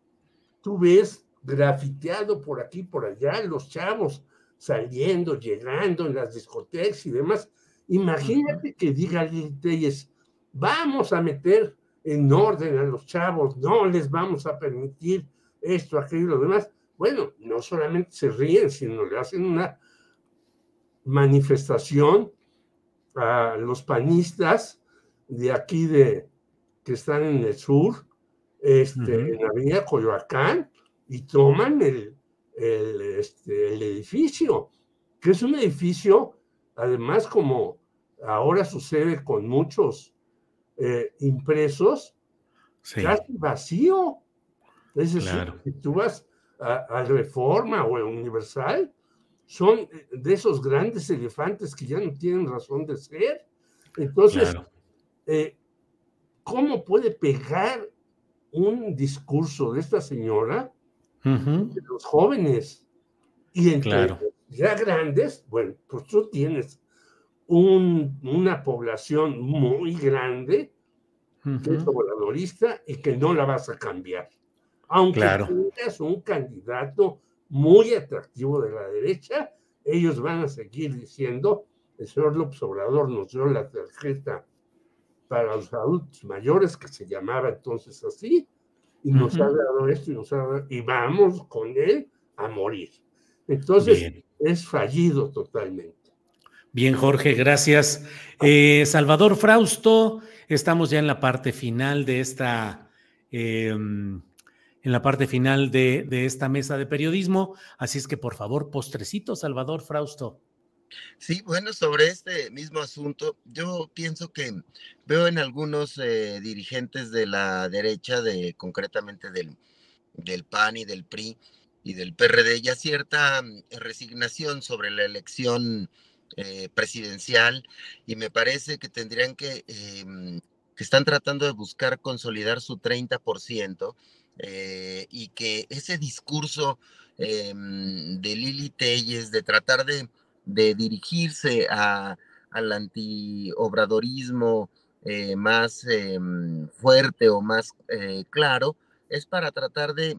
tú ves grafiteado por aquí, por allá, los chavos saliendo, llegando en las discotecas y demás. Imagínate que diga Lili Telles, vamos a meter en orden a los chavos, no les vamos a permitir esto, aquello y lo demás. Bueno, no solamente se ríen, sino le hacen una manifestación a los panistas de aquí de que están en el sur, este, en la avenida Coyoacán, y toman el, el, este, el edificio, que es un edificio, además como ahora sucede con muchos eh, impresos, casi vacío. Es decir, si tú vas a, Reforma o a Universal, son de esos grandes elefantes que ya no tienen razón de ser. Entonces, eh, ¿cómo puede pegar un discurso de esta señora de los jóvenes? Y entre ya grandes, bueno, pues tú tienes una población muy grande que es obradorista y que no la vas a cambiar. Aunque tengas un candidato muy atractivo de la derecha, ellos van a seguir diciendo, el señor López Obrador nos dio la tarjeta para los adultos mayores, que se llamaba entonces así, y nos ha dado esto y nos ha dado, y vamos con él a morir. Entonces, es fallido totalmente. Bien, Jorge, gracias. Eh, Salvador Frausto, estamos ya en la parte final de esta, em, en la parte final de, esta mesa de periodismo, así es que por favor, postrecito, Salvador Frausto. Sí, bueno, sobre este mismo asunto, yo pienso que veo en algunos eh, dirigentes de la derecha, de concretamente del, del PAN y del PRI, y del PRD ya cierta mm, resignación sobre la elección eh, presidencial y me parece que tendrían que, eh, mm, que están tratando de buscar consolidar su 30% eh, y que ese discurso mm, de Lili Telles de tratar de, de dirigirse a, al antiobradorismo más fuerte o más claro, es para tratar de,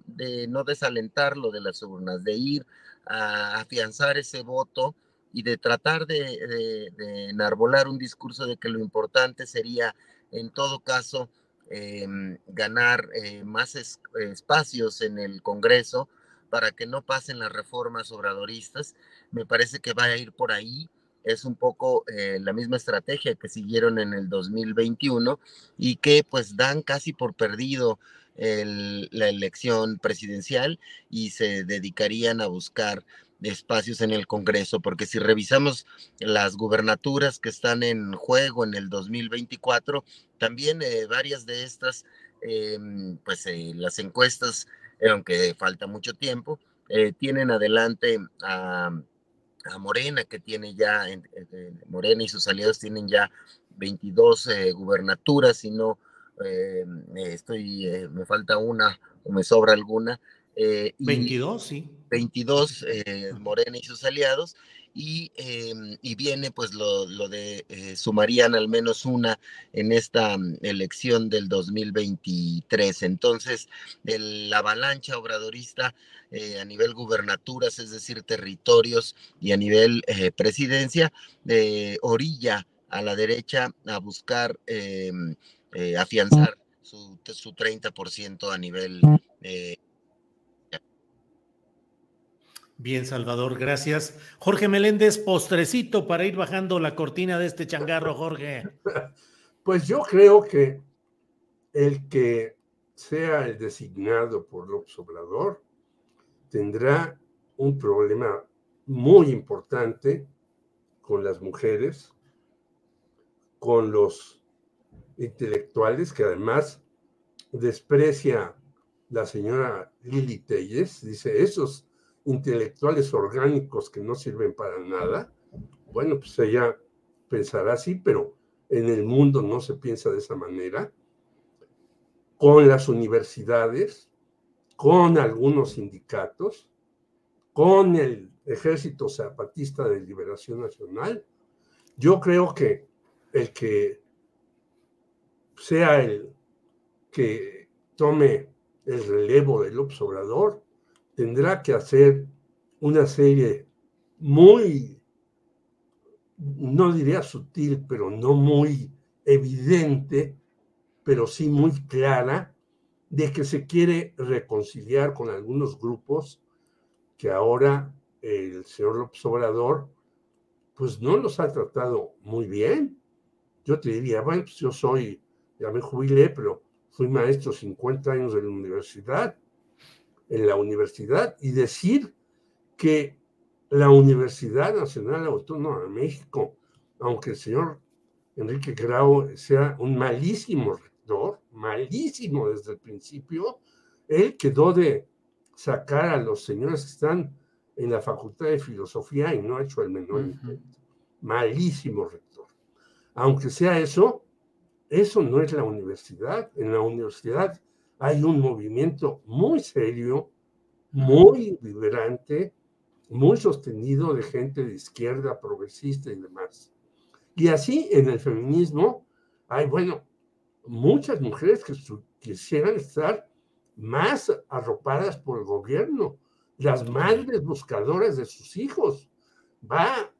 no desalentarlo de las urnas, de ir a afianzar ese voto y de tratar de, enarbolar un discurso de que lo importante sería, en todo caso, em, ganar eh, más espacios en el Congreso para que no pasen las reformas obradoristas. Me parece que va a ir por ahí. Es un poco eh, la misma estrategia que siguieron en el 2021 y que pues dan casi por perdido la elección presidencial y se dedicarían a buscar espacios en el Congreso, porque si revisamos las gubernaturas que están en juego en el 2024, también eh, varias de estas, em, pues eh, las encuestas, aunque falta mucho tiempo, eh, tienen adelante a, Morena, que tiene ya, Morena y sus aliados tienen ya 22 gubernaturas, y no eh, estoy, eh, me falta una o me sobra alguna. Eh, 22, sí. 22, eh, Morena y sus aliados, y, em, y viene pues lo, lo de, sumarían al menos una en esta mm, elección del 2023. Entonces, la avalancha obradorista a nivel gubernaturas, es decir, territorios, y a nivel presidencia, orilla a la derecha a buscar em, eh, afianzar su, su 30% a nivel... Bien, Salvador, gracias. Jorge Meléndez, postrecito para ir bajando la cortina de este changarro, Jorge. [LAUGHS] Pues yo creo que el que sea el designado por López Obrador tendrá un problema muy importante con las mujeres, con los intelectuales que además desprecia la señora Lili Telles, dice, esos intelectuales orgánicos que no sirven para nada, bueno, pues ella pensará así, pero en el mundo no se piensa de esa manera, con las universidades, con algunos sindicatos, con el Ejército Zapatista de Liberación Nacional. Yo creo que el que sea el que tome el relevo del observador, tendrá que hacer una serie muy, no diría sutil, pero no muy evidente, pero sí muy clara, de que se quiere reconciliar con algunos grupos que ahora el señor López Obrador, pues no los ha tratado muy bien. Yo te diría, bueno, pues yo soy, ya me jubilé, pero fui maestro 50 años de la universidad, en la universidad, y decir que la Universidad Nacional Autónoma de México, aunque el señor Enrique Grau sea un malísimo rector, malísimo desde el principio, él quedó de sacar a los señores que están en la Facultad de Filosofía y no ha hecho el menor intento. Malísimo rector. Aunque sea eso, eso no es la universidad. En la universidad hay un movimiento muy serio, muy vibrante, muy sostenido de gente de izquierda, progresista y demás. Y así en el feminismo hay, bueno, muchas mujeres que quisieran estar más arropadas por el gobierno, las madres buscadoras de sus hijos. Va,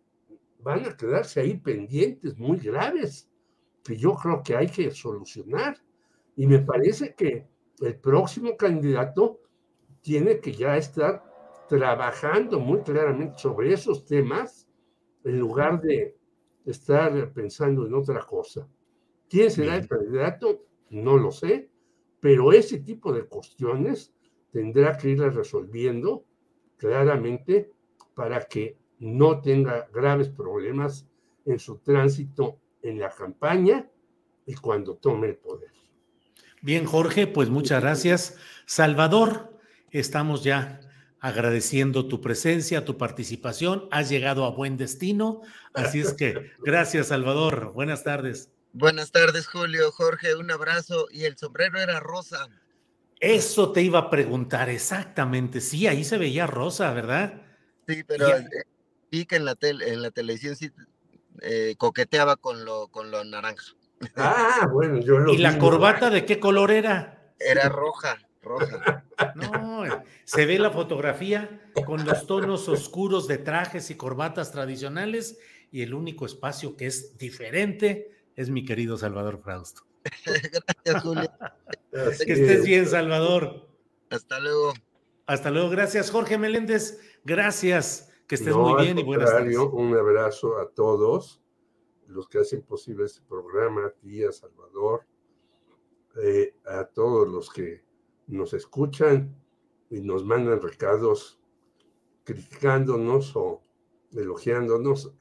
van a quedarse ahí pendientes muy graves que yo creo que hay que solucionar. Y me parece que el próximo candidato tiene que ya estar trabajando muy claramente sobre esos temas en lugar de estar pensando en otra cosa. ¿Quién será el candidato? No lo sé, pero ese tipo de cuestiones tendrá que irlas resolviendo claramente para que no tenga graves problemas en su tránsito en la campaña y cuando tome el poder. Bien, Jorge, pues muchas gracias. Salvador, estamos ya agradeciendo tu presencia, tu participación. Has llegado a buen destino. Así es que [LAUGHS] gracias, Salvador. Buenas tardes. Buenas tardes, Julio. Jorge, un abrazo. Y el sombrero era rosa. Eso te iba a preguntar exactamente. Sí, ahí se veía rosa, ¿verdad? Sí, pero vi que en la, en la televisión sí eh, coqueteaba con lo, con lo naranja. Ah, bueno, yo lo ¿Y la corbata de qué color era? Era roja, roja. No, se ve la fotografía con los tonos oscuros de trajes y corbatas tradicionales y el único espacio que es diferente es mi querido Salvador Frausto. Gracias, Julio. que estés bien, Salvador. Hasta luego. Hasta luego. Gracias, Jorge Meléndez. Gracias. Que estés muy bien y buenas tardes. Un abrazo a todos los que hacen posible este programa, a ti, a Salvador, eh, a todos los que nos escuchan y nos mandan recados criticándonos o elogiándonos.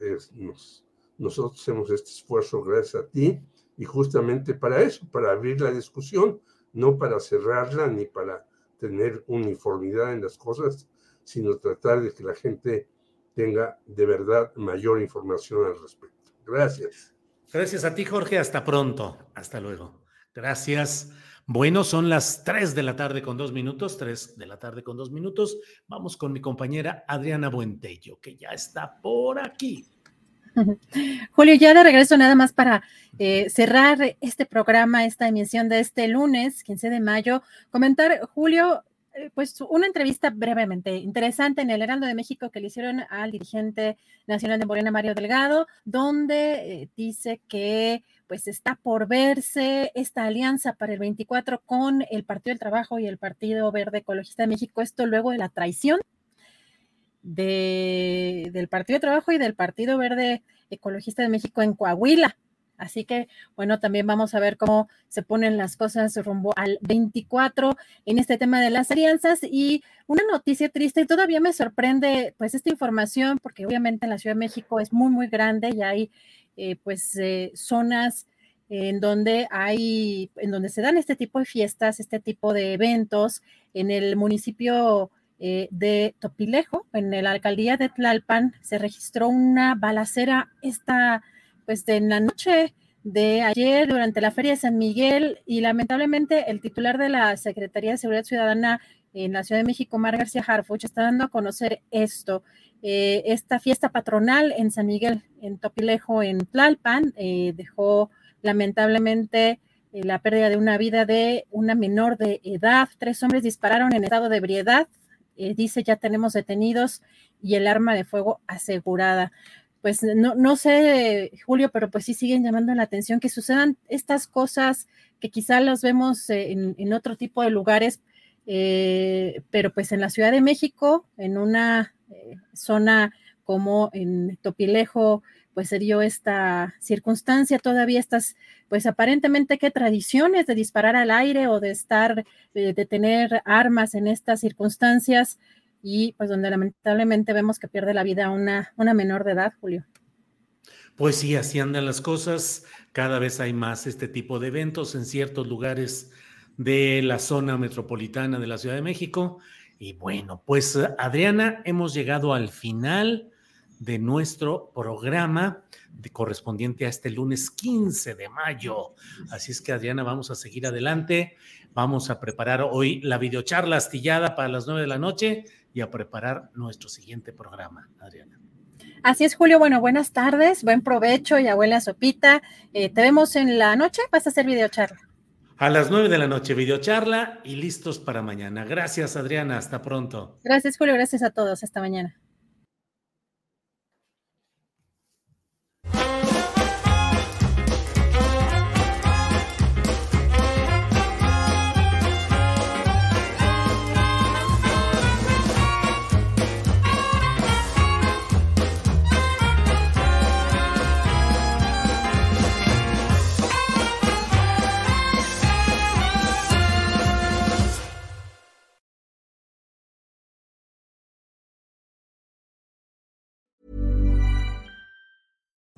nosotros hacemos este esfuerzo gracias a ti y justamente para eso, para abrir la discusión, no para cerrarla ni para tener uniformidad en las cosas, sino tratar de que la gente tenga de verdad mayor información al respecto. Gracias. Gracias a ti, Jorge. Hasta pronto. Hasta luego. Gracias. Bueno, son las 3 de la tarde con dos minutos, 3 de la tarde con dos minutos. Vamos con mi compañera Adriana Buentello, que ya está por aquí. [LAUGHS] Julio, ya de regreso nada más para eh, cerrar este programa, esta emisión de este lunes, 15 de mayo. Comentar, Julio, pues una entrevista brevemente interesante en el Heraldo de México que le hicieron al dirigente nacional de Morena, Mario Delgado, donde eh, dice que pues está por verse esta alianza para el 24 con el Partido del Trabajo y el Partido Verde Ecologista de México, esto luego de la traición de, del Partido de Trabajo y del Partido Verde Ecologista de México en Coahuila. Así que, bueno, también vamos a ver cómo se ponen las cosas rumbo al 24 en este tema de las alianzas. Y una noticia triste, y todavía me sorprende pues esta información, porque obviamente en la Ciudad de México es muy, muy grande y hay eh, pues eh, zonas en donde hay, en donde se dan este tipo de fiestas, este tipo de eventos. En el municipio eh, de Topilejo, en la alcaldía de Tlalpan, se registró una balacera esta pues en la noche de ayer durante la Feria de San Miguel y lamentablemente el titular de la Secretaría de Seguridad Ciudadana en la Ciudad de México, Mar García Harfuch, está dando a conocer esto. Eh, esta fiesta patronal en San Miguel, en Topilejo, en Tlalpan, eh, dejó lamentablemente eh, la pérdida de una vida de una menor de edad. Tres hombres dispararon en estado de ebriedad. Eh, dice, ya tenemos detenidos y el arma de fuego asegurada. Pues no, no sé, Julio, pero pues sí siguen llamando la atención que sucedan estas cosas que quizá los vemos en, otro tipo de lugares, eh, pero pues en la Ciudad de México, en una zona como en Topilejo, pues se dio esta circunstancia, todavía estas, pues aparentemente qué tradiciones de disparar al aire o de estar, eh, de, tener armas en estas circunstancias y pues donde lamentablemente vemos que pierde la vida una, una menor de edad, Julio. Pues sí, así andan las cosas. Cada vez hay más este tipo de eventos en ciertos lugares de la zona metropolitana de la Ciudad de México. Y bueno, pues Adriana, hemos llegado al final de nuestro programa de correspondiente a este lunes 15 de mayo. Así es que Adriana, vamos a seguir adelante. Vamos a preparar hoy la videocharla astillada para las nueve de la noche y a preparar nuestro siguiente programa, Adriana. Así es, Julio. Bueno, buenas tardes, buen provecho y abuela Sopita. Eh, te vemos en la noche, vas a hacer videocharla. A las nueve de la noche, videocharla y listos para mañana. Gracias, Adriana. Hasta pronto. Gracias, Julio. Gracias a todos. Hasta mañana.